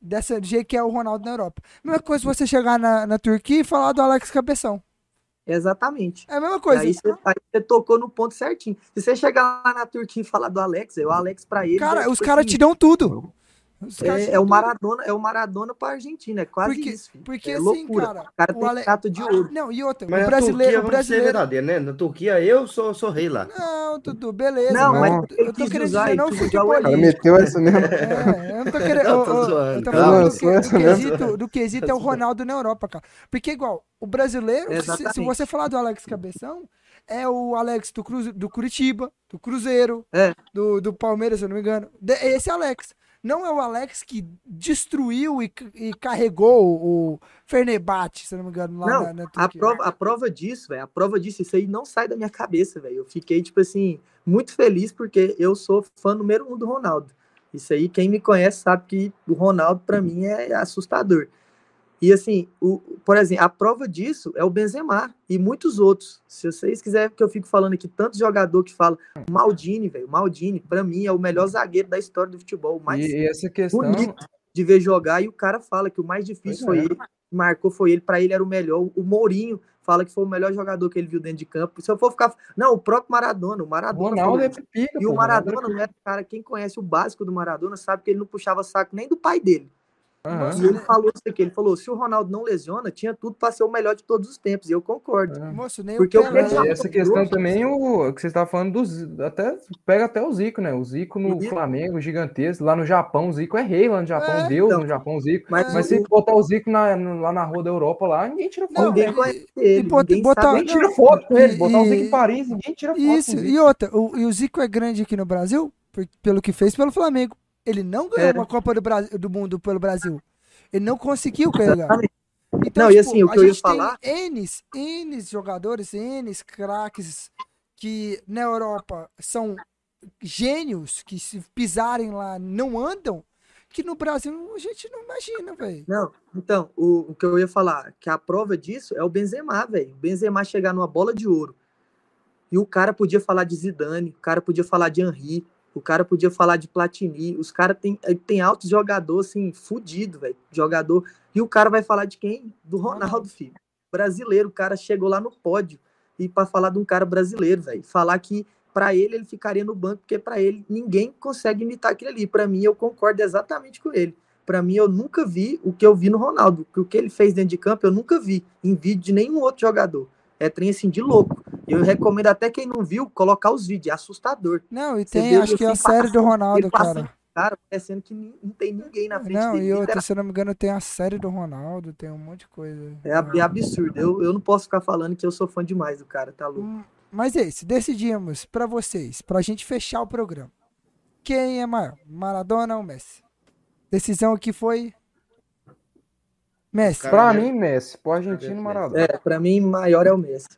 A: Dessa, do jeito que é o Ronaldo na Europa. Mesma coisa se você chegar na, na Turquia e falar do Alex Cabeção.
D: Exatamente.
A: É a mesma coisa.
D: Aí você, aí você tocou no ponto certinho. Se você chegar lá na Turquia e falar do Alex, é o Alex pra ele.
A: cara,
D: é,
A: os
D: tipo
A: caras
D: assim,
A: te dão tudo.
D: É, é o. Maradona, é o Maradona pra Argentina, é quase
A: Porque,
D: isso. filho.
A: porque
D: é
A: assim,
D: loucura.
A: cara.
D: o cara tem
A: Ale-
D: trato de ouro.
A: Não, e outra,
B: Mas
A: o brasileiro.
B: Turquia,
A: O brasileiro.
B: verdadeiro, né? Na Turquia, eu sou, sou rei lá.
A: Não, Dudu, beleza.
D: Não,
A: mas
C: mas
A: eu tô querendo
D: usar,
A: dizer não futebolista.
C: cara meteu essa mesmo.
A: É, eu não tô querendo.
B: Não, tô zoando,
A: eu tô falando do,
C: Não,
A: do
C: mesmo.
A: quesito, do quesito é o Ronaldo na Europa, cara. Porque, igual, o brasileiro, se, se você falar do Alex Cabeção, é o Alex do, Cruze, do Curitiba, do Cruzeiro,
D: É.
A: do, do Palmeiras, se eu não me engano. De- esse Alex. Não é o Alex que destruiu e, e carregou o Fernebate, se não me engano, lá
D: Não,
A: na, na
D: A prova, a prova disso, velho, a prova disso, isso aí não sai da minha cabeça, velho. Eu fiquei, tipo assim, muito feliz porque eu sou fã número um do Ronaldo. Isso aí, quem me conhece sabe que o Ronaldo, pra mim, é assustador. E assim, o, por exemplo, a prova disso é o Benzema e muitos outros. Se vocês quiserem que eu fico falando aqui, tanto jogador que fala, o Maldini, velho, o Maldini, pra mim, é o melhor zagueiro da história do futebol, mais
C: E, essa questão.
D: bonito de ver jogar e o cara fala que o mais difícil
C: Pois
D: foi
C: é.
D: ele, marcou foi ele, para ele era o melhor. O Mourinho fala que foi o melhor jogador que ele viu dentro de campo. Se eu for ficar, não, o próprio Maradona, o Maradona.
C: Ronaldo é pipica,
D: E o
C: Ronaldo é
D: Maradona não era cara, quem conhece o básico do Maradona sabe que ele não puxava saco nem do pai dele.
C: Aham.
D: E ele falou isso aqui, ele falou, se o Ronaldo não lesiona, tinha tudo para ser o melhor de todos os tempos, e eu concordo.
C: É.
A: Moço, nem
D: Porque
A: o Pelé.
D: Pelé-
C: E essa questão também, o que você estava falando do Zi- até pega até o Zico, né? O Zico no
D: Zico.
C: Flamengo, gigantesco. Lá no Japão, o Zico é rei lá no Japão,
A: É,
C: Deus
D: então.
C: no Japão, o Zico.
D: Mas,
C: Mas se botar o Zico na- no- lá na rua da Europa, lá, ninguém tira foto.
A: Não,
D: ninguém
A: e-
D: conhece ele,
A: e
D: ninguém
A: botar-
D: sabe
C: Ninguém tira foto com ele.
A: E-
C: Botar o Zico
A: e-
C: em Paris, ninguém tira foto
A: Isso,
C: com o
A: e outra, o, e o Zico é grande aqui no Brasil, pelo que fez pelo Flamengo. Ele não ganhou
D: É.
A: uma Copa do, Brasil, do Mundo pelo Brasil. Ele não conseguiu ganhar. Então,
D: Não, e
A: tipo,
D: assim, o que eu ia falar-
A: N, N jogadores, N craques que na Europa são gênios que se pisarem lá não andam, que no Brasil a gente não imagina, velho.
D: Não, então, o, o que eu ia falar, que a prova disso é o Benzema, velho. O Benzema chegar numa bola de ouro. E o cara podia falar de Zidane, o cara podia falar de Henry, o cara podia falar de Platini. Os caras tem, eh, tem altos jogadores, assim, fudido, velho. Jogador. E o cara vai falar de quem? Do Ronaldo, filho. Brasileiro, o cara chegou lá no pódio. E para falar de um cara brasileiro, velho. Falar que para ele ele ficaria no banco, porque para ele ninguém consegue imitar aquilo ali. Para mim, eu concordo exatamente com ele. Para mim, eu nunca vi o que eu vi no Ronaldo. O que ele fez dentro de campo, eu nunca vi em vídeo de nenhum outro jogador. É trem assim de louco. Eu recomendo até quem não viu colocar os vídeos. É assustador.
A: Não, e tem, acho que a
D: assim,
A: série do Ronaldo, cara.
D: Cara, parecendo que não tem ninguém na frente
A: Não,
D: dele.
A: e outra,
D: Literal-
A: se eu não me engano, tem a série do Ronaldo, tem um monte de coisa.
D: É, é absurdo. Eu, eu não posso ficar falando que eu sou fã demais do cara, tá louco?
A: Hum, Mas é isso, decidimos pra vocês, pra gente fechar o programa. Quem é maior, Maradona ou Messi? Decisão aqui foi Messi.
C: Pra
B: né?
C: mim, Messi. Pro argentino. Maradona.
D: É, pra mim, maior é o Messi.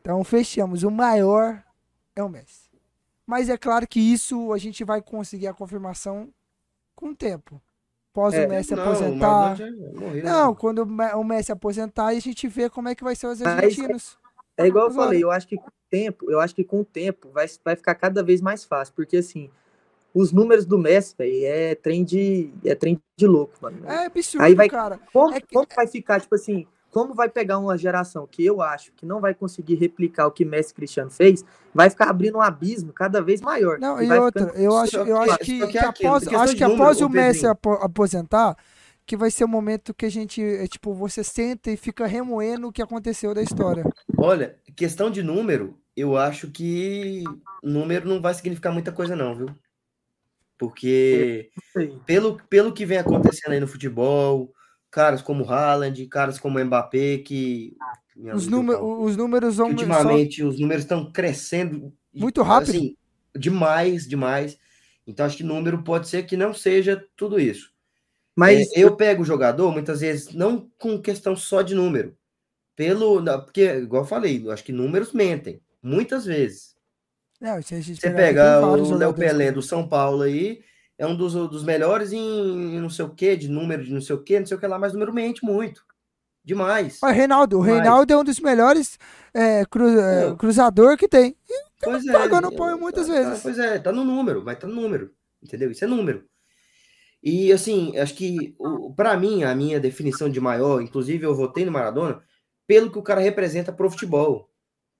A: Então fechamos, o maior é o Messi. Mas é claro que isso a gente vai conseguir a confirmação com o tempo. Após
D: É.
A: o Messi
B: Não,
A: aposentar.
B: Morreu, né?
A: Não, quando o Me- o Messi aposentar, a gente vê como é que vai ser os argentinos.
D: É igual eu falei, eu acho que com o tempo, eu acho que com o tempo vai, vai ficar cada vez mais fácil, porque assim, os números do Messi, velho, é trem de é trem de louco, mano.
A: É absurdo,
D: Aí vai-
A: cara.
D: Como,
A: é que-
D: como vai ficar, tipo assim, como vai pegar uma geração que eu acho que não vai conseguir replicar o que Messi e Cristiano fez, vai ficar abrindo um abismo cada vez maior.
A: Não,
D: E
A: e
D: vai
A: outra, eu acho, eu
B: que-
A: acho que,
B: que
A: que
B: é
A: após, acho que
B: número,
A: após
B: ô,
A: o Messi
B: Pedrinho.
A: apo- aposentar, que vai ser o momento que a gente, é, tipo, você senta e fica remoendo o que aconteceu da história.
B: Olha, questão de número, eu acho que número não vai significar muita coisa, não, viu? Porque pelo, pelo que vem acontecendo aí no futebol, caras como Haaland, caras como Mbappé, que.
A: Os, número,
B: falo,
A: os números vão só-
B: ultimamente os números estão crescendo
A: Muito rápido.
B: assim, demais, demais. Então acho que número pode ser que não seja tudo isso.
D: Mas
B: É, eu pego o jogador, muitas vezes, não com questão só de número. Pelo. Porque, igual eu falei, acho que números mentem. Muitas vezes.
A: Não, se
B: Você
A: pegar
B: o Léo Pelé do São Paulo aí, é um dos, dos melhores em, não sei o que, de número de não sei o que, não sei o que lá, mas o número mente muito. Demais.
A: Olha, Reinaldo, o. Reinaldo é um dos melhores é, cru- é,
B: Não.
A: cruzador que tem.
B: Pois é.
A: paga no
B: eu-
A: pau muitas
B: tá-
A: vezes.
B: tá- Pois é, tá no número, vai estar no número. Entendeu? Isso é número. E assim, acho que pra mim, a minha definição de maior, inclusive eu votei no Maradona, pelo que o cara representa pro futebol.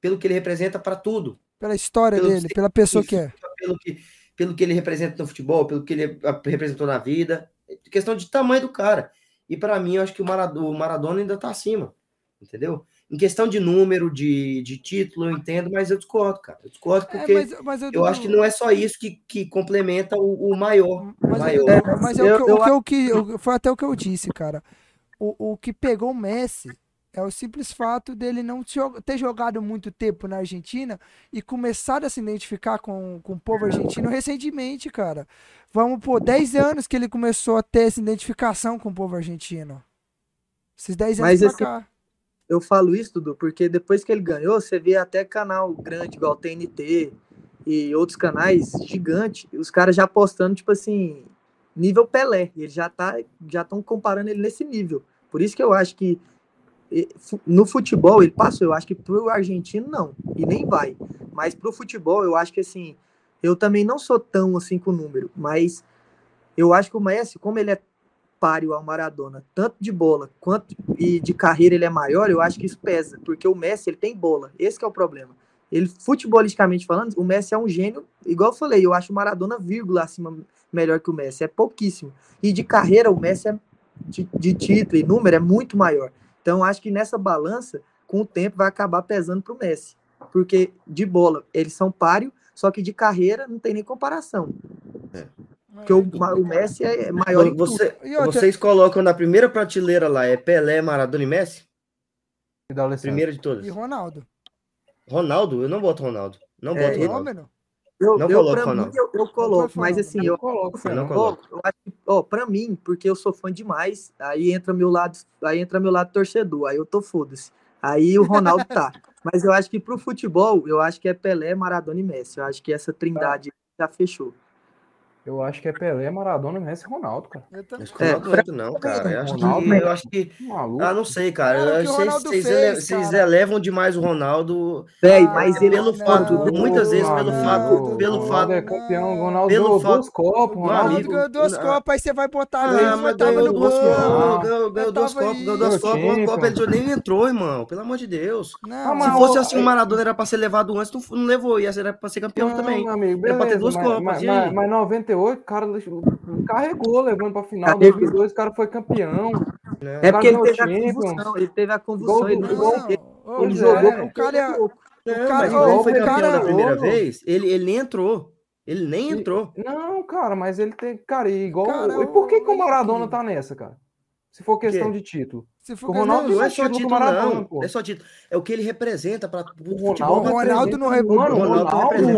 B: Pelo que ele representa para tudo.
A: Pela história
B: Pelo
A: dele, pela pessoa que é.
B: Pelo que, pelo que ele representa no futebol, pelo que ele representou na vida. É questão de tamanho do cara. E pra mim, eu acho que o Maradona, o Maradona ainda tá acima. Entendeu? Em questão de número, de, de título, eu entendo, mas eu discordo, cara. Eu discordo
A: É,
B: porque.
A: mas, mas eu,
B: Eu acho que não é só isso que, que complementa o, o maior.
A: Mas,
B: maior.
A: é, mas é o, que,
D: eu
A: o que, eu, que eu- foi até o que eu disse, cara. O, o que pegou o Messi é o simples fato dele não ter jogado muito tempo na Argentina e começado a se identificar com, com o povo argentino recentemente, cara. Vamos por 10 anos que ele começou a ter essa identificação com o povo argentino. Esses 10 anos
D: Mas
A: pra
D: esse-
A: cá.
D: eu falo isso, Dudu, porque depois que ele ganhou, você vê até canal grande, igual TNT e outros canais gigantes, os caras já postando, tipo assim, nível Pelé. E eles já tá, já estão comparando ele nesse nível. Por isso que eu acho que no futebol ele passou, eu acho que pro argentino não, e nem vai. Mas pro futebol eu acho que assim, eu também não sou tão assim com o número, mas eu acho que o Messi, como ele é páreo ao Maradona, tanto de bola quanto e de carreira ele é maior, eu acho que isso pesa, porque o Messi ele tem bola, esse é o problema. Ele futebolisticamente falando, o Messi é um gênio, igual eu falei, eu acho o Maradona vírgula acima melhor que o Messi, é pouquíssimo. E de carreira o Messi é de, de título e número é muito maior. Então, acho que nessa balança, com o tempo, vai acabar pesando para o Messi. Porque de bola, eles são páreo, só que de carreira não tem nem comparação. Porque o, o Messi é maior em tudo.
B: Você, vocês colocam na primeira prateleira lá, é Pelé, Maradona e Messi?
C: E.
B: Primeira de todas.
A: E Ronaldo.
B: Ronaldo? Eu não boto Ronaldo. Não
D: É,
B: boto
D: ele-
B: Ronaldo.
D: Eu,
B: Não
D: eu,
B: não.
D: mim, eu, eu coloco, mas assim,
C: Eu
D: eu,
C: coloco,
B: Eu não
C: Fernando.
B: coloco.
D: eu acho que, ó, pra mim, porque eu sou fã demais, aí entra meu lado, aí entra meu lado torcedor, aí eu tô foda-se. Aí o Ronaldo tá. Mas eu acho que pro futebol, eu acho que é Pelé, Maradona e Messi. Eu acho que essa trindade já fechou.
C: Eu acho que é Pelé, Maradona, Messi e Ronaldo, cara.
A: Eu também.
B: Acho que Ronaldo
D: É,
B: não não, cara. Eu acho que.
C: Ronaldo-
B: Eu acho que
C: Que maluco.
B: ah, não sei, cara.
A: Que
B: Vocês- elevam demais o Ronaldo
D: Véi,
A: Ah,
D: mas ele
B: pelo
A: não,
B: fato,
A: não,
B: muitas vezes pelo
A: não,
B: fato,
A: não,
B: pelo
A: não,
C: Ronaldo
B: fato.
C: é campeão, o Ronaldo
B: Pelo
C: ganhou
B: fato-
C: dois copos, Ronaldo.
A: Ganhou duas copas, aí você vai botar
B: Ah,
A: ele,
B: mas ganhou
A: no
B: duas copas, ganhou, duas copas, ganhou duas copas, uma copa ele nem entrou, irmão. Pelo amor de Deus.
A: Não,
C: Ah,
B: Se fosse assim, o Maradona era pra ser levado antes, não, não levou, ia ser era pra ser campeão
C: Não,
B: também. Era pra ter duas Copas,
C: mas 98, o cara carregou, levando pra final.
D: Carregou.
C: 2002, o cara foi campeão.
D: É porque ele teve a
C: Champions.
D: convulsão, ele teve a convulsão, ele,
C: gol-
D: ele, ele
A: jogou,
C: é.
A: o cara é...
B: Não,
A: cara-
B: mas
A: ô,
B: igual
A: o
B: foi campeão
A: cara-
B: da primeira
C: ô,
B: vez, ele, ele nem entrou. Ele nem entrou.
C: Não, cara, mas ele tem. Cara, e igual.
A: Cara,
C: e por que,
A: o-
C: que o Maradona
A: ele-
C: tá nessa, cara? Se for questão de título.
A: Se for
C: O Ronaldo
B: Não é só
C: título o
B: não.
C: pô.
B: É só título. É o que ele representa para o
C: O
B: futebol.
C: Ronaldo,
A: O Ronaldo não
C: representa-
B: O
C: o
B: Ronaldo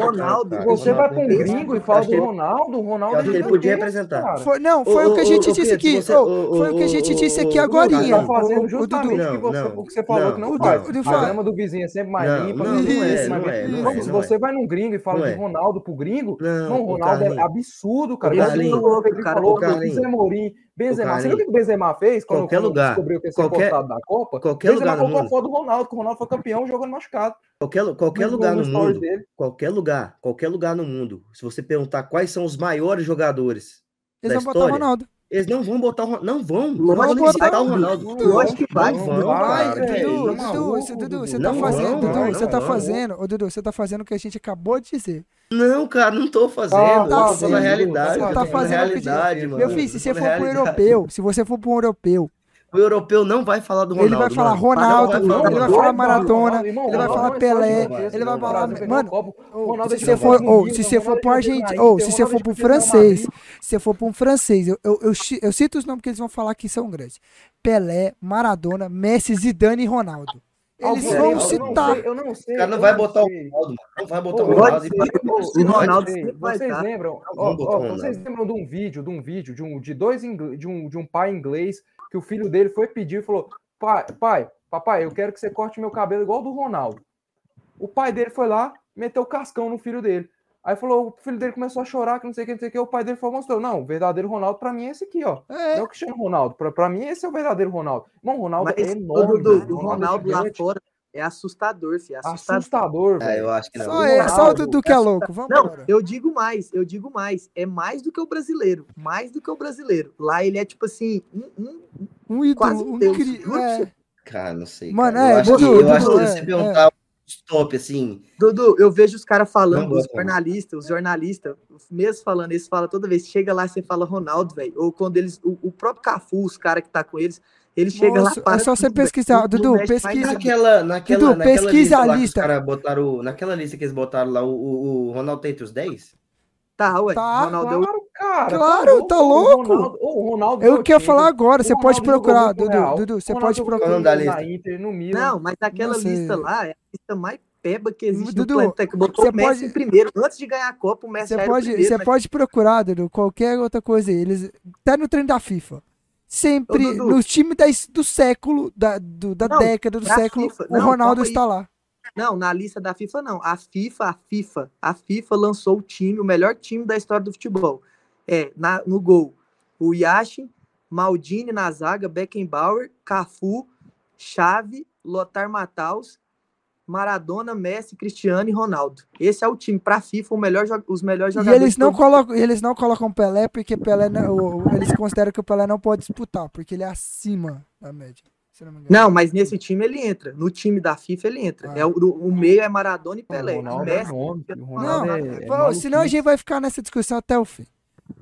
C: Ronaldo,
D: o
B: cara.
C: Você
B: O
C: vai pra um gringo e fala do Ronaldo, o Ronaldo
B: que ele podia
C: representa,
B: representar.
C: cara.
A: Foi, não, foi o que a gente disse aqui. foi o que a gente disse aqui agora.
C: Ele tá fazendo
A: O, o
C: justamente o que você, o que você falou
B: não,
C: que não
B: o
C: faz. A
A: faz.
C: grama do vizinho é sempre mais limpa.
B: não,
A: não é,
B: é, é,
C: se
B: é.
C: você vai num gringo e fala de
B: é.
C: Ronaldo pro gringo,
B: Não,
C: o Ronaldo é absurdo, cara.
B: Carlinhos.
C: o falou,
B: Carlinhos.
C: Zé Mourinho, Benzema. Você viu o que o Benzema fez quando,
B: Qualquer
C: quando
B: lugar.
C: descobriu que ser
B: Qualquer-
C: da Copa?
B: qualquer lugar no
C: colocou a
B: mundo.
C: foto do Ronaldo, que o Ronaldo foi campeão jogando machucado.
B: Qualquer, qualquer
C: No-
B: lugar no mundo,
C: dele.
B: qualquer lugar, qualquer lugar no mundo, se você perguntar quais são os maiores jogadores
A: Eles
B: da
A: vão botar o
B: história,
A: Ronaldo.
B: eles não vão botar o Ronaldo. Não vão. Não
D: Vão
A: botar
B: o Ronaldo.
D: Eu acho que vai,
B: Não vão,
A: Dudu, você- Dudu, você
C: Dudu.
A: tá fazendo, Dudu, você tá fazendo, ô Dudu, você tá fazendo o que a gente acabou de dizer.
B: Não, cara, não tô fazendo.
C: Tá,
B: eu tô
A: sim,
B: falando a realidade.
A: você tá
B: a
A: fazendo
B: realidade, mano.
A: Meu filho, se você for pro europeu, se você for pro europeu,
B: O europeu não vai falar do Ronaldo.
A: ele vai falar
B: mano.
A: Ronaldo,
B: Não vai falar
A: ele vai falar. Maradona, ele vai falar
C: é
A: Pelé, ele vai falar, mano, se
C: é
A: você for, se você for pro
C: é
A: Argentino, ou se você for pro
C: é
A: francês, se você for pra um francês, eu, eu, eu, eu cito os nomes que eles vão falar que são grandes. Pelé, Maradona, Messi, Zidane e Ronaldo. Eles
C: Alguém-
A: vão
C: eu não
A: citar.
C: sei, Eu não sei.
B: O cara não vai botar o. Ronaldo, mano. Não vai botar
C: Ô,
B: o Ronaldo. e
D: Ronaldo
C: Vocês, lembram? Ó, ó, vocês lembram de um vídeo, de um vídeo, de um de dois de um, de um pai inglês que o filho dele foi pedir e falou: pai, pai, papai, eu quero que você corte meu cabelo igual do Ronaldo. O pai dele foi lá, meteu o cascão no filho dele. Aí falou, o filho dele começou a chorar, que não sei o que, não sei o que. O pai dele falou, mostrou, não, o verdadeiro Ronaldo pra mim é esse aqui, ó.
A: É,
C: Não é o Cristiano Ronaldo. Pra, pra mim, esse é o verdadeiro Ronaldo. Irmão, o Ronaldo
D: Mas,
C: é enorme.
D: Dudu,
C: mano.
D: o Ronaldo
C: é
D: lá
C: gigante.
D: fora é assustador, filho. É assustador.
C: Assustador,
B: Ah,
C: velho.
B: eu acho que não.
A: só, é, só o
C: Ronaldo,
A: Dudu que é louco.
D: Não,
A: Vambora.
D: eu digo mais, eu digo mais. É mais do que o brasileiro. Mais do que o brasileiro. Lá ele é tipo assim, um, um-
A: Um ídolo,
D: quase
A: um
D: Deus,
A: cri- é.
B: Cara, não sei.
A: Mano,
B: cara.
A: é,
B: eu acho que,
A: Dudu,
B: eu acho
A: Dudu,
B: que
A: é,
B: se você perguntar os top, assim,
D: Dudu, eu vejo os caras
B: Não
D: falando, os
B: não.
D: jornalistas, os jornalistas, mesmo falando, eles falam toda vez, chega lá, você fala Ronaldo, velho. Ou quando eles, o, o próprio Cafu, os caras que tá com eles, eles chegam lá,
A: Moço, é
D: para
A: só você pesquisar. Dudu, pesquisa.
B: naquela, naquela,
A: Dudu,
B: naquela
A: pesquisa
B: lista
A: a
B: lá
A: lista.
B: caras botaram, naquela lista que eles botaram lá, o, o, o Ronaldo tá entre os 10?
D: Tá, ué.
A: Tá,
D: Ronaldo é o-
C: Claro, cara.
A: Claro, tá
C: O
A: louco.
C: Ronaldo, o Ronaldo
A: Eu que ia
C: Coutinho,
A: falar agora,
C: o
A: você pode procurar, Dudu.
C: Real.
A: Dudu, você
C: O
A: pode procurar.
B: O da lista?
C: na Inter, no Milan.
D: Não, mas aquela
A: Não sei.
D: lista lá é a lista mais peba que existe
A: Dudu,
D: no planeta, que botou
A: você
D: o Messi
A: pode-
D: em primeiro. Antes de ganhar a Copa, o Messi
A: Você
D: o
A: pode,
D: primeiro,
A: você
D: né?
A: pode procurar, Dudu, qualquer outra coisa aí. Eles, até no treino da FIFA. Sempre,
D: Ô, Dudu.
A: nos times da, do século, da, do- da
D: Não,
A: década do século,
D: FIFA.
A: o
D: Não,
A: Ronaldo está lá.
D: Não, na lista da FIFA não. A FIFA, a FIFA, a FIFA lançou o time, o melhor time da história do futebol. É, na, no gol, o Yashin, Maldini na zaga, Beckenbauer, Cafu, Xavi, Lothar Matthaus, Maradona, Messi, Cristiano e Ronaldo. Esse é o time para a FIFA, o melhor, os melhores
A: E
D: jogadores.
A: eles
D: de
A: não, colocam, eles não colocam Pelé porque Pelé não, eles consideram que o Pelé não pode disputar, porque ele é acima da média. Se não.
D: Não, mas nesse time ele entra. No time da FIFA ele entra.
A: Ah.
D: É o, o meio é Maradona e Pelé.
C: O
D: E
C: Ronaldo é
D: Messi,
C: nome, o
A: Não,
C: Ronaldo é, é
A: senão a gente vai ficar nessa discussão até o fim.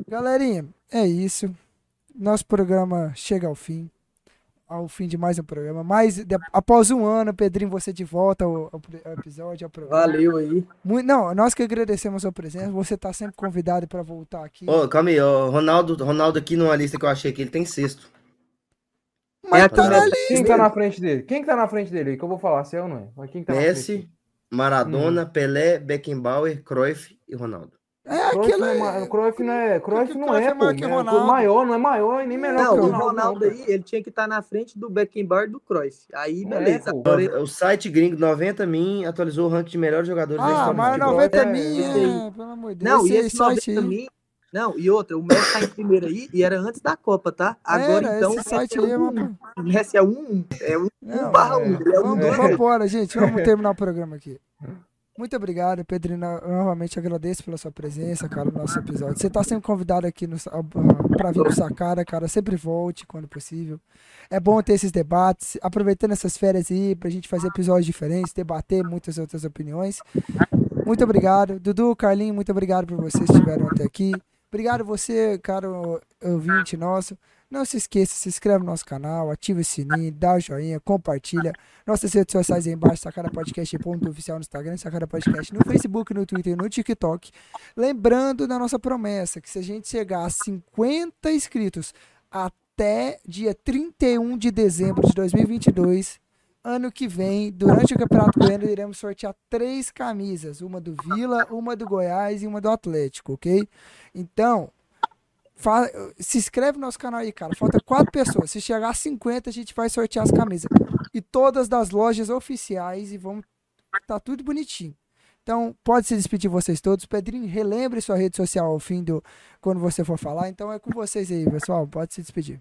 A: Galerinha, é isso. nosso programa chega ao fim. Ao fim de mais um programa. Mas de- após um ano, Pedrinho, você de volta ao, ao episódio, ao programa.
D: Valeu aí.
A: Muito, não, nós que agradecemos a sua presença. Você tá sempre convidado para voltar aqui.
B: Ô, calma aí, ó, Ronaldo, Ronaldo aqui numa lista que eu achei que ele tem sexto.
A: Mas
D: é
A: tá na lista.
C: Quem tá na frente dele? Quem que tá na frente dele? Que eu vou falar se é ou não é. Mas quem que tá na frente?
B: Messi, Maradona, Pelé, Beckenbauer, Cruyff e Ronaldo.
A: É
C: Cruyff
A: aquilo.
C: não é, ma- Cruyff não é, Cruyff não é,
A: é
C: pô, é
A: Ronaldo.
C: maior, não é maior e nem melhor
D: Não,
C: que
D: o
C: o Ronaldo.
D: Ronaldo
C: não,
D: aí, ele tinha que estar na frente do Beckenbauer e do Cruyff. Aí,
C: é,
D: beleza. ele-
B: O site gringo 90 Min atualizou o ranking de melhores jogadores da
A: Ah,
B: história do
A: mas
B: futebol.
A: 90
C: É,
A: mil,
D: esse aí.
A: é, pelo amor de Deus.
D: Não, e
A: esse
D: esse
A: site
D: 90
A: aí.
D: mil. Não, e outra, o Messi tá em primeiro aí e era antes da Copa, tá? Agora
A: Era,
D: então.
A: esse
D: o
A: site aí é
D: um,
A: uma.
D: O Messi é um, é um,
A: Não,
D: um barra
C: é.
D: um. É um
A: vamos embora, gente. Vamos terminar o programa aqui. Muito obrigado, Pedrinho. Eu novamente agradeço pela sua presença, cara, no nosso episódio. Você tá sempre convidado aqui no, para vir no Sacara, cara. Sempre volte quando possível. É bom ter esses debates, aproveitando essas férias aí, pra gente fazer episódios diferentes, debater muitas outras opiniões. Muito obrigado. Dudu, Carlinho, muito obrigado por vocês que estiveram até aqui. Obrigado você, caro ouvinte nosso. Não se esqueça, se inscreve no nosso canal, ativa o sininho, dá o joinha, compartilha. Nossas redes sociais aí embaixo, Sacada Podcast ponto oficial no Instagram, Sacada Podcast no Facebook, no Twitter e no TikTok. Lembrando da nossa promessa, que se a gente chegar a 50 inscritos até dia 31 de dezembro de 2022, ano que vem, durante o Campeonato Goiano, iremos sortear três camisas, uma do Vila, uma do Goiás e uma do Atlético, ok? Então, Fa- se inscreve no nosso canal aí, cara. Falta quatro pessoas. Se chegar a 50, a gente vai sortear as camisas. E todas das lojas oficiais e vamos. Tá tudo bonitinho. Então, pode se despedir vocês todos. Pedrinho, relembre sua rede social ao fim do. Quando você for falar. Então é com vocês aí, pessoal. Pode se despedir.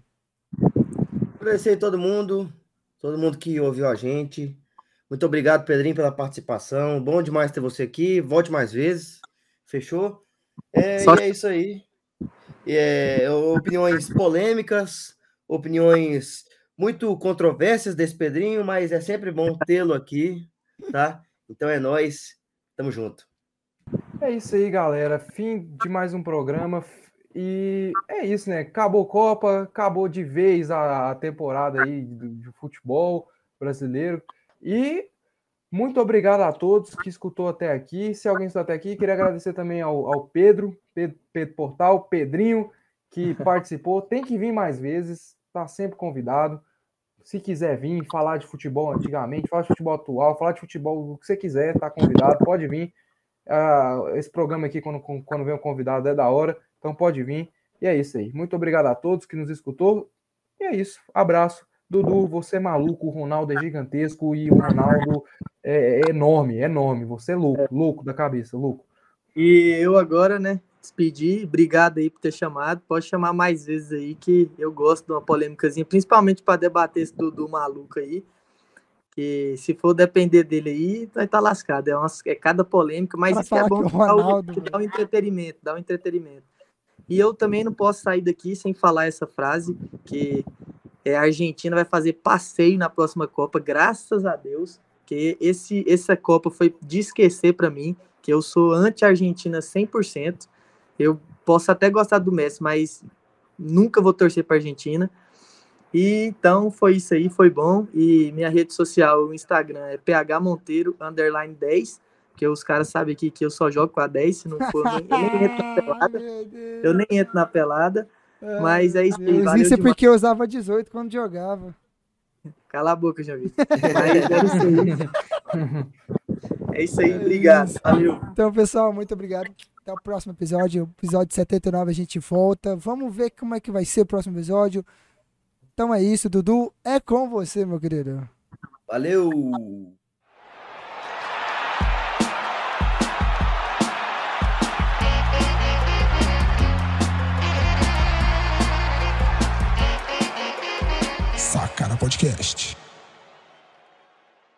B: Agradecer todo mundo, todo mundo que ouviu a gente. Muito obrigado, Pedrinho, pela participação. Bom demais ter você aqui. Volte mais vezes. Fechou? É,
D: Só-
B: E é isso aí. É, opiniões polêmicas, opiniões muito controversas desse Pedrinho, mas é sempre bom tê-lo aqui, tá? Então é nós. Tamo junto.
C: É isso aí, galera. Fim de mais um programa. E é isso, né? Acabou Copa, acabou de vez a, temporada aí de futebol brasileiro. E muito obrigado a todos que escutou até aqui. Se alguém está até aqui, queria agradecer também ao, ao Pedro, Pedro, Pedro Portal, Pedrinho, que participou. Tem que vir mais vezes, tá sempre convidado. Se quiser vir falar de futebol antigamente, falar de futebol atual, falar de futebol o que você quiser, tá convidado, pode vir. Ah, esse programa aqui, quando, quando vem um convidado, é da hora, então pode vir. E é isso aí. Muito obrigado a todos que nos escutou. E é isso. Abraço. Dudu, você é maluco, o Ronaldo é gigantesco e o Ronaldo é, é enorme, é enorme. Você é louco, louco da cabeça, louco.
D: E eu agora, né, despedir. Obrigado aí por ter chamado. Pode chamar mais vezes aí, que eu gosto de uma polêmicazinha, principalmente para debater esse Dudu maluco aí. Que se for depender dele aí, vai estar lascado. É, umas- é cada polêmica, mas
A: Pra
D: isso que é bom
A: que o
D: que dá, o,
A: Ronaldo,
D: que dá um entretenimento, dá um entretenimento. E eu também não posso sair daqui sem falar essa frase, que é, a Argentina vai fazer passeio na próxima Copa, graças a Deus, que esse, essa Copa foi de esquecer para mim, que eu sou anti-Argentina 100%. Eu posso até gostar do Messi, mas nunca vou torcer para Argentina. E então foi isso aí, foi bom. E minha rede social, o Instagram é phmonteiro underline 10, que os caras sabem aqui que eu só jogo com a 10, se não for, eu nem, eu nem entro na pelada. Eu nem entro na pelada. Mas é isso aí, valeu
A: Isso é porque eu usava 18 quando jogava.
D: Cala a boca, Javi. Mas é isso aí. É isso aí, obrigado. Valeu.
A: Então, pessoal, muito obrigado. Até o próximo episódio. Episódio 79 a gente volta. Vamos ver como é que vai ser o próximo episódio. Então é isso, Dudu. É com você, meu querido.
B: Valeu!
E: Sacana Podcast.